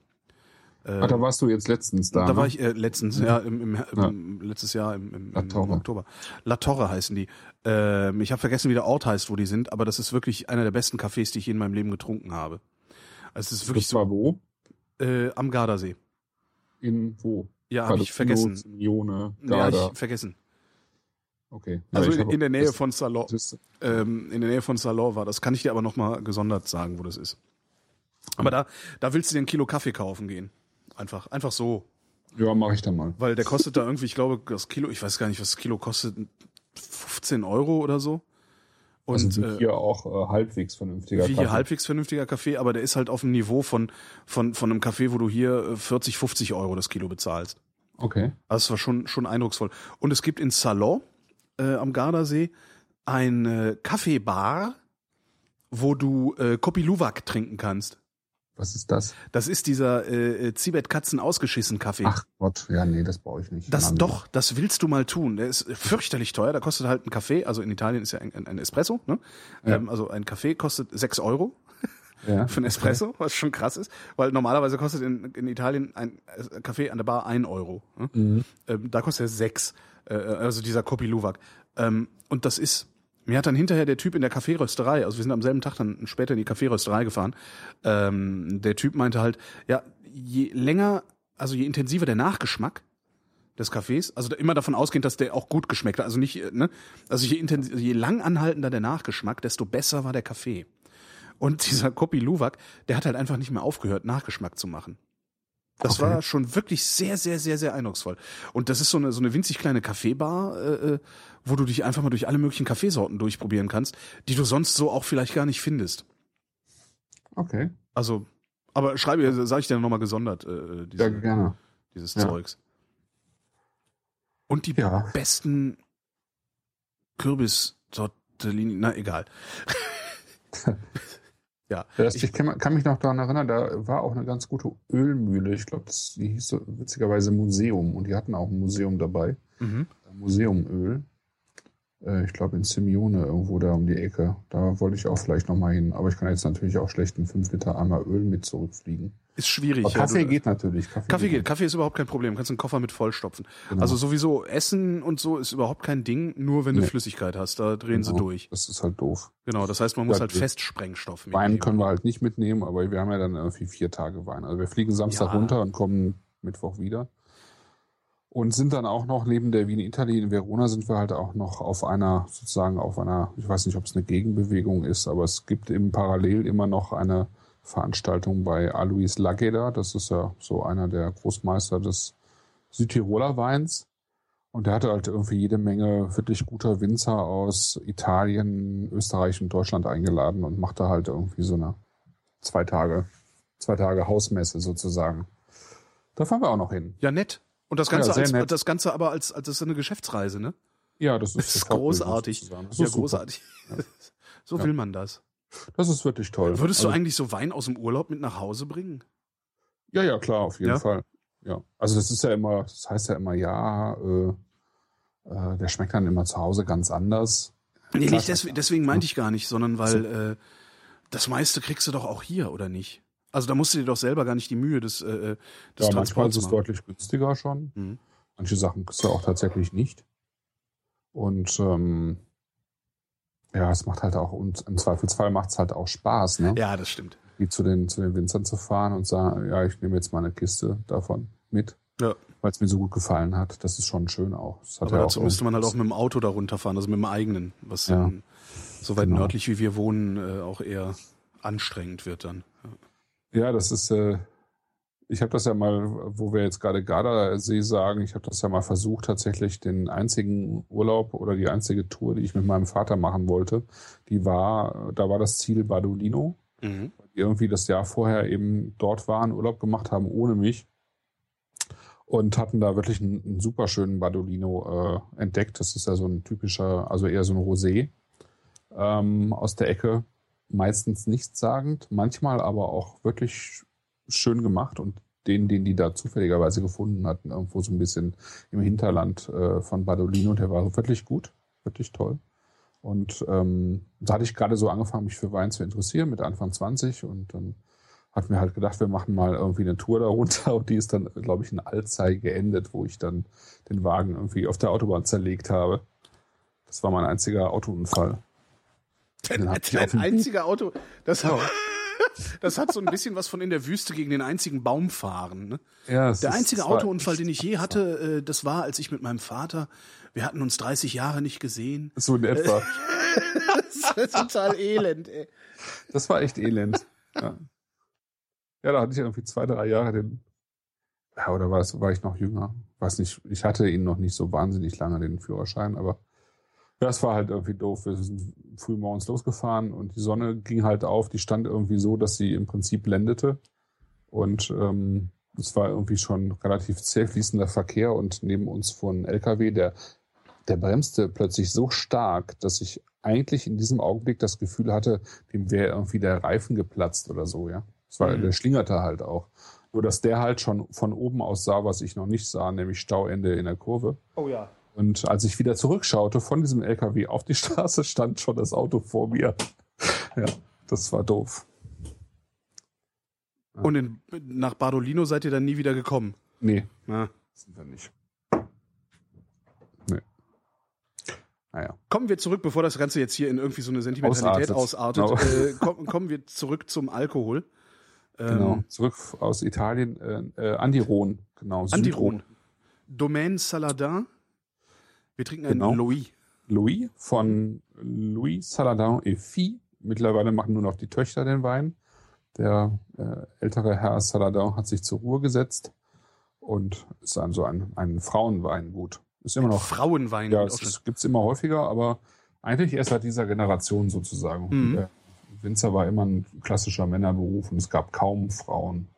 Äh, Ah, da warst du jetzt letztens da. da ne? war ich äh, letztens, ja, im, im, im letztes Jahr im, im, im, Torre. Oktober. La Torre heißen die. Ähm, ich habe vergessen, wie der Ort heißt, wo die sind, aber das ist wirklich einer der besten Cafés, die ich je in meinem Leben getrunken habe. Also es ist wirklich das so war wo? äh, am Gardasee. In wo? Ja, habe ich vergessen. Simeone, Ja, ich vergessen. Okay. Also ich in, in der Nähe von Salon. Ähm, in der Nähe von Salon war das. Kann ich dir aber nochmal gesondert sagen, wo das ist. Aber da, da willst du dir ein Kilo Kaffee kaufen gehen. Einfach, einfach so. Ja, mache ich dann mal. Weil der kostet da irgendwie, ich glaube, das Kilo, ich weiß gar nicht, was das Kilo kostet, 15 Euro oder so. Und also äh, hier auch äh, halbwegs vernünftiger wie hier Kaffee. halbwegs vernünftiger Kaffee, aber der ist halt auf dem Niveau von, von, von einem Kaffee, wo du hier äh, 40, 50 Euro das Kilo bezahlst. Okay. Also es war schon, schon eindrucksvoll. Und es gibt in Salon äh, am Gardasee eine Kaffeebar, wo du äh, Kopi Luwak trinken kannst. Was ist das? Das ist dieser äh, äh, Zibet Katzen ausgeschissen Kaffee. Ach Gott, ja, nee, das brauche ich nicht. Das Nein. doch, das willst du mal tun. Der ist fürchterlich teuer. Da kostet halt ein Kaffee, also in Italien ist ja ein, ein, Espresso, ne? Ja. Ähm, also ein Kaffee kostet sechs Euro <laughs> Ja. für ein Espresso, was schon krass ist, weil normalerweise kostet in, in Italien ein äh, Kaffee an der Bar ein Euro. Ne? Mhm. Ähm, da kostet er sechs, äh, also dieser Kopi Luwak. Ähm, und das ist, mir hat dann hinterher der Typ in der Kaffeerösterei, also wir sind am selben Tag dann später in die Kaffeerösterei gefahren, ähm, der Typ meinte halt, ja, je länger, also je intensiver der Nachgeschmack des Kaffees, also immer davon ausgehend, dass der auch gut geschmeckt hat, also nicht, äh, ne, also je, intensiv, je lang anhaltender der Nachgeschmack, desto besser war der Kaffee. Und <laughs> dieser Kopi Luwak, der hat halt einfach nicht mehr aufgehört, Nachgeschmack zu machen. Das Okay. war schon wirklich sehr, sehr, sehr, sehr eindrucksvoll. Und das ist so eine, so eine winzig kleine Kaffeebar, äh, äh, wo du dich einfach mal durch alle möglichen Kaffeesorten durchprobieren kannst, die du sonst so auch vielleicht gar nicht findest. Okay. Also, aber schreibe, sage ich dir nochmal gesondert, äh, diese, Ja, gerne. dieses Ja. Zeugs. Und die Ja. besten Kürbis-Tortellini, na egal. <laughs> ja, Das, ich, ich kann, kann mich noch daran erinnern, da war auch eine ganz gute Ölmühle. Ich glaube, die hieß so witzigerweise Museum und die hatten auch ein Museum dabei. mhm. Museumöl. Äh, Ich glaube in Simeone irgendwo da um die Ecke. Da wollte ich auch vielleicht nochmal hin. Aber ich kann jetzt natürlich auch schlecht einen 5 Liter Eimer Öl mit zurückfliegen. ist schwierig. Aber ja, Kaffee du- geht natürlich. Kaffee, Kaffee geht. Kaffee ist überhaupt kein Problem. Du kannst einen Koffer mit vollstopfen. Genau. Also sowieso Essen und so ist überhaupt kein Ding, nur wenn du Nee. Flüssigkeit hast. Da drehen sie Genau. durch. Das ist halt doof. Genau, das heißt, man muss Ja, halt Festsprengstoff Wein mitnehmen. können wir halt nicht mitnehmen, aber wir haben ja dann irgendwie vier Tage Wein. Also wir fliegen Samstag Ja. runter und kommen Mittwoch wieder. Und sind dann auch noch neben der Wien Italy in Verona sind wir halt auch noch auf einer, sozusagen auf einer, ich weiß nicht, ob es eine Gegenbewegung ist, aber es gibt im Parallel immer noch eine Veranstaltung bei Alois Lageda. Das ist ja so einer der Großmeister des Südtiroler Weins. Und der hatte halt irgendwie jede Menge wirklich guter Winzer aus Italien, Österreich und Deutschland eingeladen und machte halt irgendwie so eine zwei Tage, zwei Tage Hausmesse sozusagen. Da fahren wir auch noch hin. Ja, nett. Und das Ganze, Ja, als, das Ganze aber als, als das ist eine Geschäftsreise, ne? Ja, das ist, <laughs> Das ist großartig. Das Ja, ist super. großartig. <laughs> so Ja. will man das. Das ist wirklich toll. Würdest du also, eigentlich so Wein aus dem Urlaub mit nach Hause bringen? Ja, ja, klar, auf jeden Ja? Fall. Ja. Also das ist ja immer, das heißt ja immer, ja, äh, äh, der schmeckt dann immer zu Hause ganz anders. Nee, nicht deswegen, deswegen meinte ich gar nicht, sondern weil äh, das meiste kriegst du doch auch hier, oder nicht? Also da musst du dir doch selber gar nicht die Mühe des, äh, des Ja, manchmal ist es machen. deutlich günstiger schon. Mhm. Manche Sachen kriegst du auch tatsächlich nicht. Und ähm, ja, es macht halt auch, und im Zweifelsfall macht es halt auch Spaß, ne? Ja, das stimmt. Wie zu den, zu den Winzern zu fahren und sagen, ja, ich nehme jetzt mal eine Kiste davon mit, Ja. weil es mir so gut gefallen hat. Das ist schon schön auch. Aber ja dazu auch müsste man halt auch mit dem Auto da runterfahren, also mit dem eigenen, was Ja. so weit Genau. nördlich wie wir wohnen äh, auch eher anstrengend wird dann. Ja, das ist, äh, ich habe das ja mal, wo wir jetzt gerade Gardasee sagen, ich habe das ja mal versucht, tatsächlich den einzigen Urlaub oder die einzige Tour, die ich mit meinem Vater machen wollte, die war, da war das Ziel Badolino, Mhm. die irgendwie das Jahr vorher eben dort waren, Urlaub gemacht haben ohne mich und hatten da wirklich einen, einen super schönen Badolino äh, entdeckt. Das ist ja so ein typischer, also eher so ein Rosé ähm, aus der Ecke. Meistens nichtssagend, manchmal aber auch wirklich schön gemacht und den, den die da zufälligerweise gefunden hatten, irgendwo so ein bisschen im Hinterland äh, von Badolino, der war wirklich gut, wirklich toll. Und ähm, da hatte ich gerade so angefangen, mich für Wein zu interessieren mit Anfang 20 und dann hat mir halt gedacht, wir machen mal irgendwie eine Tour da runter und die ist dann, glaube ich, in Alzey geendet, wo ich dann den Wagen irgendwie auf der Autobahn zerlegt habe. Das war mein einziger Autounfall. Auf dem- einziger Auto, das, Ja. <laughs> Das hat so ein bisschen was von in der Wüste gegen den einzigen Baum fahren. Ne? Ja, Der einzige Autounfall, den ich je hatte, äh, das war, als ich mit meinem Vater, wir hatten uns 30 Jahre nicht gesehen. So in etwa. <laughs> Das ist total elend, ey. Das war echt elend. Ja. ja, da hatte ich irgendwie zwei, drei Jahre den. Ja, oder war, es, war ich noch jünger? Weiß nicht, ich hatte ihn noch nicht so wahnsinnig lange, den Führerschein, aber das war halt irgendwie doof. Wir sind früh morgens losgefahren und die Sonne ging halt auf, die stand irgendwie so, dass sie im Prinzip blendete. Und ähm, es war irgendwie schon relativ zäh fließender Verkehr und neben uns fuhr ein LKW, der, der bremste plötzlich so stark, dass ich eigentlich in diesem Augenblick das Gefühl hatte, dem wäre irgendwie der Reifen geplatzt oder so, ja. Das war, Mhm. der schlingerte halt auch. Nur, dass der halt schon von oben aus sah, was ich noch nicht sah, nämlich Stauende in der Kurve. Oh ja. Und als ich wieder zurückschaute von diesem LKW auf die <laughs> Straße, stand schon das Auto vor mir. Ja, das war doof. Und in, nach Bardolino seid ihr dann nie wieder gekommen. Nee, Na. sind wir nicht. Nee. Naja. Kommen wir zurück, bevor das Ganze jetzt hier in irgendwie so eine Sentimentalität Ausartet. ausartet. Genau. Äh, kommen, kommen wir zurück zum Alkohol. Ähm, Genau. Zurück aus Italien, äh, äh, Andiron, genau. Andiron. Domaine Saladin. Wir trinken einen Genau. Louis. Louis von Louis Saladin et Fille. Mittlerweile machen nur noch die Töchter den Wein. Der äh, ältere Herr Saladin hat sich zur Ruhe gesetzt und ist also ein, ein Frauenweingut. Ist immer noch, Frauenwein. ja, es ist- gibt's immer häufiger, aber eigentlich erst seit dieser Generation sozusagen. Mhm. Der Winzer war immer ein klassischer Männerberuf und es gab kaum Frauen.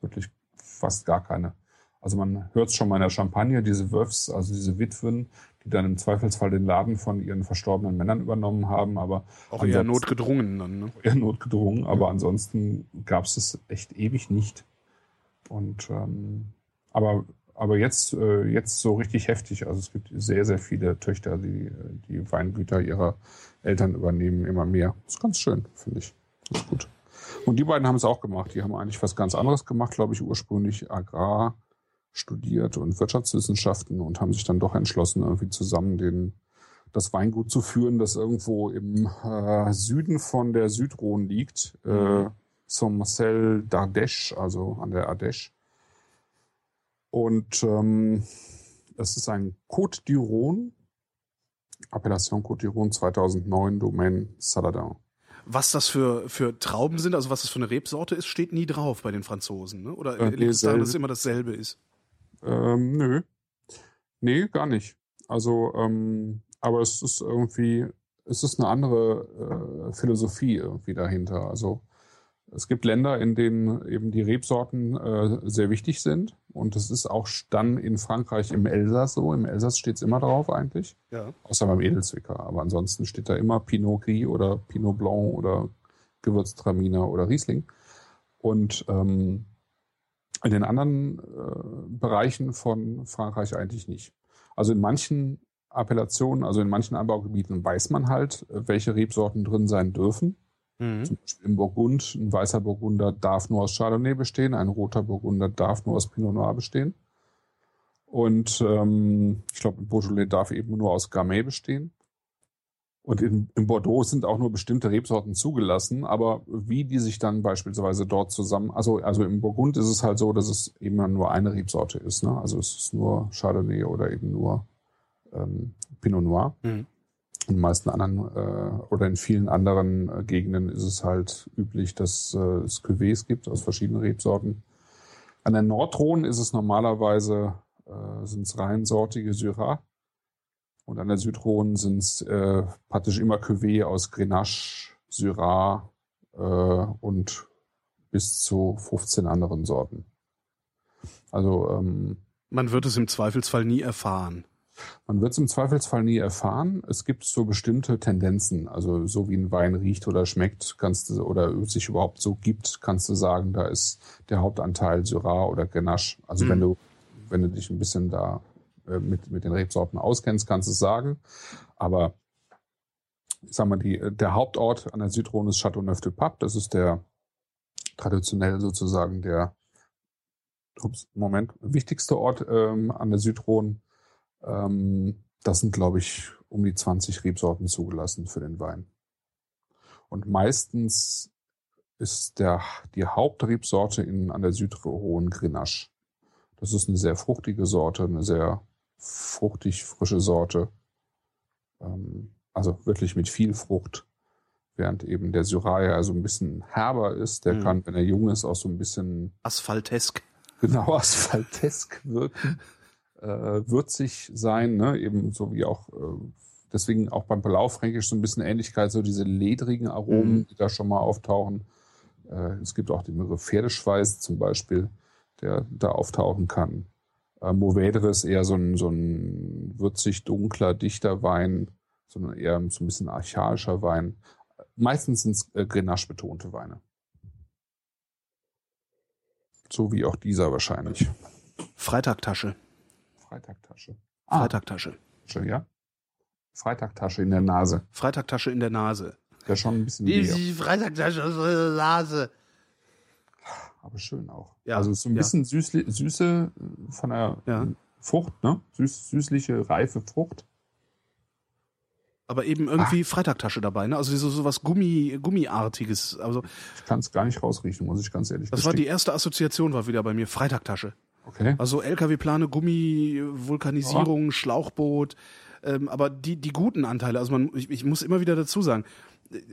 Wirklich fast gar keine. Also man hört es schon mal in der Champagne, diese Wöfs, also diese Witwen, die dann im Zweifelsfall den Laden von ihren verstorbenen Männern übernommen haben, aber auch eher notgedrungen dann. Ne? eher notgedrungen, aber ansonsten gab es es echt ewig nicht. Und ähm, aber aber jetzt äh, jetzt so richtig heftig. Also es gibt sehr sehr viele Töchter, die die Weingüter ihrer Eltern übernehmen, immer mehr. Das ist ganz schön, finde ich. Das ist gut. Und die beiden haben es auch gemacht. Die haben eigentlich was ganz anderes gemacht, glaube ich, ursprünglich Agrar studiert und Wirtschaftswissenschaften und haben sich dann doch entschlossen, irgendwie zusammen den das Weingut zu führen, das irgendwo im äh, Süden von der Südrhone liegt, äh, Saint-Marcel d'Ardèche, also an der Ardèche. Und ähm, es ist ein Côte du Rhône, Appellation Côte du Rhône 2009, Domaine Saladin. Was das für, für Trauben sind, also was das für eine Rebsorte ist, steht nie drauf bei den Franzosen. Ne? Oder Äh, liegt es daran, dass es immer dasselbe ist? Ähm, nö. Nee, gar nicht. Also, ähm, aber es ist irgendwie, es ist eine andere äh, Philosophie irgendwie dahinter. Also es gibt Länder, in denen eben die Rebsorten äh, sehr wichtig sind. Und es ist auch dann in Frankreich im Elsass so. Im Elsass steht es immer drauf eigentlich. Ja. Außer beim Edelzwicker. Aber ansonsten steht da immer Pinot Gris oder Pinot Blanc oder Gewürztraminer oder Riesling. Und ähm, in den anderen äh, Bereichen von Frankreich eigentlich nicht. Also in manchen Appellationen, also in manchen Anbaugebieten weiß man halt, äh, welche Rebsorten drin sein dürfen. Mhm. Zum Beispiel im Burgund, ein weißer Burgunder darf nur aus Chardonnay bestehen, ein roter Burgunder darf nur aus Pinot Noir bestehen. Und ähm, ich glaube, Beaujolais darf eben nur aus Gamay bestehen. Und in, in Bordeaux sind auch nur bestimmte Rebsorten zugelassen, aber wie die sich dann beispielsweise dort zusammen, also, also im Burgund ist es halt so, dass es eben nur eine Rebsorte ist. Ne? Also es ist nur Chardonnay oder eben nur ähm, Pinot Noir. Mhm. In den meisten anderen äh, oder in vielen anderen äh, Gegenden ist es halt üblich, dass äh, es Cuvées gibt aus verschiedenen Rebsorten. An der Nordrhone ist es normalerweise äh, sind es reinsortige Syrah. Und an der Südrhone sind es äh, praktisch immer Cuvée aus Grenache, Syrah äh, und bis zu 15 anderen Sorten. Also ähm, Man wird es im Zweifelsfall nie erfahren. man wird es im Zweifelsfall nie erfahren. Es gibt so bestimmte Tendenzen. Also so wie ein Wein riecht oder schmeckt, kannst du oder sich überhaupt so gibt, kannst du sagen, da ist der Hauptanteil Syrah oder Grenache. Also Mhm. wenn du wenn du dich ein bisschen da mit mit den Rebsorten auskennst, kannst du es sagen. Aber ich sag mal, die, der Hauptort an der Südrhone ist Châteauneuf-du-Pape. Das ist der traditionell sozusagen der ups, Moment wichtigste Ort ähm, an der Südrhone. Ähm, das sind, glaube ich, um die 20 Rebsorten zugelassen für den Wein. Und meistens ist der, die Hauptrebsorte in, an der Südhohen Grenache. Das ist eine sehr fruchtige Sorte, eine sehr fruchtig frische Sorte. Ähm, also wirklich mit viel Frucht. Während eben der Syrah also ein bisschen herber ist. Der Mhm. kann, wenn er jung ist, auch so ein bisschen Asphaltesk. genau <laughs> asphaltesk wirken, äh, würzig sein, ne? eben so wie auch, äh, deswegen auch beim Blaufränkisch so ein bisschen Ähnlichkeit, so diese ledrigen Aromen, Mhm. die da schon mal auftauchen. Äh, es gibt auch den Begriff Pferdeschweiß zum Beispiel, der da auftauchen kann. Äh, Mourvedre ist eher so ein, so ein würzig dunkler, dichter Wein, sondern eher so ein bisschen archaischer Wein. Meistens sind es äh, Grenache betonte Weine. So wie auch dieser wahrscheinlich. Freitagtasche. Freitagtasche. Freitagtasche. Tasche, ja. Freitagtasche in der Nase. Freitagtasche in der Nase. Ja, schon ein bisschen leer, Freitagtasche in der Nase. Aber schön auch. Ja, also so ein ja. bisschen süßli Süße äh, von der Ja. Frucht, ne? Süß, süßliche, reife Frucht. Aber eben irgendwie Freitagtasche dabei, ne? Also so, so was Gummi, Gummiartiges. Also Ich kann es gar nicht rausriechen, muss ich ganz ehrlich das war die erste Assoziation, war wieder bei mir. Freitagtasche. Okay. Also LKW-Plane, Gummi, Vulkanisierung, Schlauchboot, ähm, aber die, die guten Anteile, also man, ich, ich muss immer wieder dazu sagen,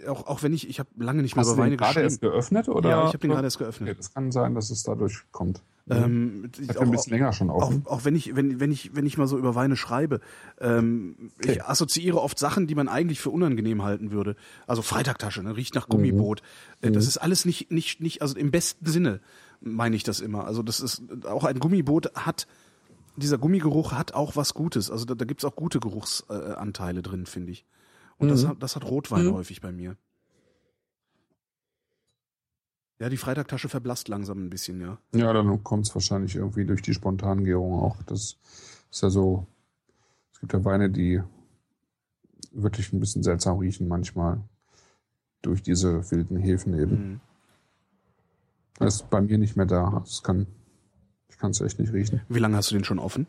auch, auch wenn ich, ich habe lange nicht mehr Hast du über Weine den gerade geschrieben. erst geöffnet? Oder? Ja, ich habe den gerade erst Okay, geöffnet. das kann sein, dass es dadurch kommt. Ähm, ich habe auch, ein bisschen länger schon auch, offen. auch wenn ich, wenn, wenn ich, wenn ich mal so über Weine schreibe, ähm, ich assoziiere oft Sachen, die man eigentlich für unangenehm halten würde. Also Freitagtasche, ne? riecht nach Gummiboot. Äh, Das ist alles nicht, nicht, nicht, also im besten Sinne meine ich das immer. Also das ist auch ein Gummiboot hat, dieser Gummigeruch hat auch was Gutes. Also da, da gibt's auch gute Geruchsanteile drin, finde ich. Und das, hat, das hat Rotwein häufig bei mir. Ja, die Freitagtasche verblasst langsam ein bisschen, ja. Ja, dann kommt es wahrscheinlich irgendwie durch die Spontangärung auch. Das ist ja so. Es gibt ja Weine, die wirklich ein bisschen seltsam riechen manchmal. Durch diese wilden Hefen eben. Mhm. Das ist bei mir nicht mehr da. Das kann, ich kann es echt nicht riechen. Wie lange hast du den schon offen?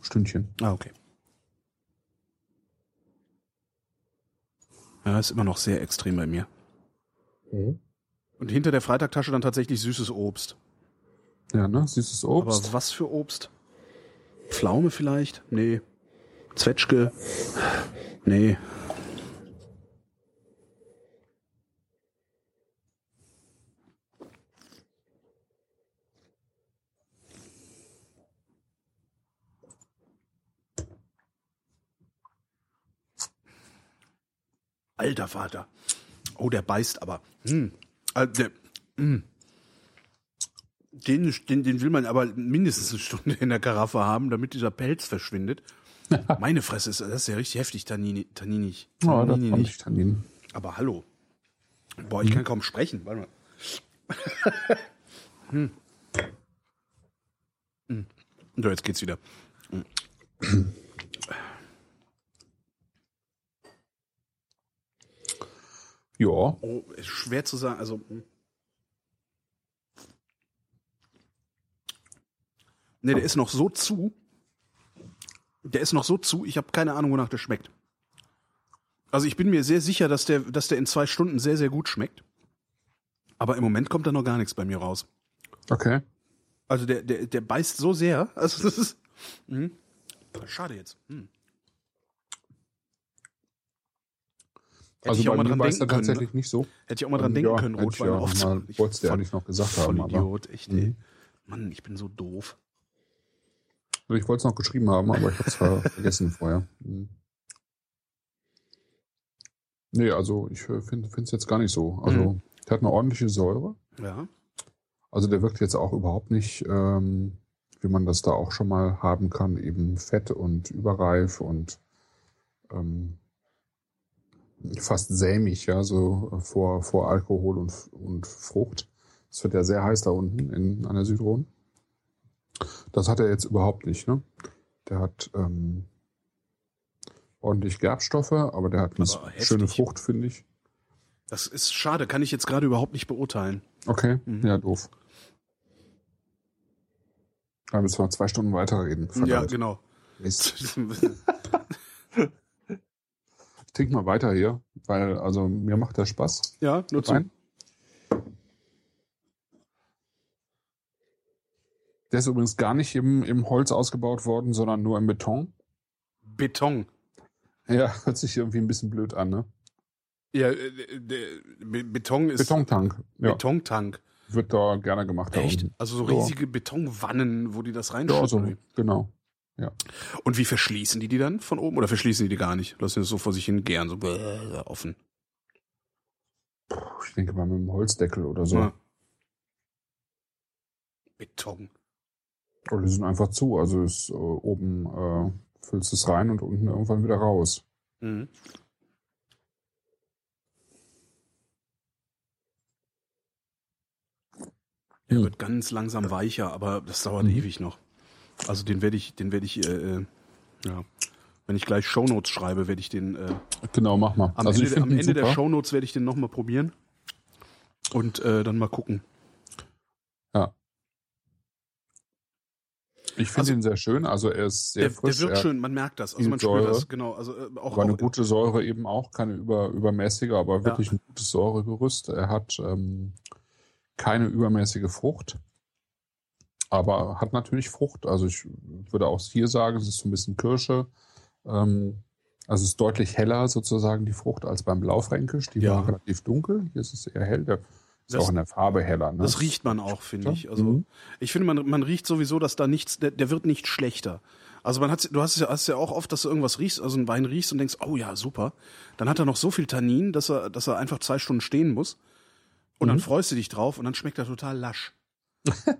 Stündchen. Ah, okay. Ja, ist immer noch sehr extrem bei mir. Und hinter der Freitagtasche dann tatsächlich süßes Obst. Ja, ne? Süßes Obst. Aber was für Obst? Pflaume vielleicht? Nee. Zwetschge? Nee. Alter Vater. Oh, der beißt aber. Hm. Äh, der, hm. Den, den, den will man aber mindestens eine Stunde in der Karaffe haben, damit dieser Pelz verschwindet. <laughs> Meine Fresse, ist, das ist ja richtig heftig, Tannini, Tanninig. Das Tannini fand nicht. ich Tannin. Aber hallo. Boah, ich kann kaum sprechen. Warte mal. <laughs> hm. Hm. So, jetzt geht's wieder. <clears throat> Ja. Oh, ist schwer zu sagen. Also. hm. Ne, der ist noch so zu. Der ist noch so zu, ich habe keine Ahnung, wonach der schmeckt. Also ich bin mir sehr sicher, dass der, dass der in zwei Stunden sehr, sehr gut schmeckt. Aber im Moment kommt da noch gar nichts bei mir raus. Okay. Also der, der, der beißt so sehr. <laughs> Also das ist. Mhm. Schade jetzt. Hm. Hätte also ich auch mal dran denken können. tatsächlich Ne? nicht so. Hätte ich auch mal dran Ähm, denken ja, können, ich Rotwein ja aufzunehmen. mal- wollt's dir eigentlich noch gesagt voll haben, aber- Idiot, echt, ey. Mhm. Mann, ich bin so doof. Ich wollte es noch geschrieben haben, aber ich habe es ver <laughs> vergessen vorher. Hm. Nee, also ich finde es jetzt gar nicht so. Also Mhm. der hat eine ordentliche Säure. Ja. Also der wirkt jetzt auch überhaupt nicht, ähm, wie man das da auch schon mal haben kann, eben fett und überreif und ähm, fast sämig, ja, so vor, vor Alkohol und, und Frucht. Es wird ja sehr heiß da unten in, an der Südrhone. Das hat er jetzt überhaupt nicht, ne? Der hat ähm, ordentlich Gerbstoffe, aber der hat eine schöne Frucht, finde ich. Das ist schade, kann ich jetzt gerade überhaupt nicht beurteilen. Okay, Mhm. ja, doof. Da müssen wir zwei Stunden weiterreden. Ja, Verdammt. genau. Mist. <laughs> <laughs> trink mal weiter hier, weil also mir macht der Spaß. Ja, nur zu. Der ist übrigens gar nicht im, im Holz ausgebaut worden, sondern nur im Beton. Beton. Ja, <laughs> hört sich irgendwie ein bisschen blöd an, ne? Ja, äh, äh, äh, der Beton ist. Betontank. Ja. Betontank. Wird da gerne gemacht. Echt? Also so riesige ja. Betonwannen, wo die das reinschauen. Ja, so, genau. Und wie verschließen die die dann von oben oder verschließen die die gar nicht? Lassen die das so vor sich hin gären, so offen. Ich denke mal mit einem Holzdeckel oder so. Ja. Beton. Oder die sind einfach zu. Also ist äh, oben äh, füllst es rein und unten irgendwann wieder raus. Mhm. Hm. wird ganz langsam weicher, aber das dauert Mhm. ewig noch. Also den werde ich, den werde ich, äh, äh, ja, wenn ich gleich Shownotes schreibe, werde ich den äh, Genau, mach mal. am also Ende, am Ende der super. Shownotes werde ich den nochmal probieren und äh, dann mal gucken. Ich finde Also- ihn sehr schön. Also er ist sehr Der, frisch. der wirkt schön, man merkt das, also man spürt Säure. das, genau. Also äh, auch, war eine auch gute Säure eben auch, keine über, übermäßige, aber wirklich ein gutes Säuregerüst. Er hat ähm, keine übermäßige Frucht, aber hat natürlich Frucht. Also ich würde auch hier sagen, es ist so ein bisschen Kirsche. Ähm, also es ist deutlich heller sozusagen die Frucht als beim Blaufränkisch. Die Ja. war relativ dunkel. Hier ist es eher hell. Der ist Das- auch in der Farbe heller. Ne? Das riecht man auch, finde ich. Also Mhm. ich finde, man, man riecht sowieso, dass da nichts, der, der wird nicht schlechter. Also man hat, du hast es ja, hast ja auch oft, dass du irgendwas riechst, also einen Wein riechst und denkst, oh ja, super. Dann hat er noch so viel Tannin, dass er, dass er einfach zwei Stunden stehen muss. Und dann Mhm. freust du dich drauf und dann schmeckt er total lasch.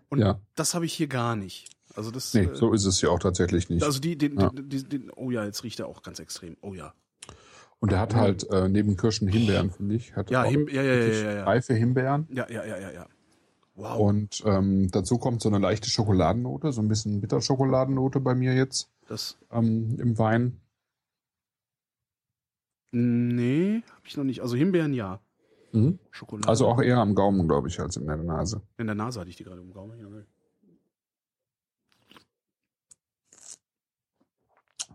Und Ja. das habe ich hier gar nicht. Also das, Nee, äh, so ist es ja auch tatsächlich nicht. also die, den, Ja. den, den, oh ja, jetzt riecht er auch ganz extrem. Oh ja. Und er hat halt äh, neben Kirschen Himbeeren, finde ich. Hat Ja, Him, ja, ja, ja, ja. reife Himbeeren. Ja, ja, ja, ja, ja. Wow. Und ähm, dazu kommt so eine leichte Schokoladennote, so ein bisschen Bitterschokoladennote bei mir jetzt das, ähm, im Wein. nee, habe ich noch nicht. Also Himbeeren ja. Schokolade. Also auch eher am Gaumen, glaube ich, als in der Nase. In der Nase hatte ich die gerade im Gaumen. Ja, ne.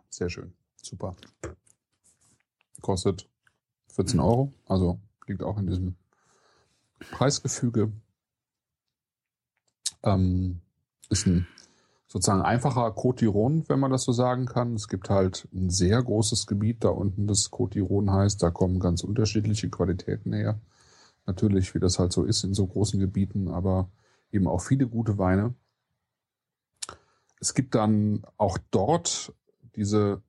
Sehr schön. Super. Kostet 14 Euro, also liegt auch in diesem Preisgefüge. Ähm, ist ein sozusagen einfacher Cotiron, wenn man das so sagen kann. Es gibt halt ein sehr großes Gebiet da unten, das Cotiron heißt. Da kommen ganz unterschiedliche Qualitäten her. Natürlich, wie das halt so ist in so großen Gebieten, aber eben auch viele gute Weine. Es gibt dann auch dort diese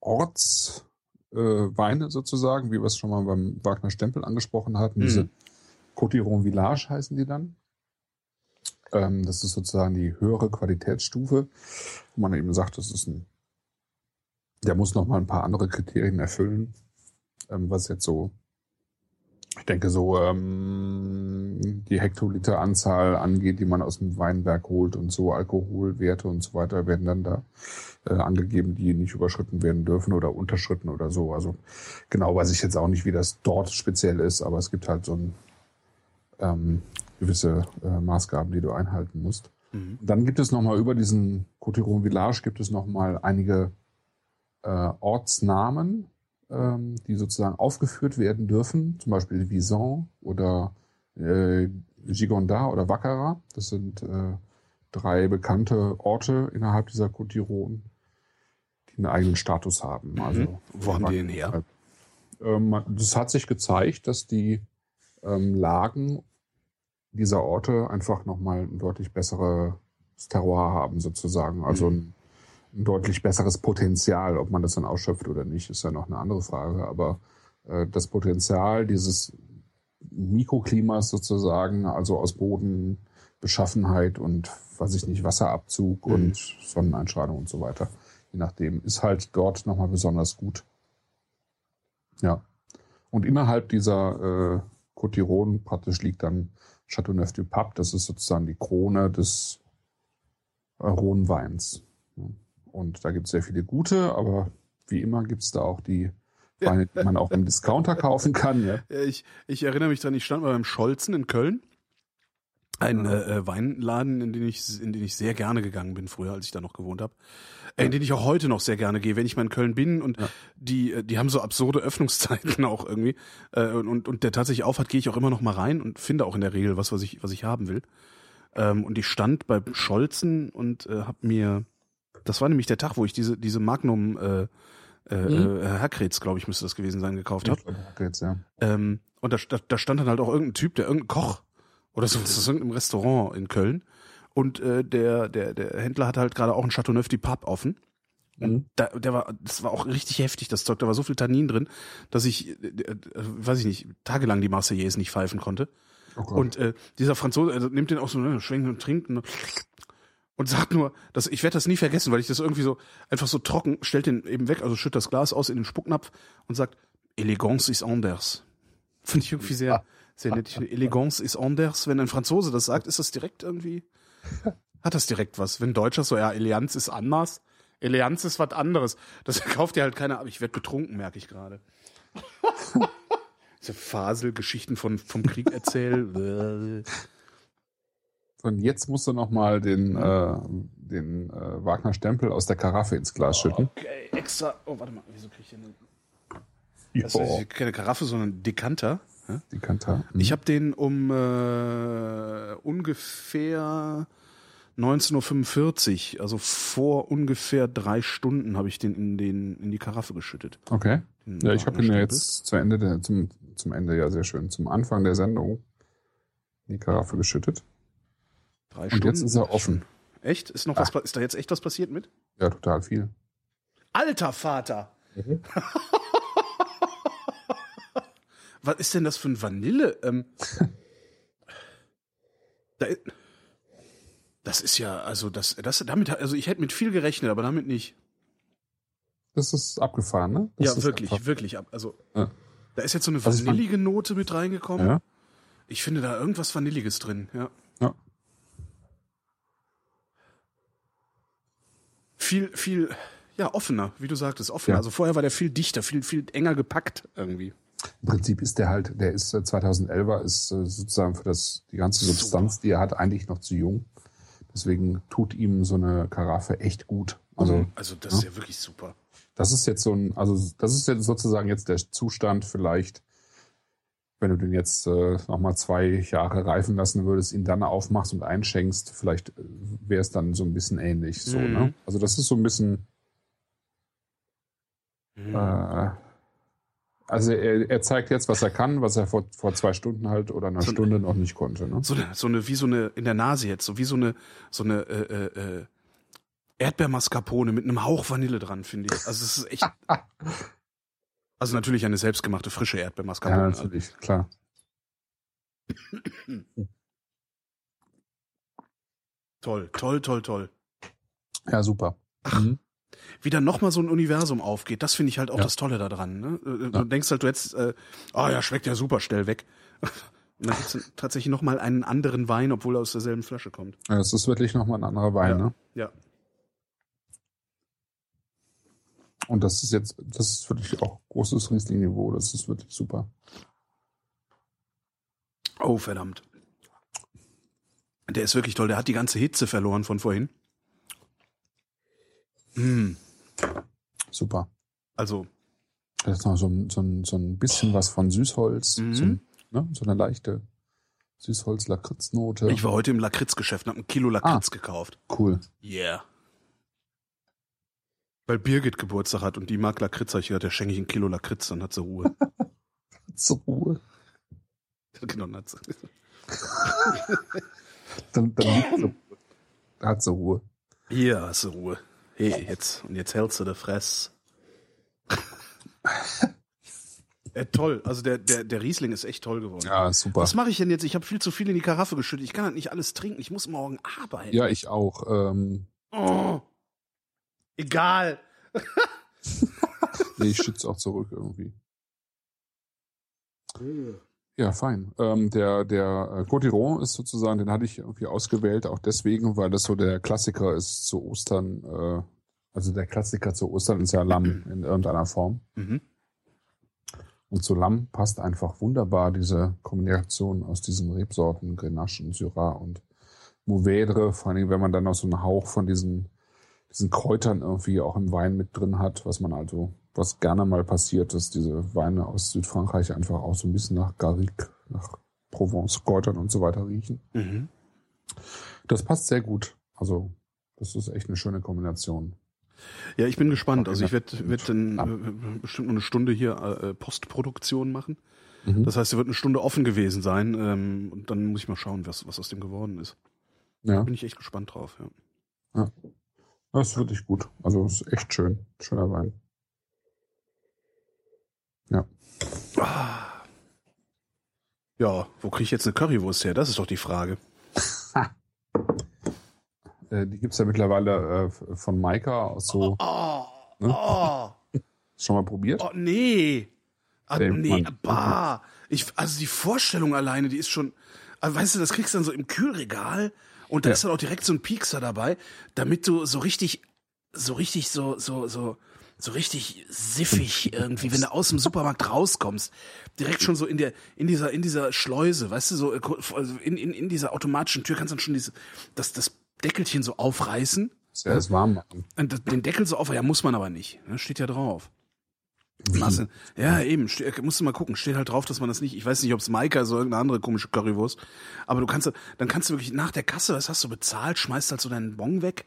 Ortsweine äh, sozusagen, wie wir es schon mal beim Wagner Stempel angesprochen hatten. Mhm. Diese Cotiron Village heißen die dann. Ähm, das ist sozusagen die höhere Qualitätsstufe, wo man eben sagt, das ist ein, der muss noch mal ein paar andere Kriterien erfüllen, ähm, was jetzt so, ich denke so ähm, die Hektoliteranzahl angeht, die man aus dem Weinberg holt und so Alkoholwerte und so weiter werden dann da äh, angegeben, die nicht überschritten werden dürfen oder unterschritten oder so. Also genau weiß ich jetzt auch nicht, wie das dort speziell ist, aber es gibt halt so ein ähm, gewisse äh, Maßgaben, die du einhalten musst. Mhm. Dann gibt es nochmal über diesen Cotiron Village gibt es nochmal einige äh, Ortsnamen, ähm, die sozusagen aufgeführt werden dürfen, zum Beispiel Vison oder äh, Gigonda oder Wackera. Das sind äh, drei bekannte Orte innerhalb dieser Cotiron, die einen eigenen Status haben. Also Mhm. Wo haben die den her? ähm, das hat sich gezeigt, dass die ähm, Lagen dieser Orte einfach nochmal ein deutlich besseres Terroir haben, sozusagen. Also ein, ein deutlich besseres Potenzial. Ob man das dann ausschöpft oder nicht, ist ja noch eine andere Frage. Aber äh, das Potenzial dieses Mikroklimas sozusagen, also aus Bodenbeschaffenheit und, weiß ich nicht, Wasserabzug Mhm. und Sonneneinstrahlung und so weiter, je nachdem, ist halt dort nochmal besonders gut. Ja. Und innerhalb dieser äh, Cotiron praktisch liegt dann Chateauneuf du Pape. Das ist sozusagen die Krone des Rhonweins. Ja. Und da gibt es sehr viele gute, aber wie immer gibt es da auch die Weine, die man auch im Discounter kaufen kann. Ja. Ich, ich erinnere mich dran, ich stand mal beim Scholzen in Köln. Ein äh, Weinladen, in den, ich, in den ich sehr gerne gegangen bin, früher, als ich da noch gewohnt habe. Äh, in den ich auch heute noch sehr gerne gehe, wenn ich mal in Köln bin und Ja. die, äh, die haben so absurde Öffnungszeiten <laughs> auch irgendwie. Äh, und, und der tatsächlich aufhat, gehe ich auch immer noch mal rein und finde auch in der Regel was, was ich, was ich haben will. Ähm, und ich stand bei Scholzen und äh, hab mir, das war nämlich der Tag, wo ich diese, diese Magnum äh, äh, Mhm. Herkrets, glaube ich, müsste das gewesen sein, gekauft habe. Jetzt, ja. Ähm, und da, da, da stand dann halt auch irgendein Typ, der irgendein Koch oder so, das ist irgendein Restaurant in Köln. Und äh, der, der, der Händler hatte halt gerade auch ein Chateau Neuf du Pape offen. Und Mhm. da, der war, das war auch richtig heftig, das Zeug. Da war so viel Tannin drin, dass ich, äh, äh, weiß ich nicht, tagelang die Marseillaise nicht pfeifen konnte. Oh. Und äh, dieser Franzose also nimmt den auch so, ne, schwenkt und trinkt und, und sagt nur, dass ich werde das nie vergessen, weil ich das irgendwie so einfach so trocken, stellt den eben weg, also schüttet das Glas aus in den Spucknapf und sagt, Elegance is anders. Finde ich irgendwie sehr, sehr nett. Elegance is anders. Wenn ein Franzose das sagt, ist das direkt irgendwie, hat das direkt was. Wenn Deutscher so, ja, Eleganz ist anders. Eleganz ist was anderes. Das <laughs> kauft ja halt keiner ab. Ich werde betrunken, merke ich gerade. <laughs> Diese Faselgeschichten von, vom Krieg erzähl. <laughs> Und jetzt musst du noch mal den, äh, den äh, Wagner Stempel aus der Karaffe ins Glas schütten. Okay, extra. Oh, warte mal, wieso krieg ich denn Ja, das ist keine Karaffe, sondern ein Dekanter? Ja? die Kantar. Ich habe den um äh, ungefähr 19.45 Uhr, also vor ungefähr drei Stunden, habe ich den in, den in die Karaffe geschüttet. Okay. Den Ja, ich habe ihn ja jetzt zu Ende der, zum, zum Ende, ja, sehr schön, zum Anfang der Sendung in die Karaffe geschüttet. Drei Und jetzt ist er offen. Echt? Ist noch was? Ist da jetzt echt was passiert mit? Ja, total viel. Alter Vater! <laughs> Was ist denn das für ein Vanille? Ähm, da, das ist ja, also das, das, damit, also ich hätte mit viel gerechnet, aber damit nicht. Das ist abgefahren, ne? Das ja, wirklich, einfach- wirklich. ab- Also Ja. da ist jetzt so eine fand- vanillige Note mit reingekommen. Ja. Ich finde da irgendwas Vanilliges drin. Ja. Ja. Viel, viel, ja offener, wie du sagtest, offener. Also vorher war der viel dichter, viel, viel enger gepackt irgendwie. Im Prinzip ist der halt, der ist äh, 2011er, ist äh, sozusagen für das, die ganze Super. Substanz, die er hat, eigentlich noch zu jung. Deswegen tut ihm so eine Karaffe echt gut. Also, also das ist ja wirklich super. das ist jetzt so ein, also, das ist jetzt sozusagen jetzt der Zustand vielleicht, wenn du den jetzt äh, nochmal zwei Jahre reifen lassen würdest, ihn dann aufmachst und einschenkst, vielleicht wäre es dann so ein bisschen ähnlich, so, Mhm. ne? Also, das ist so ein bisschen, Mhm. Äh, also er, er zeigt jetzt, was er kann, was er vor, vor zwei Stunden halt oder einer So- Stunde noch nicht konnte. Ne? So eine, so eine, wie so eine, in der Nase jetzt, so wie so eine, so eine, äh, äh, äh, Erdbeermascarpone mit einem Hauch Vanille dran, finde ich. Also es ist echt. <laughs> Also natürlich eine selbstgemachte frische Ja, Erdbeermascarpone. natürlich, klar. toll, toll, toll, toll. Ja, super. Mhm. Wie dann nochmal so ein Universum aufgeht, das finde ich halt auch Ja. das Tolle daran. Ne? Äh, Ja. Du denkst halt, du hättest, äh, oh ja, schmeckt ja super, schnell weg. <laughs> Und dann gibt's dann tatsächlich nochmal einen anderen Wein, obwohl er aus derselben Flasche kommt. Ja, es ist wirklich nochmal ein anderer Wein, Ja. ne? Ja. Und das ist jetzt, das ist wirklich auch großes Riesling-Niveau. Das ist wirklich super. Oh, verdammt. Der ist wirklich toll. Der hat die ganze Hitze verloren von vorhin. Mm, Super. also, Da ist noch so, ein- so, so ein bisschen was von Süßholz. Mhm. So, ne? so eine leichte Süßholz-Lakritznote. ich war heute im Lakritzgeschäft und habe ein Kilo Lakritz gekauft. Cool. Yeah. Weil Birgit Geburtstag hat und die mag Lakritz, hab ich gedacht, der schenke ich ein Kilo Lakritz, dann hat sie Ruhe. <laughs> Zur Ruhe. genau, dann hat sie. <laughs> Dann, dann sie, hat sie Ruhe. Hier hast du Ruhe. Hey, jetzt, und jetzt hältst du der Fress. <laughs> äh, toll, also der, der, der Riesling ist echt toll geworden. Ja, super. Was mache ich denn jetzt? Ich habe viel zu viel in die Karaffe geschüttet. Ich kann halt nicht alles trinken. Ich muss morgen arbeiten. Ja, ich auch. Ähm, Oh. Egal. <laughs> nee, ich schütze auch zurück irgendwie. Ja, fein. Ähm, der der äh, Cotiron ist sozusagen, den hatte ich irgendwie ausgewählt, auch deswegen, weil das so der Klassiker ist zu Ostern. Äh, also der Klassiker zu Ostern ist ja Lamm <clears throat> in irgendeiner Form. Mhm. Und zu Lamm passt einfach wunderbar diese Kombination aus diesen Rebsorten Grenache und Syrah und Mourvèdre, vor allem wenn man dann noch so einen Hauch von diesen, diesen Kräutern irgendwie auch im Wein mit drin hat, was man also, was gerne mal passiert, dass diese Weine aus Südfrankreich einfach auch so ein bisschen nach Garrigue, nach Provence-Kräutern und so weiter riechen. Mhm. Das passt sehr gut. Also, das ist echt eine schöne Kombination. Ja, ich bin gespannt. Also ich werde werd dann äh, bestimmt noch eine Stunde hier äh, Postproduktion machen. Mhm. Das heißt, er wird eine Stunde offen gewesen sein. Ähm, und dann muss ich mal schauen, was, was aus dem geworden ist. Da Ja, bin ich echt gespannt drauf. Ja. Das ist wirklich gut. Also, ist echt schön. Schöner Wein. Ah. Ja, wo kriege ich jetzt eine Currywurst her? Das ist doch die Frage. <laughs> Äh, die gibt's ja mittlerweile äh, von Maika aus so. Oh, Ne? oh, Schon mal probiert? oh nee. Ah, Ey, nee, Mann. bah. Ich, also die Vorstellung alleine, die ist schon, also weißt du, das kriegst du dann so im Kühlregal und da Ja. ist dann auch direkt so ein Piekser dabei, damit du so richtig, so richtig so, so, so, so richtig siffig irgendwie, wenn du aus dem Supermarkt rauskommst, direkt schon so in der, in dieser, in dieser Schleuse, weißt du, so, äh, also in, in, in dieser automatischen Tür kannst du dann schon diese, das, das Deckelchen so aufreißen Ja, ist warm machen. und das- den Deckel so auf, ja, muss man aber nicht, ne, steht ja drauf. Masse. Ja, eben. Musst du mal gucken. Steht halt drauf, dass man das nicht. Ich weiß nicht, ob es Maika ist oder irgendeine andere komische Currywurst. Aber du kannst, dann kannst du wirklich nach der Kasse, was hast du bezahlt, schmeißt halt so deinen Bon weg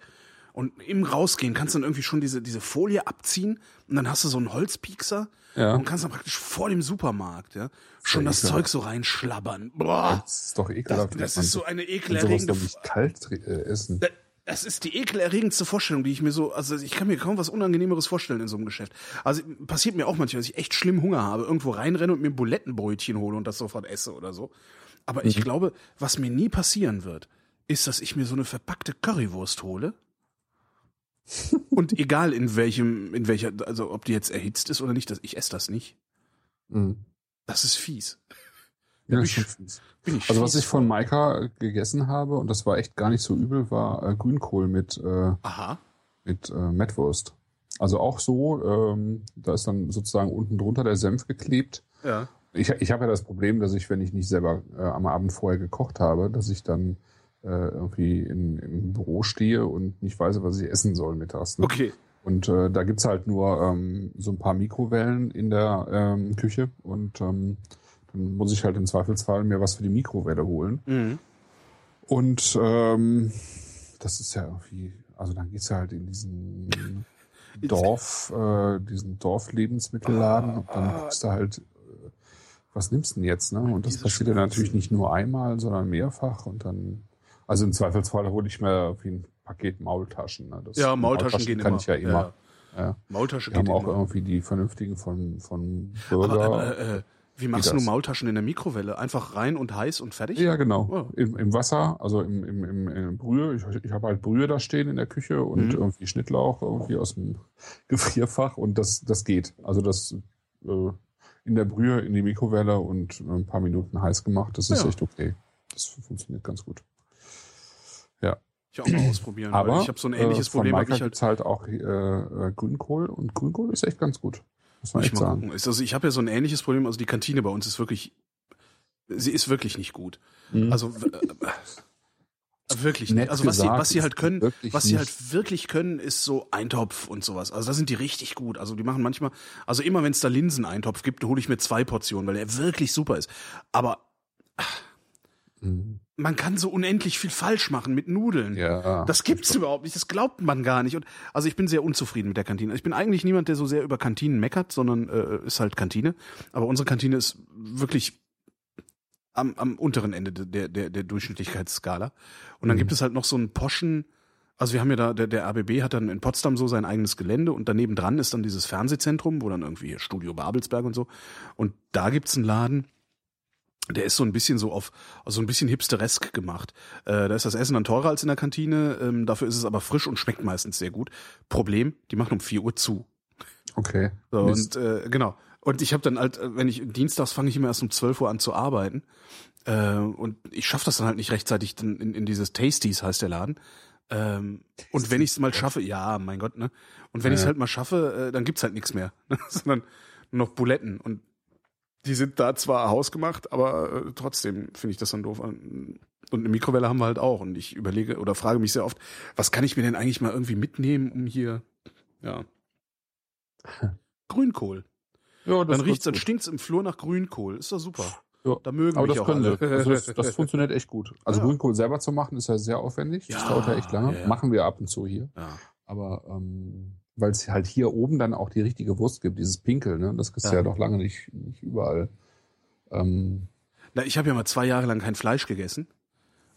und im Rausgehen kannst du dann irgendwie schon diese diese Folie abziehen und dann hast du so einen Holzpiekser Ja. und kannst dann praktisch vor dem Supermarkt, ja, schon das ekelhaft. Zeug so reinschlabbern. Boah, Das ist doch das, ekelhaft. das man ist so eine sowas ekelerregende. doch nicht kalt äh, essen. Das ist die ekelerregendste Vorstellung, die ich mir so, also ich kann mir kaum was Unangenehmeres vorstellen in so einem Geschäft. Also passiert mir auch manchmal, dass ich echt schlimm Hunger habe, irgendwo reinrenne und mir Bulettenbrötchen hole und das sofort esse oder so. Aber ich glaube, was mir nie passieren wird, ist, dass ich mir so eine verpackte Currywurst hole. <laughs> und egal in welchem, in welcher, also ob die jetzt erhitzt ist oder nicht, das, ich esse das nicht. Mhm. Das ist fies. Ja, bin ich-. Bin ich Also was ich von. Maika gegessen habe, und das war echt gar nicht so übel, war äh, Grünkohl mit, äh, Aha. mit äh, Mettwurst. Also auch so, ähm, da ist dann sozusagen unten drunter der Senf geklebt. Ja. Ich, ich habe ja das Problem, dass ich, wenn ich nicht selber äh, am Abend vorher gekocht habe, dass ich dann äh, irgendwie in, im Büro stehe und nicht weiß, was ich essen soll mittags. Ne? Okay. Und äh, da gibt's halt nur ähm, so ein paar Mikrowellen in der ähm, Küche und ähm, dann muss ich halt im Zweifelsfall mir was für die Mikrowelle holen. Mhm. Und ähm, das ist ja irgendwie, also dann geht's ja halt in diesen <laughs> Dorf, äh, diesen Dorflebensmittelladen und dann guckst du halt, äh, was nimmst du denn jetzt, ne? Und das passiert ja natürlich nicht nur einmal, sondern mehrfach und dann, also im Zweifelsfall hole ich mir irgendwie ein Paket Maultaschen. Ne? Das, Ja, Maultaschen gehen kann immer. ich ja immer. Ja. Maultasche Wir haben auch immer. irgendwie die vernünftigen von, von Burger. Aber, aber äh, wie machst du? Maultaschen in der Mikrowelle? Einfach rein und heiß und fertig? ja, genau. Oh. Im, Im Wasser, also im, im, im, im Brühe. Ich, ich habe halt Brühe da stehen in der Küche und Mhm. irgendwie Schnittlauch irgendwie aus dem <laughs> Gefrierfach und das, das geht. Also das äh, in der Brühe in die Mikrowelle und ein paar Minuten heiß gemacht, das ist Ja. echt okay. Das funktioniert ganz gut. Ich auch mal ausprobieren. Aber ich habe so ein ähnliches äh, von Problem. Maika hab ich halt, halt auch äh, äh, Grünkohl und Grünkohl ist echt ganz gut. Muss man echt sagen. gucken. Also ich habe ja so ein ähnliches Problem. Also die Kantine bei uns ist wirklich, sie ist wirklich nicht gut. Mhm. Also w- äh, wirklich nicht. Also was sie, gesagt, was sie halt können, wirklich was sie nicht- halt wirklich können, ist so Eintopf und sowas. Also da sind die richtig gut. Also die machen manchmal, also immer wenn es da Linseneintopf gibt, hole ich mir zwei Portionen, weil der wirklich super ist. Aber Mhm. Man kann so unendlich viel falsch machen mit Nudeln. Ja. Das gibt's überhaupt nicht, das glaubt man gar nicht. Und also ich bin sehr unzufrieden mit der Kantine. Ich bin eigentlich niemand, der so sehr über Kantinen meckert, sondern äh, ist halt Kantine. Aber unsere Kantine ist wirklich am, am unteren Ende der, der, der Durchschnittlichkeitsskala. Und dann Mhm. gibt es halt noch so einen Poschen, also wir haben ja da, der, der ABB hat dann in Potsdam so sein eigenes Gelände und daneben dran ist dann dieses Fernsehzentrum, wo dann irgendwie hier Studio Babelsberg und so. Und da gibt's einen Laden, der ist so ein bisschen so auf, also ein bisschen hipsteresk gemacht. Äh, da ist das Essen dann teurer als in der Kantine, ähm, dafür ist es aber frisch und schmeckt meistens sehr gut. Problem, die machen um 4 Uhr zu. Okay. So, Mist. und äh, genau. Und ich habe dann halt, äh, wenn ich dienstags fange ich immer erst um 12 Uhr an zu arbeiten. Äh, und ich schaffe das dann halt nicht rechtzeitig dann in, in dieses Tasties heißt der Laden. Ähm, und wenn ich es mal schaffe, ja, mein Gott, ne? Und wenn Ja, ich es halt mal schaffe, äh, dann gibt's halt nichts mehr. <laughs> Sondern nur noch Buletten. Und die sind da zwar hausgemacht, aber äh, trotzdem finde ich das dann doof. Und eine Mikrowelle haben wir halt auch. Und ich überlege oder frage mich sehr oft, was kann ich mir denn eigentlich mal irgendwie mitnehmen, um hier, ja. <laughs> Grünkohl. ja, das Dann riecht's, dann stinkt's im Flur nach Grünkohl. Ist doch super. Ja. Da mögen Aber mich das auch können alle. sie. Also das, das <laughs> funktioniert echt gut. Also Ja. Grünkohl selber zu machen, ist ja sehr aufwendig. Das Ja, dauert ja echt lange. ja. Machen wir ab und zu hier. Ja. Aber ähm, weil es halt hier oben dann auch die richtige Wurst gibt, dieses Pinkel, ne? das ist ja, Ja. doch lange nicht, nicht überall. Ähm, Na, ich habe ja mal zwei Jahre lang kein Fleisch gegessen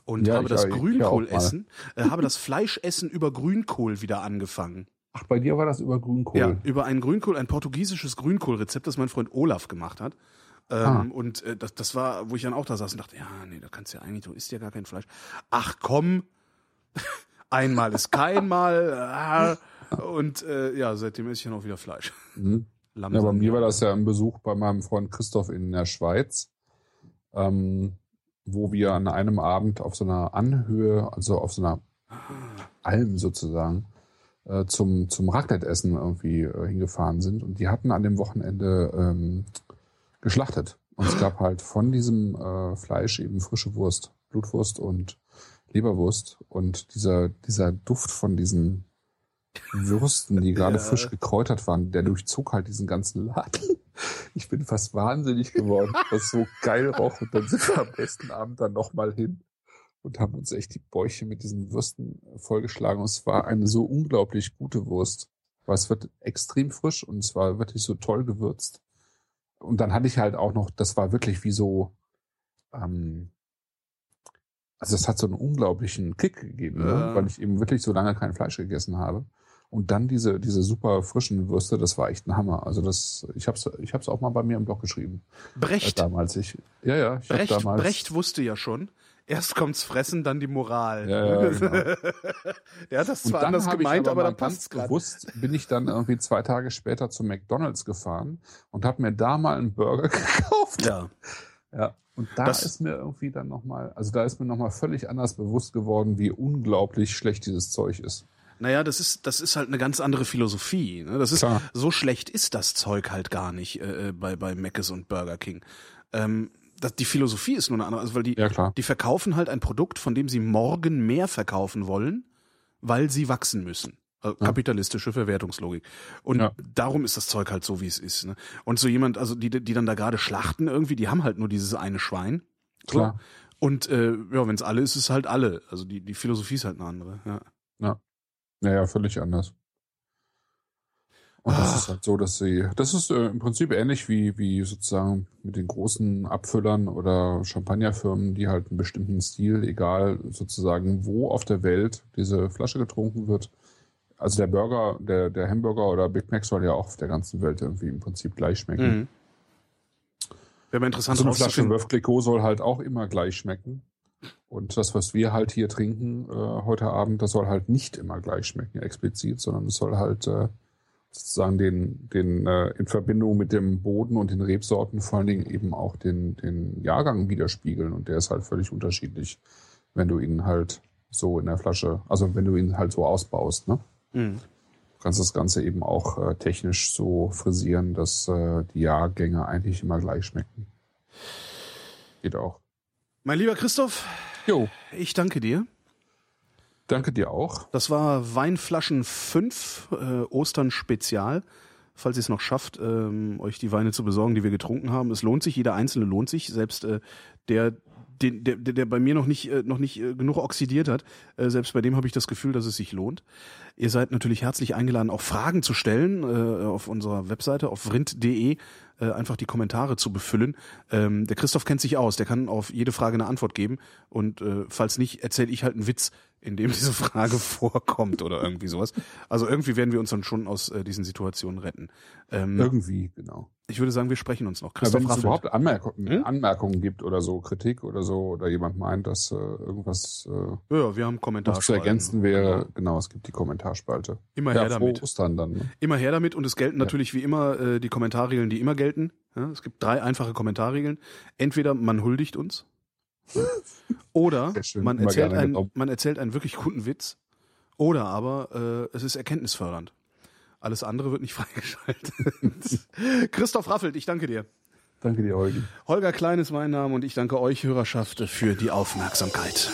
und Ja, habe das Grünkohlessen, äh, habe das Fleischessen über Grünkohl wieder angefangen. ach, bei dir war das über Grünkohl. Ja, über ein Grünkohl, ein portugiesisches Grünkohlrezept, das mein Freund Olaf gemacht hat. Ähm, Ah. Und äh, das, das war, wo ich dann auch da saß und dachte, ja, nee, da kannst du ja eigentlich, du isst ja gar kein Fleisch. Ach komm, <laughs> einmal ist kein Mal. Ah, und äh, ja, seitdem esse ich dann auch wieder Fleisch. Mhm. <laughs> Ja, bei mir war das ja ein Besuch bei meinem Freund Christoph in der Schweiz, ähm, wo wir an einem Abend auf so einer Anhöhe, also auf so einer Alm sozusagen, äh, zum, zum Raclette-Essen irgendwie äh, hingefahren sind. Und die hatten an dem Wochenende ähm, geschlachtet. Und es gab halt von diesem äh, Fleisch eben frische Wurst, Blutwurst und Leberwurst. Und dieser, dieser Duft von diesen Würsten, die gerade Ja. frisch gekräutert waren, der durchzog halt diesen ganzen Laden. Ich bin fast wahnsinnig geworden, was so geil roch. Und dann sind wir am nächsten Abend dann nochmal hin und haben uns echt die Bäuche mit diesen Würsten vollgeschlagen. Und es war eine so unglaublich gute Wurst. Weil es wird extrem frisch und es war wirklich so toll gewürzt. Und dann hatte ich halt auch noch, das war wirklich wie so, ähm, also es hat so einen unglaublichen Kick gegeben, ne? Ja. weil ich eben wirklich so lange kein Fleisch gegessen habe. Und dann diese, diese super frischen Würste, das war echt ein Hammer. Also das, ich hab's, ich hab's auch mal bei mir im Blog geschrieben. Äh, Brecht, damals. Ich, ja, ja, ich Brecht, damals. Brecht wusste ja schon, erst kommt's Fressen, dann die Moral. Ja, ja, genau. <laughs> Der hat das zwar anders habe gemeint, aber, dann passt's ganz gerade. bewusst bin ich dann irgendwie zwei Tage später zu McDonald's gefahren und habe mir da mal einen Burger <laughs> gekauft. Ja. Ja. Und da Das- ist mir irgendwie dann nochmal, also da ist mir nochmal völlig anders bewusst geworden, wie unglaublich schlecht dieses Zeug ist. Naja, das ist, das ist halt eine ganz andere Philosophie. Ne? Das ist, Klar. so schlecht ist das Zeug halt gar nicht äh, bei, bei Mc's und Burger King. Ähm, das, die Philosophie ist nur eine andere, also weil die, Ja, die verkaufen halt ein Produkt, von dem sie morgen mehr verkaufen wollen, weil sie wachsen müssen. Also Ja. Kapitalistische Verwertungslogik. Und Ja. darum ist das Zeug halt so, wie es ist. Ne? Und so jemand, also die, die dann da gerade schlachten irgendwie, die haben halt nur dieses eine Schwein. So. Klar. Und äh, ja, wenn es alle ist, ist es halt alle. Also die, die Philosophie ist halt eine andere. Ja. Naja, völlig anders. Und das ist halt so, dass sie, das ist äh, im Prinzip ähnlich wie, wie sozusagen mit den großen Abfüllern oder Champagnerfirmen, die halt einen bestimmten Stil, egal sozusagen wo auf der Welt diese Flasche getrunken wird. Also der Burger, der, der Hamburger oder Big Mac soll ja auch auf der ganzen Welt irgendwie im Prinzip gleich schmecken. Mhm. Wäre mal interessant So eine Flasche Clicquot soll halt auch immer gleich schmecken. Und das, was wir halt hier trinken äh, heute Abend, das soll halt nicht immer gleich schmecken, explizit, sondern es soll halt äh, sozusagen den, den äh, in Verbindung mit dem Boden und den Rebsorten vor allen Dingen eben auch den, den Jahrgang widerspiegeln. Und der ist halt völlig unterschiedlich, wenn du ihn halt so in der Flasche, also wenn du ihn halt so ausbaust. Ne? Mhm. Du kannst das Ganze eben auch äh, technisch so frisieren, dass äh, die Jahrgänge eigentlich immer gleich schmecken. Geht auch. Mein lieber Christoph, Jo, ich danke dir. danke dir auch. Das war Weinflaschen 5, äh, Ostern Spezial. Falls ihr es noch schafft, ähm, euch die Weine zu besorgen, die wir getrunken haben. Es lohnt sich, jeder einzelne lohnt sich. Selbst äh, der, den, der, der bei mir noch nicht, äh, noch nicht äh, genug oxidiert hat, äh, selbst bei dem habe ich das Gefühl, dass es sich lohnt. Ihr seid natürlich herzlich eingeladen, auch Fragen zu stellen äh, auf unserer Webseite, auf vrind.de, äh, einfach die Kommentare zu befüllen. Ähm, der Christoph kennt sich aus, der kann auf jede Frage eine Antwort geben. Und äh, falls nicht, erzähle ich halt einen Witz, in dem diese Frage vorkommt oder irgendwie sowas. Also irgendwie werden wir uns dann schon aus äh, diesen Situationen retten. Ähm, Irgendwie, genau. ich würde sagen, wir sprechen uns noch. Ja, Christoph wenn es überhaupt Anmerkungen, Hm? Anmerkungen gibt oder so, Kritik oder so, oder jemand meint, dass äh, irgendwas äh, Ja, wir haben Kommentare. noch zu ergänzen wäre, genau, es gibt die Kommentarspalte. Immer ja, her damit. Ostern dann. Ne? Immer her damit und es gelten natürlich wie immer äh, die Kommentarregeln, die immer gelten. Ja, es gibt drei einfache Kommentarregeln. Entweder man huldigt uns oder man erzählt, einen, man erzählt einen wirklich guten Witz oder aber äh, es ist erkenntnisfördernd. Alles andere wird nicht <laughs> freigeschaltet. Christoph Raffelt, ich danke dir. Danke dir, Eugen. Holger Klein ist mein Name und ich danke euch, Hörerschaft, für die Aufmerksamkeit.